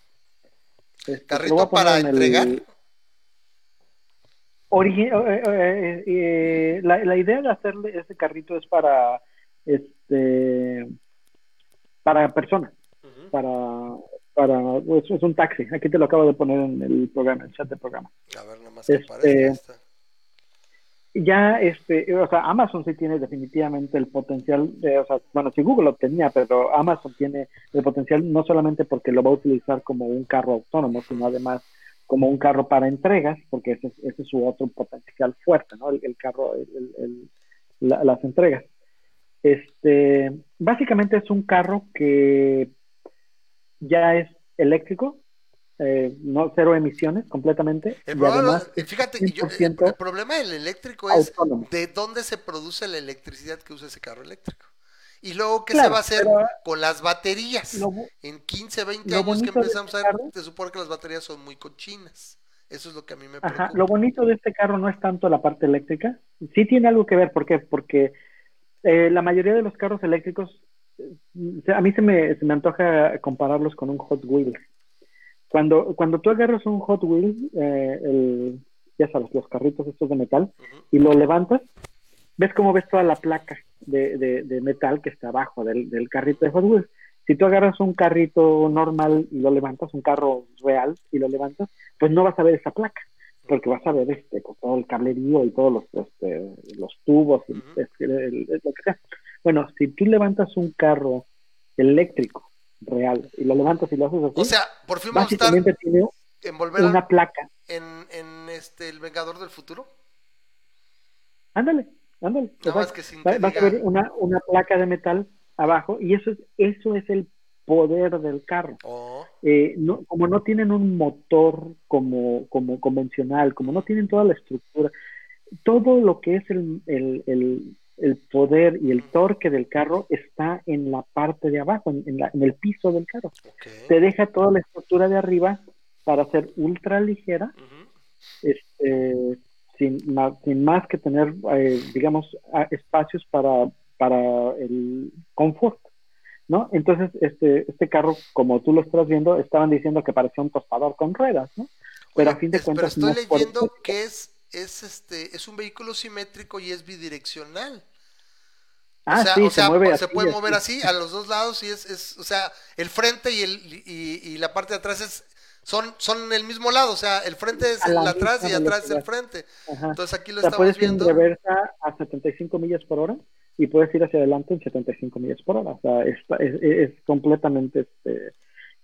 Este, ¿Carrito para en el- entregar? Origi- eh, eh, eh, la, la idea de hacerle ese carrito es para este para personas, para para es, es un taxi. Aquí te lo acabo de poner en el programa, el chat del programa. A ver, nada más que Este, aparezca esta. Ya este, o sea, Amazon sí tiene definitivamente el potencial, de, o sea, bueno, si Google lo tenía, pero Amazon tiene el potencial no solamente porque lo va a utilizar como un carro autónomo, sino además como un carro para entregas, porque ese, es- ese es su otro potencial fuerte, ¿no? El, carro, el- el- el- la- las entregas. Este, básicamente es un carro que ya es eléctrico, eh, no cero emisiones completamente, El y problema, además fíjate, yo- el, 100% el problema del eléctrico es autónomo. de dónde se produce la electricidad que usa ese carro eléctrico. Y luego, ¿qué se va a hacer pero- con las baterías? Lo En 15, 20 lo años que empezamos a este ver, carro- se supone que las baterías son muy cochinas. Eso es lo que a mí me Ajá, preocupa. lo bonito de este carro no es tanto la parte eléctrica, sí tiene algo que ver, ¿por qué? Porque eh, la mayoría de los carros eléctricos, eh, a mí se me, se me antoja compararlos con un Hot Wheels. Cuando, cuando tú agarras un Hot Wheels, eh, el, ya sabes, los carritos estos de metal, y lo levantas, ves cómo ves toda la placa de, de, metal que está abajo del, del carrito de Hot Wheels. Si tú agarras un carrito normal y lo levantas, un carro real y lo levantas, pues no vas a ver esa placa, porque vas a ver este, con todo el cablerío y todos los, este, los tubos y este, lo que sea. Bueno, si tú levantas un carro eléctrico real y lo levantas y lo haces así, o sea, por fin vamos a estar tiene una placa en, en este el Vengador del Futuro. Ándale, ándale. vas a ver una, una placa de metal abajo y eso es, eso es el poder del carro. Oh. Eh, no, como no tienen un motor como, como convencional, como no tienen toda la estructura, todo lo que es el, el, el, el poder y el torque del carro está en la parte de abajo, en, la, en el piso del carro. Te deja toda la estructura de arriba para ser ultra ligera, este, sin, más, sin más que tener, eh, digamos, espacios para para el confort, ¿no? Entonces, este, este carro, como tú lo estás viendo, estaban diciendo que parecía un tostador con ruedas, ¿no? Pero a fin de cuentas... Pero estoy leyendo que es, es, este, es un vehículo simétrico y es bidireccional. Ah, sí, se, mueve se puede mover así a los dos lados y es, es o sea, el frente y, el, y, y la parte de atrás es, son, son el mismo lado, o sea, el frente es el atrás y atrás es el frente. Entonces aquí lo o sea, estamos viendo. Ir en reversa a 75 millas por hora y puedes ir hacia adelante en 75 millas por hora. O sea, es, es, completamente este,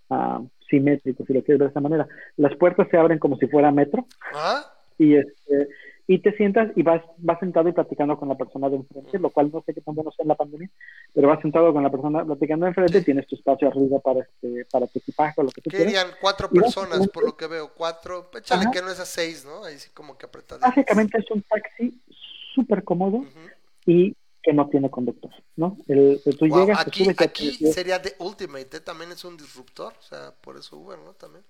uh, simétrico, si lo quieres ver de esa manera. Las puertas se abren como si fuera metro. ¿Ah? Y este, y te sientas y vas, vas sentado y platicando con la persona de enfrente, lo cual no sé qué tan bueno sea en la pandemia, pero vas sentado con la persona platicando de enfrente, tienes tu espacio arriba para este, para tu equipaje o lo que tú Querían cuatro personas, por lo que veo, cuatro, échale que no es a seis, ¿no? Ahí sí como que apretado. Básicamente es un taxi súper cómodo y que no tiene conductor, ¿no? El, tú llegas, aquí, aquí sería de Ultimate, ¿eh? también es un disruptor, o sea, por eso Uber, ¿no? También.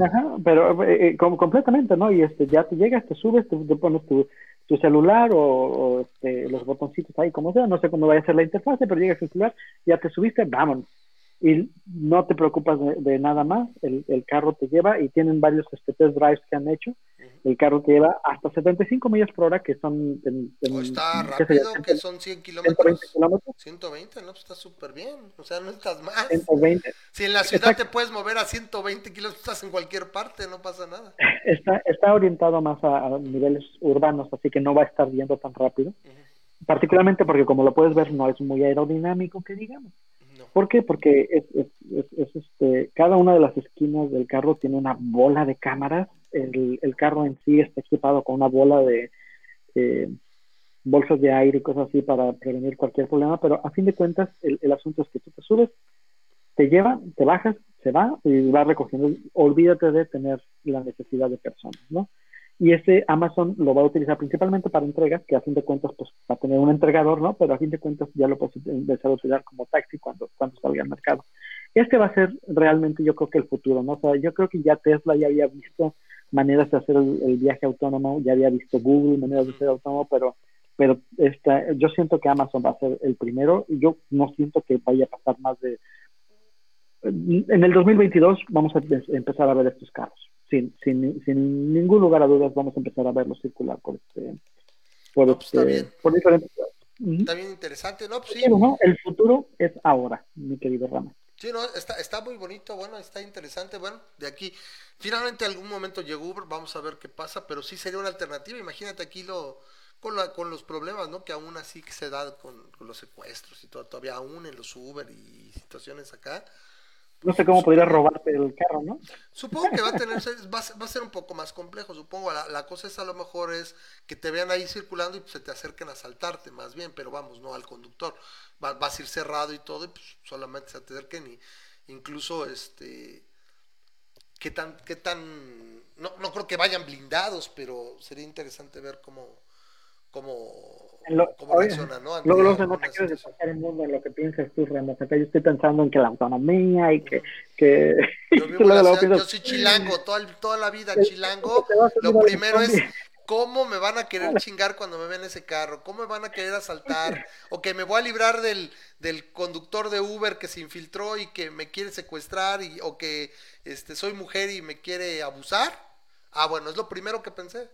Ajá, pero eh, eh, como completamente, ¿no? Y este, ya te llegas, te subes, te, pones tu, tu celular o, este, los botoncitos ahí, como sea, no sé cómo vaya a ser la interfaz, pero llegas el celular, ya te subiste, vámonos y no te preocupas de, nada más, el, el, carro te lleva y tienen varios este, test drives que han hecho, el carro te lleva hasta 75 millas por hora que son... En, está rápido, que son 100 kilómetros. 120 no, pues está súper bien, o sea, no estás más. 120. Si en la ciudad te puedes mover a 120 kilómetros, estás en cualquier parte, no pasa nada. Está, está orientado más a, niveles urbanos, así que no va a estar yendo tan rápido, particularmente porque como lo puedes ver no es muy aerodinámico, que digamos. ¿Por qué? Porque es, es, este, cada una de las esquinas del carro tiene una bola de cámaras. El, el carro en sí está equipado con una bola de eh, bolsas de aire y cosas así para prevenir cualquier problema, pero a fin de cuentas el, el asunto es que tú te subes, te lleva, te bajas, se va y va recogiendo. Olvídate de tener la necesidad de personas, ¿no? y ese Amazon lo va a utilizar principalmente para entregas, que a fin de cuentas pues va a tener un entregador, ¿no? Pero a fin de cuentas ya lo puedes empezar a utilizar como taxi cuando, cuando salga al mercado. Este va a ser realmente yo creo que el futuro, ¿no? O sea, yo creo que ya Tesla ya había visto maneras de hacer el, viaje autónomo, ya había visto Google maneras de hacer autónomo, pero pero esta, yo siento que Amazon va a ser el primero y yo no siento que vaya a pasar más de... En el 2022 vamos a empezar a ver estos carros sin, sin, sin ningún lugar a dudas vamos a empezar a verlo circular por este por, pues, este, por diferentes Está bien interesante, ¿no? Pues sí. El futuro es ahora, mi querido Rama. Sí, no, está, está muy bonito, bueno, está interesante, bueno, de aquí, finalmente algún momento llegó Uber, vamos a ver qué pasa, pero sí sería una alternativa, imagínate aquí lo, con, la, con los problemas, ¿no? Que aún así que se da con, con los secuestros y todo, todavía aún en los Uber y situaciones acá, no sé cómo podría robarte el carro, ¿no? Supongo que va a tener, va a ser un poco más complejo, supongo. La, cosa es a lo mejor es que te vean ahí circulando y se te acerquen a saltarte más bien, pero vamos, no al conductor. vas a ir cerrado y todo y pues solamente se acerquen y incluso este qué tan qué tan no, no creo que vayan blindados, pero sería interesante ver cómo cómo lo, ¿no? Luego, luego no te quieres despaciar el mundo en lo que piensas tú, Ramos. Acá yo estoy pensando en que la autonomía y que... que yo, vivo la yo soy chilango, toda, toda la vida chilango. Lo primero es cómo me van a querer chingar cuando me ven ese carro, cómo me van a querer asaltar, o que me voy a librar del, del conductor de Uber que se infiltró y que me quiere secuestrar, y, o que este, soy mujer y me quiere abusar. Ah, bueno, es lo primero que pensé.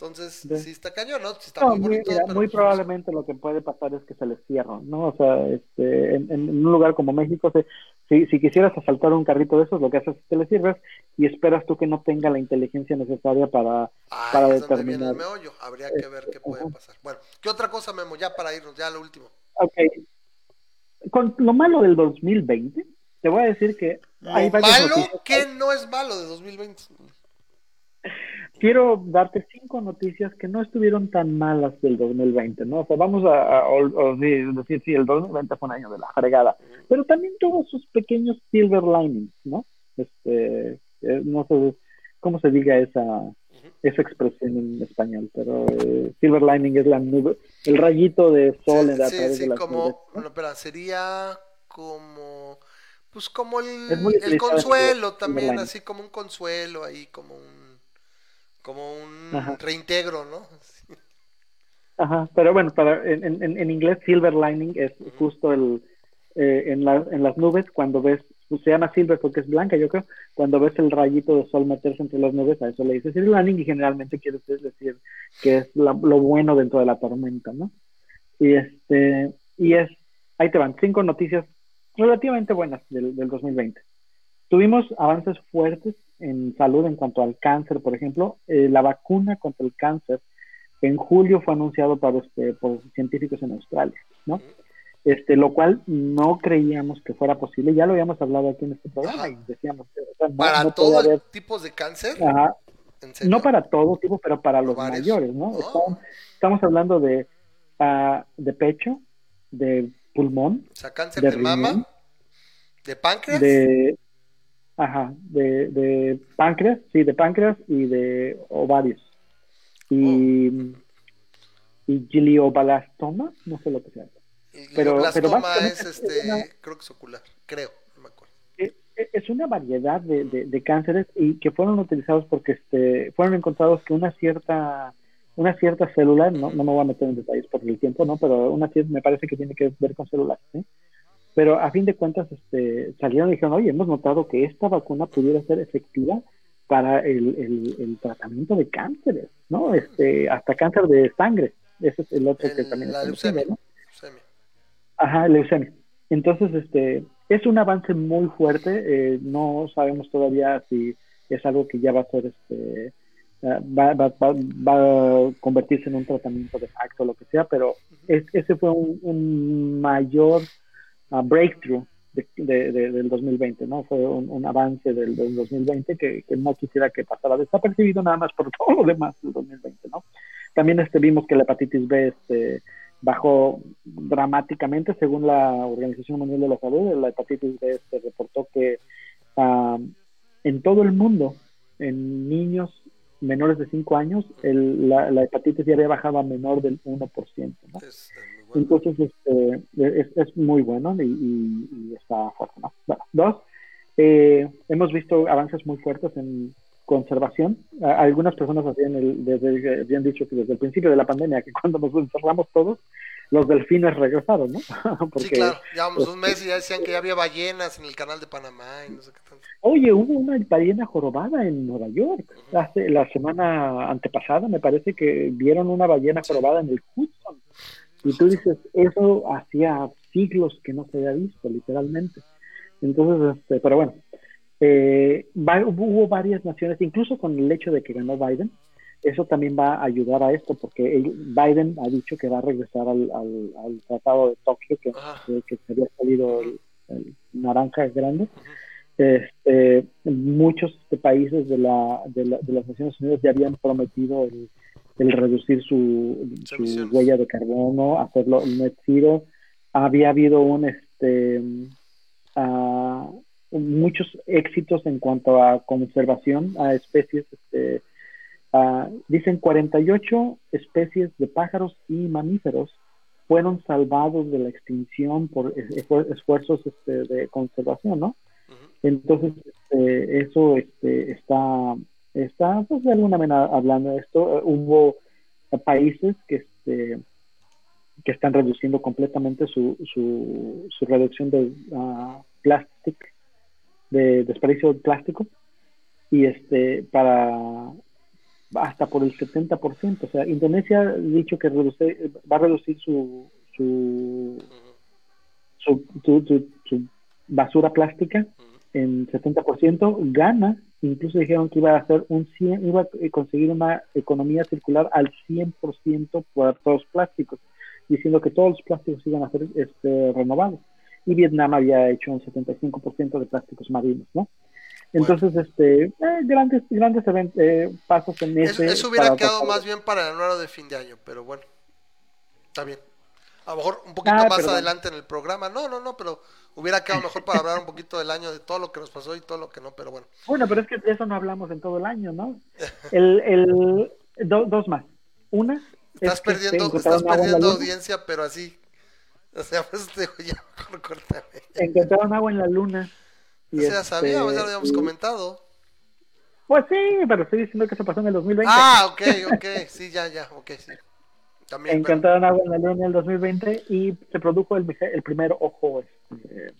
Entonces, De- sí está cañón, ¿no? Sí está No, muy bonito. mira, pero, muy pues, probablemente lo que puede pasar es que se les cierran, ¿no? O sea, este, en, un lugar como México, se- si, si quisieras asaltar un carrito de esos, lo que haces es que le sirves y esperas tú que no tenga la inteligencia necesaria para... Ahí para determinar. meollo. Habría que ver qué puede Ajá. pasar. Bueno, ¿qué otra cosa, Memo? Ya para irnos, ya lo último. Ok. Con lo malo del 2020, te voy a decir que hay Lo varias malo que no es malo de 2020. Quiero darte cinco noticias que no estuvieron tan malas del 2020, ¿no? O sea, vamos a, a- a- decir, sí, el 2020 fue un año de la fregada, pero también tuvo sus pequeños silver linings, ¿no? Este, eh, no sé cómo se diga esa, esa expresión en español, pero eh, silver lining es la nube, el rayito de sol Sí, a sí, través sí, de las nubes, como, ¿no? no, espera, sería como, pues como el, el consuelo en también, así como un consuelo ahí, como un, como un Ajá. reintegro, ¿no? Sí. Ajá, pero bueno, para, en, en, en inglés silver lining es justo el eh, en, la, en las nubes cuando ves, pues, se llama silver porque es blanca, yo creo, cuando ves el rayito de sol meterse entre las nubes, a eso le dice silver lining y generalmente quiere decir que es la- lo bueno dentro de la tormenta, ¿no? Y este, y es, ahí te van, cinco noticias relativamente buenas del, del 2020. Tuvimos avances fuertes en salud en cuanto al cáncer, por ejemplo, eh, la vacuna contra el cáncer en julio fue anunciado para este, por científicos en Australia, ¿no? Este, lo cual no creíamos que fuera posible, ya lo habíamos hablado aquí en este programa Ajá. y decíamos que o sea, no, Para no puede todo haber- tipos de cáncer, ajá, no para todo tipo, pero para los Varios. mayores, ¿no? Oh. Estamos, estamos hablando de, ah, de pecho, de pulmón, O sea, cáncer de de, mama, de páncreas, de, ajá, de, de páncreas, sí, de páncreas y de ovarios. Y, Oh. y glioblastoma, no sé lo que sea. pero- pero es este, una- creo que es ocular, creo, no me acuerdo. Eh, eh, Es una variedad de, de- de cánceres y que fueron utilizados porque este, fueron encontrados que una cierta una cierta célula, no, no me voy a meter en detalles por el tiempo, ¿no? Pero una cierta, me parece que tiene que ver con células, ¿sí? Pero a fin de cuentas este, salieron y dijeron, oye, hemos notado que esta vacuna pudiera ser efectiva para el, el- el tratamiento de cánceres, ¿no? Este, hasta cáncer de sangre. Ese es el otro que también la viendo, leucemia. ¿no? leucemia. Ajá, leucemia. Entonces, este, es un avance muy fuerte. eh, no sabemos todavía si es algo que ya va a ser, este, ah, va, va, va, va a convertirse en un tratamiento de facto o lo que sea, pero es- ese fue un, un mayor ah, breakthrough de, de- de- del 2020, ¿no? Fue un, un avance del, del 2020 que, que no quisiera que pasara desapercibido nada más por todo lo demás del 2020, ¿no? También este, vimos que la hepatitis B este, bajó dramáticamente según la Organización Mundial de la Salud. La hepatitis B se reportó que en todo el mundo, en niños menores de 5 años, el- la, la hepatitis ya había bajado a menor del 1%. ¿no? Entonces, este, es, es muy bueno y, y- y está fuerte. ¿no? Bueno, dos, eh, hemos visto avances muy fuertes en conservación. A- algunas personas habían, el- desde- habían dicho que desde el principio de la pandemia, que cuando nos encerramos todos, los delfines regresaron, ¿no? Porque, sí, claro, llevamos un este, mes y ya decían que ya había ballenas en el canal de Panamá y no sé qué tanto. Oye, hubo una ballena jorobada en Nueva York. Hace, la semana antepasada me parece que vieron una ballena jorobada en el Hudson. Y tú dices, eso hacía siglos que no se había visto, literalmente. Entonces, este, pero bueno, eh, va- hubo varias naciones, incluso con el hecho de que ganó Biden, eso también va a ayudar a esto, porque él- Biden ha dicho que va a regresar al, al- al Tratado de Tokio, que, Ajá. que, que se había salido el, el naranja grande. Este, muchos este, países de, la, de, la- de las Naciones Unidas ya habían prometido el, el reducir su, su huella de carbono, hacerlo net zero. Había habido un este ah, muchos éxitos en cuanto a conservación a especies. Este, ah, dicen 48 especies de pájaros y mamíferos fueron salvados de la extinción por es- esfuer- esfuerzos este, de conservación, ¿no? Entonces, este, eso este, está, está pues, de alguna manera hablando de esto. Eh, hubo eh, países que, este, que están reduciendo completamente su, su, su reducción de ah, plástico, de desperdicio de plástico, y este, para, hasta por el 70%. O sea, Indonesia ha dicho que reduce, va a reducir su, su, su, su, su basura plástica en 70%. Gana, incluso dijeron que iba a hacer un 100, iba a conseguir una economía circular al 100% por todos los plásticos, diciendo que todos los plásticos iban a ser este, renovados. Y Vietnam había hecho un 75% de plásticos marinos, ¿no? Entonces, este, eh, grandes, grandes eh, pasos en ese. Eso, hubiera quedado más bien para el anuario de fin de año, pero bueno, está bien. A lo mejor un poquito ah, más adelante en el programa. No, no, no, pero hubiera quedado mejor para hablar un poquito del año, de todo lo que nos pasó y todo lo que no, pero bueno. Bueno, pero es que eso no hablamos en todo el año, ¿no? El, el, dos más. Una. Estás perdiendo, estás perdiendo audiencia, pero así. O sea, pues te digo, ya, mejor Encontraron agua en la luna. Y o sea, este, sabíamos, ya lo habíamos comentado. Pues sí, pero estoy diciendo que eso pasó en el 2020. Ah, ok, ok, sí, ya, ya, ok, sí. También, Encontraron agua en la luna en el 2020 y se produjo el, el primer ojo, este,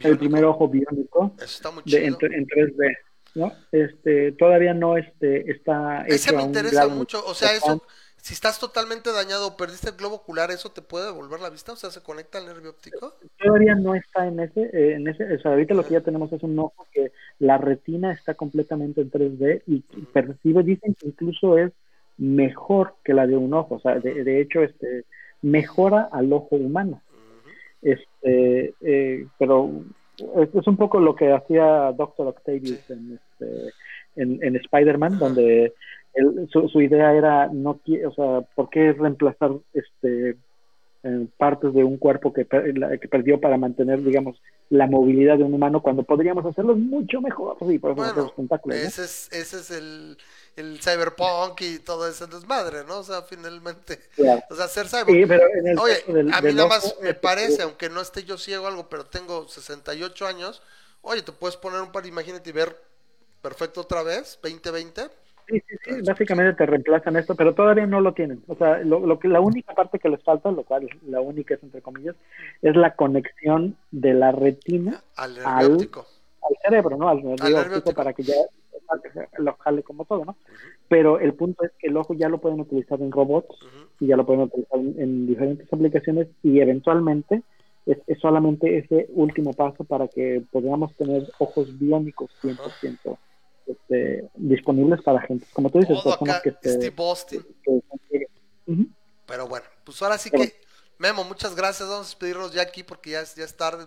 el primer ojo biónico está muy chido. en, 3D. ¿no? Este, todavía no este, está Ese me interesa mucho, o sea, eso, si estás totalmente dañado o perdiste el globo ocular, ¿eso te puede devolver la vista? O sea, ¿se conecta al nervio óptico? Todavía no está en ese, eh, en ese, o sea, ahorita lo que ya tenemos es un ojo que la retina está completamente en 3D y percibe, dicen que incluso es mejor que la de un ojo, o sea, de, hecho, este, mejora al ojo humano. Este, eh, pero es, un poco lo que hacía Doctor Octavius en, este, en, en Spider-Man, donde su, idea era, no o sea, ¿por qué reemplazar este eh, partes de un cuerpo que, que perdió para mantener, digamos, la movilidad de un humano cuando podríamos hacerlo mucho mejor? Sí, por bueno, ese, es, ese es el, el cyberpunk y todo ese desmadre, ¿no? O sea, finalmente, o sea, hacer cyberpunk. Oye, a mí nada más me parece, aunque no esté yo ciego algo, pero tengo 68 años, oye, te puedes poner un par, imagínate y ver perfecto otra vez, 2020 Sí, sí, sí, básicamente te reemplazan esto, pero todavía no lo tienen. O sea, lo, que la única parte que les falta, lo cual la única es entre comillas, es la conexión de la retina al, al, cerebro, ¿no? Al nervio, óptico, para que ya lo jale como todo, ¿no? Pero el punto es que el ojo ya lo pueden utilizar en robots y ya lo pueden utilizar en, diferentes aplicaciones y eventualmente es, es, solamente ese último paso para que podamos tener ojos biónicos 100% este, disponibles para gente, como tú dices, personas que, Steve Austin. Pero bueno, pues ahora sí que, Memo, muchas gracias, vamos a despedirnos ya aquí porque ya es, ya es tarde.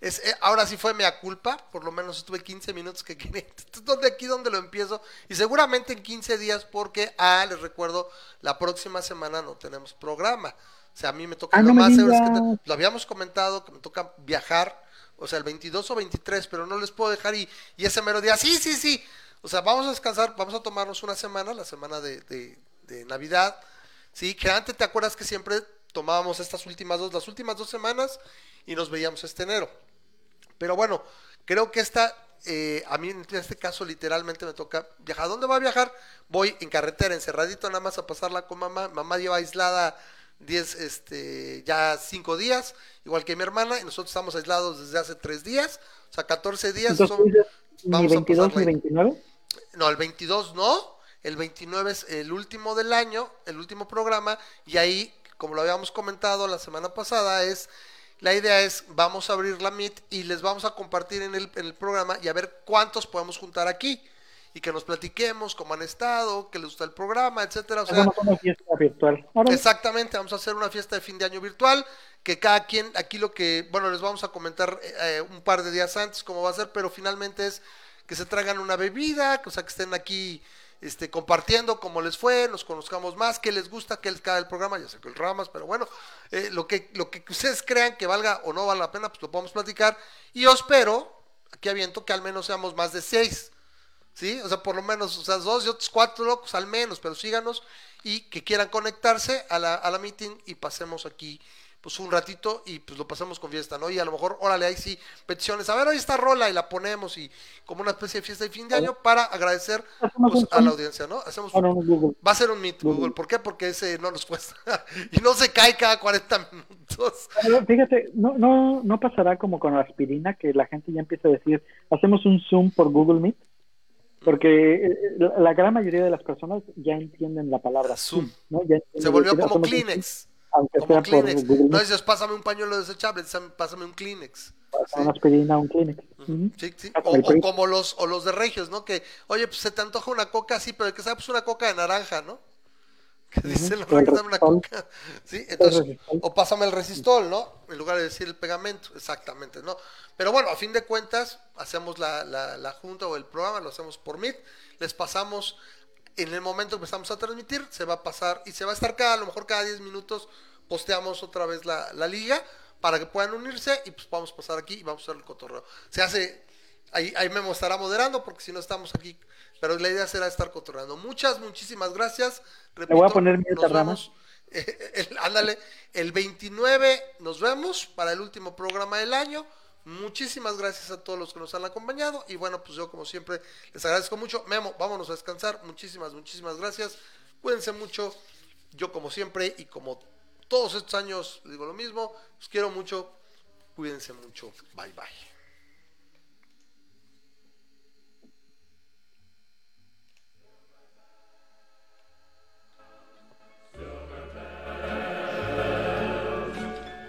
Es, eh, ahora sí fue mea culpa, por lo menos estuve 15 minutos que quería. donde aquí donde lo empiezo y seguramente en 15 días porque, ah, les recuerdo, la próxima semana no tenemos programa. O sea, a mí me toca ah, lo más, lo habíamos comentado, que me toca viajar, o sea, el 22 o 23, pero no les puedo dejar y, y ese mero día, sí, sí, sí, o sea, vamos a descansar, vamos a tomarnos una semana, la semana de, de, Navidad. Sí, que antes te acuerdas que siempre tomábamos estas últimas dos, las últimas dos semanas y nos veíamos este enero. Pero bueno, creo que esta, eh, a mí en este caso literalmente me toca viajar. ¿A dónde voy a viajar? Voy en carretera, encerradito nada más a pasarla con mamá. Mamá lleva aislada 10, este, ya 5 días, igual que mi hermana, y nosotros estamos aislados desde hace 3 días, o sea, 14 días. son, vamos 22 ni 29? No, el 22 no. El 29 es el último del año, el último programa. Y ahí, como lo habíamos comentado la semana pasada, es la idea es vamos a abrir la Meet y les vamos a compartir en el, en el programa y a ver cuántos podemos juntar aquí y que nos platiquemos cómo han estado, que les gusta el programa, etcétera. O sea, una fiesta virtual. Exactamente, vamos a hacer una fiesta de fin de año virtual, que cada quien, aquí lo que, bueno, les vamos a comentar eh, un par de días antes cómo va a ser, pero finalmente es que se traigan una bebida, o sea, que estén aquí este, compartiendo cómo les fue, nos conozcamos más, qué les gusta, qué les cae el programa, ya sé que el ramas, pero bueno, eh, lo, que, lo que ustedes crean que valga o no vale la pena, pues lo podemos platicar. Y yo espero, aquí aviento, que al menos seamos más de seis, ¿sí? O sea, por lo menos, o sea, dos y otros cuatro locos al menos, pero síganos y que quieran conectarse a la, a la meeting y pasemos aquí pues un ratito y pues lo pasamos con fiesta, ¿no? Y a lo mejor, órale, ahí sí, peticiones, a ver, ahí está Rola y la ponemos y como una especie de fiesta de fin de año para agradecer pues, a la audiencia, ¿no? Hacemos un, va a ser un Meet Google, ¿por qué? Porque ese no nos cuesta y no se cae cada 40 minutos. fíjate, no, no, no pasará como con la aspirina que la gente ya empieza a decir, hacemos un Zoom por Google Meet. Porque eh, la, la gran mayoría de las personas ya entienden la palabra Zoom. Zoom, ¿no? Ya Se volvió como somos Kleenex. Aunque Como sea por Kleenex. Google No dices, pásame un pañuelo desechable, sam- pásame un Kleenex. pasa una aspirina, un Kleenex. Sí, sí. O, o como los, o los de Regios, ¿no? Que, oye, pues se te antoja una coca así, pero el que sabe, pues una coca de naranja, ¿no? Que o el dame una coca. Sí, entonces, Resistol. o pásame el resistol, ¿no? En lugar de decir el pegamento, exactamente, ¿no? Pero bueno, a fin de cuentas, hacemos la, la, la junta o el programa, lo hacemos por Meet, les pasamos en el momento que empezamos a transmitir, se va a pasar y se va a estar cada, a lo mejor cada 10 minutos, posteamos otra vez la, la liga para que puedan unirse y pues vamos a pasar aquí y vamos a hacer el cotorreo. Se hace, ahí, ahí Memo estará moderando porque si no estamos aquí, pero la idea será estar cotorreando. Muchas, muchísimas gracias. Le voy a poner Rama. vemos, eh, el- ándale, el 29 nos vemos para el último programa del año. Muchísimas gracias a todos los que nos han acompañado. Y bueno, pues yo como siempre les agradezco mucho. Memo, vámonos a descansar. Muchísimas, muchísimas gracias. Cuídense mucho. Yo como siempre y como todos estos años digo lo mismo. Los quiero mucho. Cuídense mucho. Bye bye.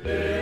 Live.